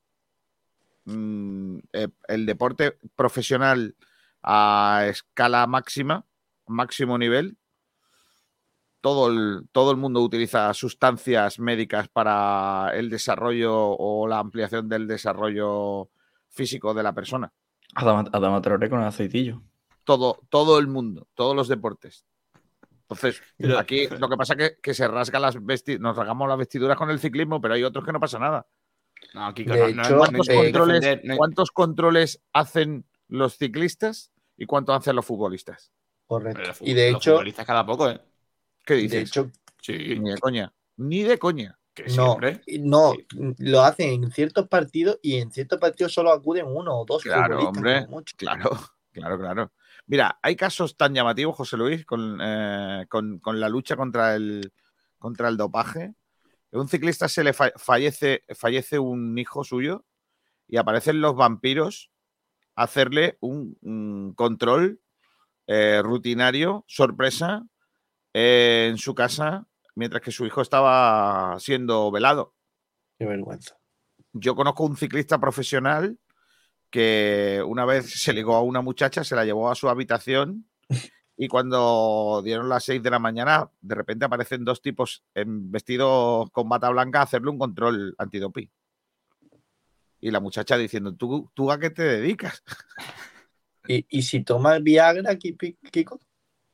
Mm, eh, el deporte profesional a escala máxima, máximo nivel, todo el, todo el mundo utiliza sustancias médicas para el desarrollo o la ampliación del desarrollo físico de la persona. Adama, Adama Traoré con el aceitillo. Todo, todo el mundo, todos los deportes. Entonces, Pero- aquí lo que pasa es que, que se rasgan las vesti nos rasgamos las vestiduras con el ciclismo, pero hay otros que no pasa nada. No, Kiko, De no, hecho, no ¿Cuántos, eh, controles, defender- ¿Cuántos controles hacen los ciclistas y cuántos hacen los futbolistas? Correcto. Y de los hecho, futbolistas cada poco, ¿eh? ¿Qué de dices? hecho, Sí, Ni de coña. Ni de coña. que no, no, lo hacen en ciertos partidos y en ciertos partidos solo acuden uno o dos Claro, futbolistas, hombre. mucho. Claro, claro, claro. Mira, hay casos tan llamativos, José Luis, con, eh, con- con la lucha contra el, contra el dopaje. A un ciclista se le fa- fallece, fallece un hijo suyo y aparecen los vampiros a hacerle un, un control eh, rutinario, sorpresa, eh, en su casa, mientras que su hijo estaba siendo velado Qué vergüenza. yo conozco un ciclista profesional que una vez se ligó a una muchacha, se la llevó a su habitación y cuando dieron las 6 de la mañana, de repente aparecen dos tipos en vestidos con bata blanca a hacerle un control antidoping. Y la muchacha diciendo, ¿tú, tú a qué te dedicas? ¿Y, y si tomas Viagra, Kiko?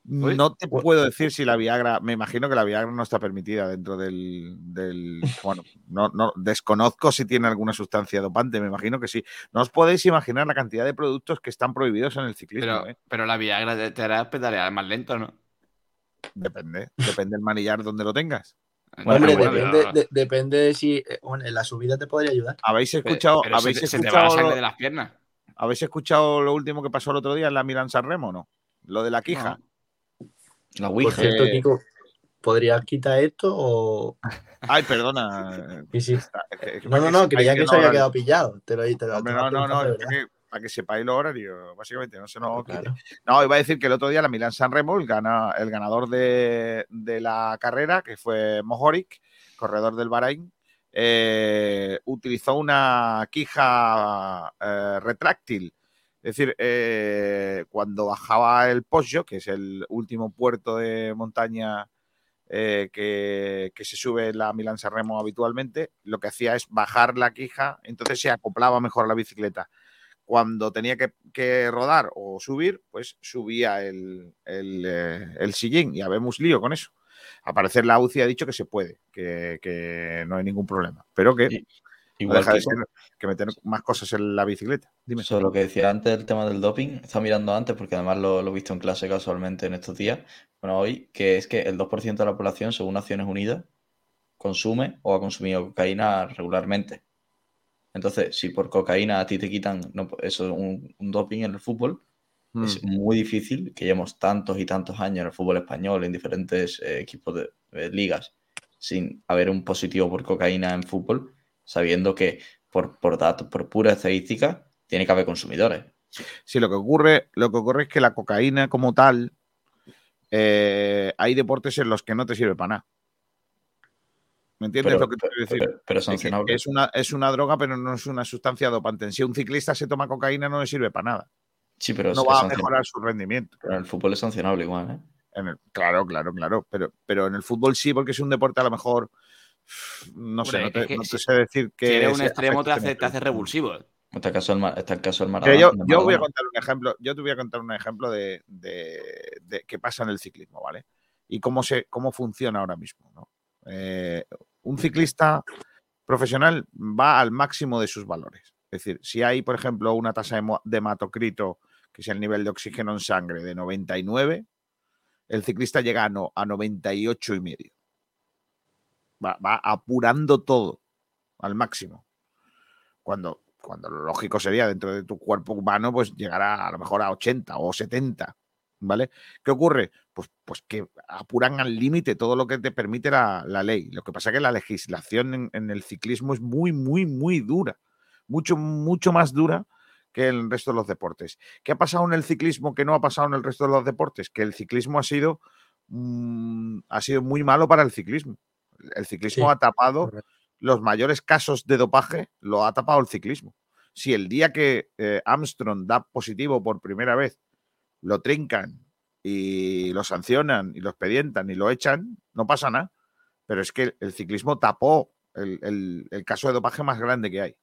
No te Uy. puedo decir si la Viagra, me imagino que la Viagra no está permitida dentro del, del- bueno, no, no, desconozco si tiene alguna sustancia dopante, me imagino que sí. No os podéis imaginar la cantidad de productos que están prohibidos en el ciclismo, Pero, ¿eh? pero la Viagra te, hará pedalear más lento, ¿no? Depende, depende del manillar donde lo tengas. Bueno, Hombre, bueno, depende, pero- de, depende de si eh, bueno, en la subida te podría ayudar. ¿Habéis escuchado, pero habéis se, te- se te va la escuchado, sangre lo- de las piernas. habéis escuchado lo último que pasó el otro día en la Milan San Remo, no? Lo de la quija. La Por Ouija. Porque- cierto, Kiko, ¿podrías quitar esto o...? Ay, perdona. Sí, sí. No, no, no, creía que se había quedado pillado. Te lo, te lo- Hombre, te lo no, no, no, para que sepáis los horarios, básicamente, no se nos. Claro. No, iba a decir que el otro día la Milan San Remo, el, gana- el ganador de, de la carrera, que fue Mohoric, corredor del Bahrein, eh, utilizó una quija eh, retráctil. Es decir, eh, cuando bajaba el Poggio, que es el último puerto de montaña eh, que, se sube la Milan San Remo habitualmente, lo que hacía es bajar la quija, entonces se acoplaba mejor la bicicleta cuando tenía que, rodar o subir, pues subía el, eh, el sillín y habemos lío con eso. Al parecer la UCI ha dicho que se puede, que no hay ningún problema, pero que No Igual deja de que ser que meter más cosas en la bicicleta. Dime. sobre lo que decía antes del tema del doping, estaba mirando antes porque además lo, lo he visto en clase casualmente en estos días, bueno, hoy, que es que el 2% de la población, según Naciones Unidas, consume o ha consumido cocaína regularmente. Entonces, si por cocaína a ti te quitan no, eso, un, un doping en el fútbol, Mm. es muy difícil que llevemos tantos y tantos años en el fútbol español, en diferentes eh, equipos de, de ligas, sin haber un positivo por cocaína en fútbol, sabiendo que por, por datos, por pura estadística, tiene que haber consumidores. Sí, lo que ocurre, lo que ocurre es que la cocaína como tal, eh, hay deportes en los que no te sirve para nada. ¿Me entiendes Pero, lo que te quiero decir? pero- pero sancionable. es una, es una droga, pero no es una sustancia dopante. Si un ciclista se toma cocaína, no le sirve para nada. Sí, pero No va a mejorar su rendimiento. Pero en el fútbol es sancionable igual, ¿eh? En el- claro, claro, claro. Pero, pero en el fútbol sí, porque es un deporte a lo mejor. No sé, Hombre, no te, es que no te si- sé decir que. Si eres un extremo, te hace, te hace revulsivo. Está el caso del, Ma- está el caso del Maradona. yo, yo voy a contar un ejemplo, yo te voy a contar un ejemplo de, de, de qué pasa en el ciclismo, ¿vale? Y cómo se, cómo funciona ahora mismo, ¿no? Eh, un ciclista profesional va al máximo de sus valores. Es decir, si hay, por ejemplo, una tasa de hematocrito, que es el nivel de oxígeno en sangre, de 99, el ciclista llega a, no, a 98 y medio. Va, apurando todo al máximo. Cuando, cuando lo lógico sería dentro de tu cuerpo humano, pues llegar a, lo mejor a 80 o 70. ¿Vale? ¿Qué ocurre? Pues, pues que apuran al límite todo lo que te permite la, la ley. Lo que pasa es que la legislación en, en el ciclismo es muy, muy, muy dura. Mucho, mucho más dura que en el resto de los deportes. ¿Qué ha pasado en el ciclismo que no ha pasado en el resto de los deportes? Que el ciclismo ha sido, mm, ha sido muy malo para el ciclismo. El ciclismo Sí, ha tapado correcto. los mayores casos de dopaje, lo ha tapado el ciclismo. Si el día que eh, Armstrong da positivo por primera vez, lo trincan y lo sancionan y lo expedientan y lo echan, no pasa nada. Pero es que el ciclismo tapó el, el- el caso de dopaje más grande que hay.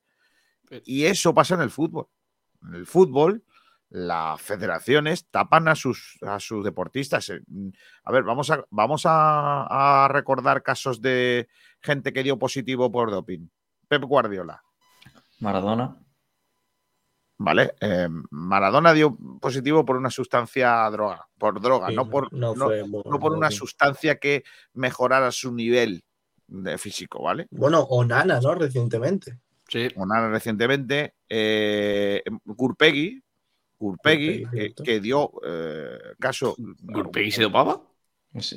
Y eso pasa en el fútbol. En el fútbol, las federaciones tapan a sus, a sus deportistas. Eh, mm, A ver, vamos, a, vamos a, a recordar casos de gente que dio positivo por doping. Pep Guardiola, Maradona. ¿vale? Eh, Maradona dio positivo por una sustancia droga, por droga, Sí, no por, no no- fue no por por una sustancia que mejorara su nivel de físico, ¿vale? Bueno, Onana, ¿no? Recientemente. Sí. Onana recientemente, eh, Gurpegui, Gurpegui, Gurpegui, que, dio eh, caso. ¿Gurpegui se dopaba?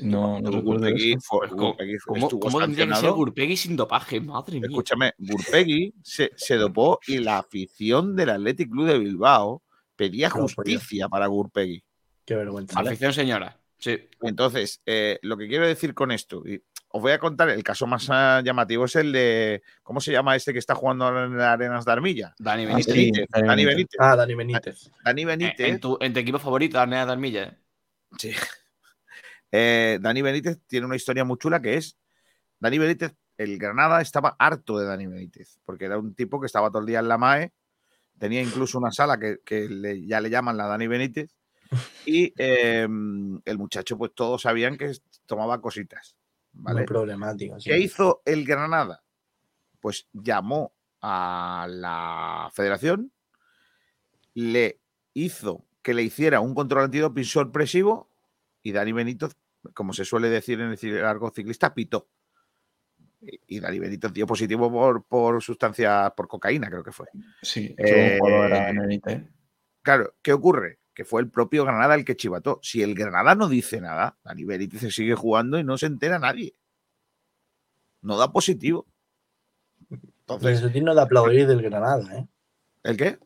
No, no recuerdo Gurpegui, eso. fue- Pues, ¿Cómo, Gurpegui fue- cómo- estuvo cómo tendría que ser. Gurpegui sin dopaje? Madre mía. Escúchame, Gurpegui se, se dopó y la afición del Athletic Club de Bilbao pedía pues justicia para Gurpegui. Qué vergüenza. Afición señora. Sí. Entonces, eh, lo que quiero decir con esto, y os voy a contar, el caso más ah, llamativo es el de, ¿cómo se llama este que está jugando ahora en las Arenas de Armilla? Dani Ah, Benítez. sí, Benítez, Dani Dani Benítez. Benítez. Ah, Dani Benítez. Dani Benítez. En tu, en tu equipo favorito, Arnea de Armilla. ¿eh? Sí. Eh, Dani Benítez tiene una historia muy chula que es, Dani Benítez, el Granada estaba harto de Dani Benítez, porque era un tipo que estaba todo el día en la MAE, tenía incluso una sala que, que le- ya le llaman la Dani Benítez, y eh, el muchacho, pues todos sabían que tomaba cositas. ¿Vale? Muy problemático. sí. ¿Qué hizo el Granada? Pues llamó a la federación, le hizo que le hiciera un control antidoping sorpresivo y Dani Benito, como se suele decir en el largo ciclista, pitó. Y Dani Benito dio positivo por, por sustancia, por cocaína, creo que fue. Sí, Eh, un jugador era Benítez. Claro, ¿qué ocurre? Que fue el propio Granada el que chivató. Si el Granada no dice nada, Dani se sigue jugando y no se entera nadie. No da positivo. Entonces, Eso es digno de aplaudir del Granada, ¿eh? ¿el qué?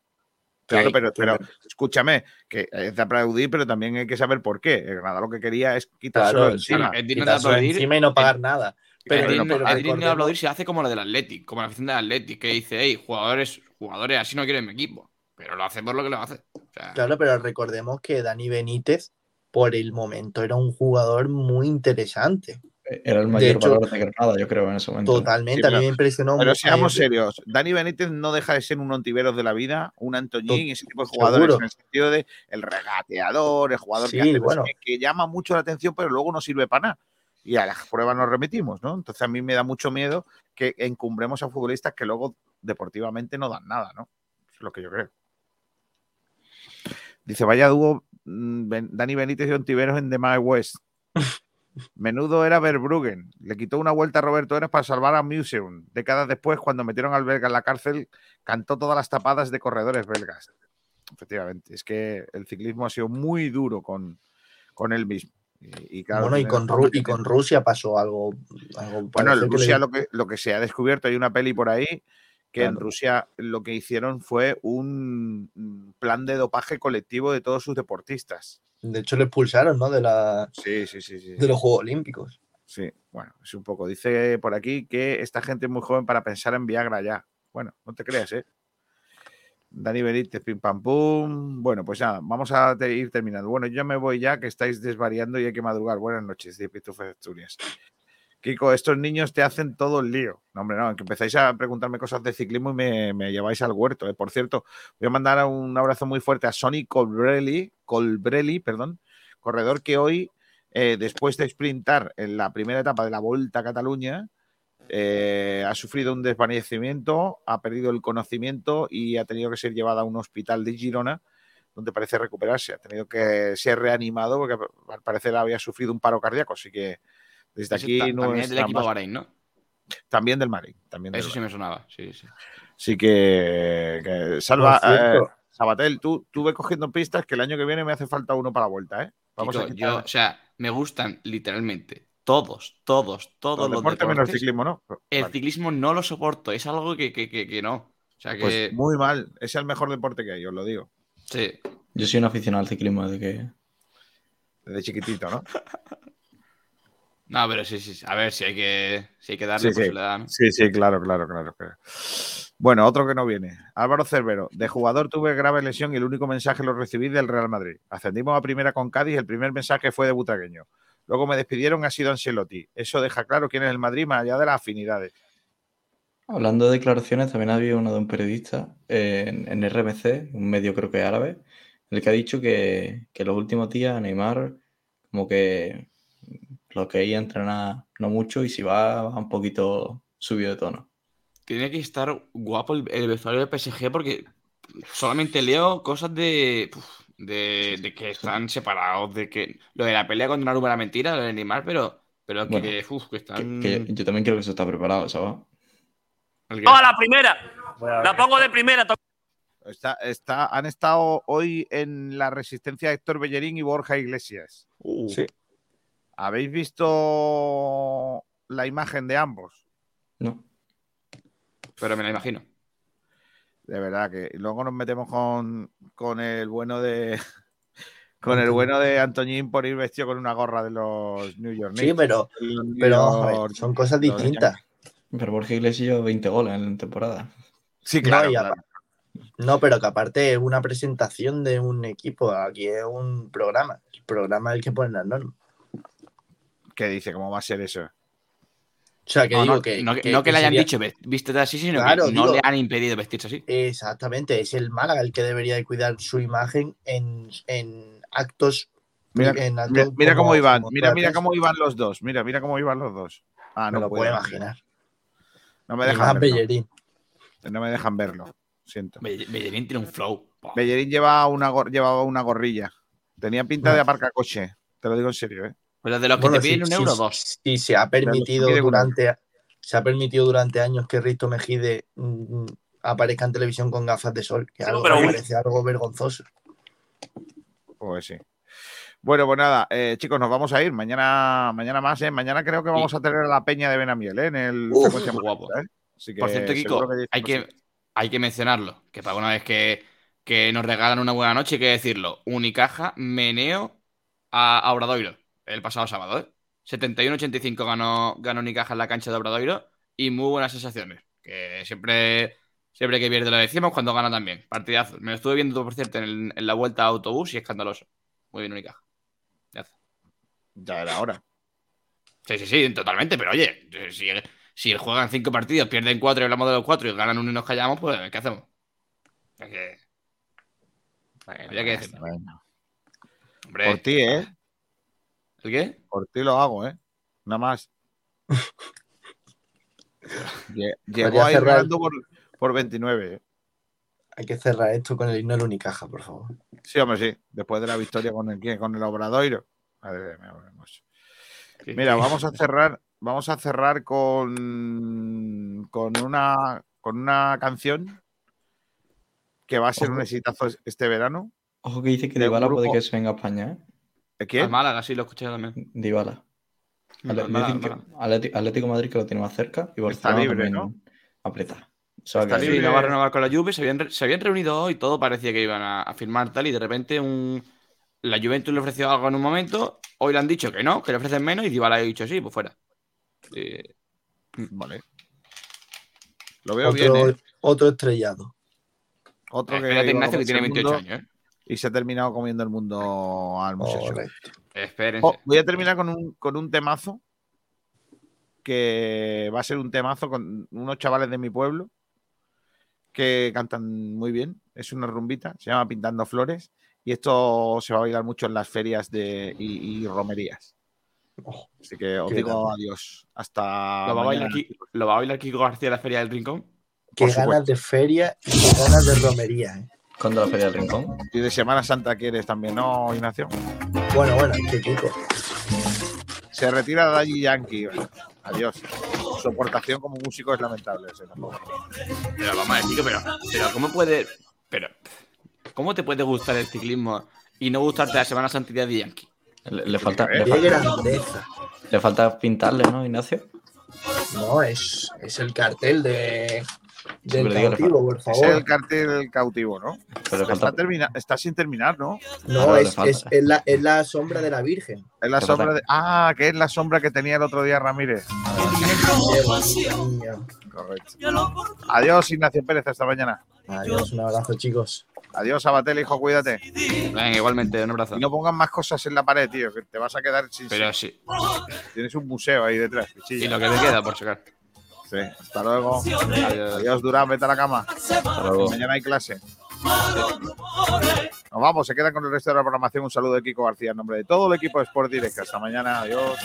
Claro, pero, escúchame, que es de aplaudir, pero también hay que saber por qué. El Granada lo que quería es quitárselo Claro, sí, encima. es digno de Quitárselo aplaudir. encima y no pagar nada. Pero, digno, pero de aplaudir si hace como la del Athletic, como la afición del Athletic, que dice, hey, jugadores, jugadores así no quieren mi equipo. Pero lo hace por lo que lo hace. O sea, Claro, pero recordemos que Dani Benítez, por el momento, era un jugador muy interesante. Era el mayor hecho- valor de Granada, yo creo, en ese momento. Totalmente. Sí, a mí pero- me impresionó Pero mucho. seamos serios, Dani Benítez no deja de ser un Ontiveros de la vida, un Antoñín, To- ese tipo de jugadores seguro. en el sentido de el regateador, el jugador Sí, que, hace bueno. qué, que llama mucho la atención, pero luego no sirve para nada. Y a las pruebas nos remitimos, ¿no? Entonces a mí me da mucho miedo que encumbremos a futbolistas que luego deportivamente no dan nada, ¿no? Es lo que yo creo. Dice, vaya dúo mm, Ben- Dani Benítez y Ontiveros en The My West. Menudo era Verbruggen. Le quitó una vuelta a Roberto Eras para salvar a Museum. Décadas después, cuando metieron al belga en la cárcel, cantó todas las tapadas de corredores belgas. Efectivamente, es que el ciclismo ha sido muy duro con, con él mismo. Y, y claro, bueno, y con, Ru- y. Rusia pasó algo. algo Bueno, en parecido que le- Rusia lo que, lo que se ha descubierto, hay una peli por ahí, que en. Rusia lo que hicieron fue un mm, plan de dopaje colectivo de todos sus deportistas. De hecho, le expulsaron, ¿no? De, la, Sí, sí, sí, sí. de los Juegos Olímpicos. Sí, bueno, es un poco. Dice por aquí que esta gente es muy joven para pensar en Viagra ya. Bueno, no te creas, ¿eh? Dani Benítez, pim pam pum. Bueno, pues nada, vamos a ir terminando. Bueno, yo me voy ya, que estáis desvariando y hay que madrugar. Buenas noches, de Pitufo de Asturias. Kiko, estos niños te hacen todo el lío. No, hombre, no, que empezáis a preguntarme cosas de ciclismo y me, lleváis al huerto. ¿eh? Por cierto, voy a mandar un abrazo muy fuerte a Sonny Colbrelli, Colbrelli, perdón, corredor que hoy, eh, después de sprintar en la primera etapa de la Vuelta a Cataluña, eh, ha sufrido un desvanecimiento, ha perdido el conocimiento y ha tenido que ser llevado a un hospital de Girona, donde parece recuperarse. Ha tenido que ser reanimado porque al parecer había sufrido un paro cardíaco. Así que desde ese aquí ta- también es del equipo más- Bahrein, ¿no? también del Madrid. También del Eso sí me sonaba, sí, sí. Así que, que salva. Eh, Sabatel, tú, tú ve cogiendo pistas que el año que viene me hace falta uno para la vuelta, ¿eh? Vamos Kiko, a quitar yo, o sea, me gustan literalmente todos, todos, todos los los deportes deportes. menos ciclismo, ¿no? El Vale. ciclismo no lo soporto, es algo que, que, que, que no. O sea que. Pues muy mal. Es el mejor deporte que hay, os lo digo. sí. Yo soy un aficionado al ciclismo desde que. Desde chiquitito, ¿no? No, pero sí, sí. A ver si hay que, si hay que darle Sí, sí. posibilidad, ¿no? Sí, sí, claro, claro, claro, claro. Bueno, otro que no viene. Álvaro Cervero. De jugador tuve grave lesión y el único mensaje lo recibí del Real Madrid. Ascendimos a primera con Cádiz y el primer mensaje fue de Butaqueño. Luego me despidieron, ha sido Ancelotti. Eso deja claro quién es el Madrid más allá de las afinidades. Hablando de declaraciones, también había una de un periodista eh, en, en RMC, un medio creo que árabe, el que ha dicho que, que los últimos días Neymar como que lo que ella entrena no mucho y si va, va un poquito subido de tono. Tiene que estar guapo el, el vestuario del PSG porque solamente leo cosas de, de, de que están separados, de que lo de la pelea contra Naruto era mentira, lo de Neymar, pero, pero Bueno, que, uf, que Que, están... que yo, yo también creo que eso está preparado, ¿sabes? ¡Oh, la primera! La pongo de primera. Está, está, han estado hoy en la resistencia Héctor Bellerín y Borja Iglesias. Sí. ¿Habéis visto la imagen de ambos? No. Pero me la imagino. De verdad que luego nos metemos con, con el bueno de con el bueno de Antoñín por ir vestido con una gorra de los New York Sí, Knicks. pero, New pero York- son cosas distintas. Pero Borja Iglesias lleva 20 goles en la temporada. Sí, claro. No, pero que aparte es una presentación de un equipo, aquí es un programa. El programa es el que pone las normas. ¿Qué dice? ¿Cómo va a ser eso? O sea, que No, digo no, que, no que, no que le hayan sería- dicho "Ve- vístete así, sino Claro, que no digo- le han impedido vestirse así. Exactamente, es el Málaga el que debería de cuidar su imagen en, en actos. Mira, en actos mira, mira como- cómo iban, como mira, mira cómo iban los dos. Mira, mira cómo iban los dos. Ah, Me no lo puedo. imaginar. No me dejan verlo. No me dejan verlo. Siento. Belle- Bellerín tiene un flow. Bellerín llevaba una, gor- llevaba una gorrilla. Tenía pinta de aparcacoche. Te lo digo en serio, ¿eh? Pero de los que Bueno, te piden sí, un euro, dos. sí, se ha permitido durante se ha permitido durante años que Risto Mejide mm, aparezca en televisión con gafas de sol, que Sí, algo pero parece algo vergonzoso. Pues sí. Bueno, pues nada, eh, chicos, nos vamos a ir. Mañana, mañana más, ¿eh? Mañana creo que vamos a tener a la peña de Benamiel, ¿eh? En el Uf, muy guapo. ¿eh? Así Por cierto, Kiko, que hay que, hay que mencionarlo. Que para una vez que, que nos regalan una buena noche, hay que decirlo. Unicaja meneo a, a Obradoiro el pasado sábado, ¿eh? 71-85 ganó, ganó Unicaja en la cancha de Obradoiro y muy buenas sensaciones. Que siempre, siempre que pierde lo decimos cuando gana también. Partidazo. Me lo estuve viendo, por cierto, en, en la vuelta a autobús y escandaloso. Muy bien, Unicaja. Ya está. Ya era hora. Sí, sí, sí, totalmente, pero oye, si, si juegan cinco partidos, pierden cuatro y hablamos de los cuatro y ganan uno y nos callamos, pues ¿qué hacemos? Es que... Había que decirlo. Bueno, Hombre, Por ti, ¿eh? ¿El qué? Por ti lo hago, ¿eh? Nada más. Lle- Llegó ahí ganando por, por 29. ¿eh? Hay que cerrar esto con el himno del Unicaja, por favor. Sí, hombre, sí. Después de la victoria con el, con el Obradoiro. Madre mía. Mira, vamos a cerrar, vamos a cerrar con, con una con una canción que va a ser un exitazo este verano. Ojo que dice que De un Dybala puede que se venga a España, ¿eh? ¿De quién? Al Málaga, sí, lo escuché también. Dybala. Al Málaga, Atlético Madrid que lo tiene más cerca y Está Barcelona libre, también ¿no? aprieta. Se va a Está libre. libre. no va a renovar con la Juve, se habían, re- se habían reunido hoy, todo parecía que iban a, a firmar tal, y de repente un, la Juventus le ofreció algo en un momento, hoy le han dicho que no, que le ofrecen menos, y Dybala ha dicho sí, pues fuera. Eh, Vale. Lo veo Otro, bien, ¿eh? otro estrellado. Otro que Ignacio, que tiene el 28 mundo años, ¿eh? Y se ha terminado comiendo el mundo al muchacho. Oh, voy a terminar con un, con un temazo que va a ser un temazo con unos chavales de mi pueblo que cantan muy bien. Es una rumbita, se llama Pintando Flores y esto se va a bailar mucho en las ferias de, y, y romerías. Oh, Así que os digo grande. adiós. Hasta ¿Lo va, a bailar. Ki- ¿Lo va a bailar Kiko García en la Feria del Rincón? Qué Por supuesto. ganas de feria y qué ganas de romería. ¿eh? ¿Cuándo la Feria del Rincón? Y de Semana Santa quieres también, ¿no, Ignacio? Bueno, bueno, qué Kiko. Se retira Daddy Yankee. Adiós. Su aportación como músico es lamentable. ese tampoco. Pero vamos a Kiko, pero, pero ¿cómo puede. Pero. ¿Cómo te puede gustar el ciclismo y no gustarte la Semana Santa de Yankee? Le, le falta, le, falta, grandeza. le falta pintarle, ¿no, Ignacio? No, es, es el cartel de, del cautivo, por es el cartel cautivo, ¿no? Pero Está, falta, termina- está sin terminar, ¿no? No, es, es, es la, es la sombra de la Virgen. Es la sombra de. Ah, que es la sombra que tenía el otro día Ramírez. Correcto. Adiós, Ignacio Pérez, hasta mañana. Adiós, un abrazo, chicos. Adiós, Abatel, hijo, cuídate. Venga, igualmente, un abrazo. Y no pongan más cosas en la pared, tío, que te vas a quedar sin. Pero sí. Tienes un museo ahí detrás. Y lo que me queda, por sacar. Sí, hasta luego. Adiós. Adiós, Durán, vete a la cama. hasta luego. Mañana hay clase. Nos vamos, se quedan con el resto de la programación. Un saludo de Kiko García en nombre de todo el equipo de Sport Direct. Hasta mañana, adiós.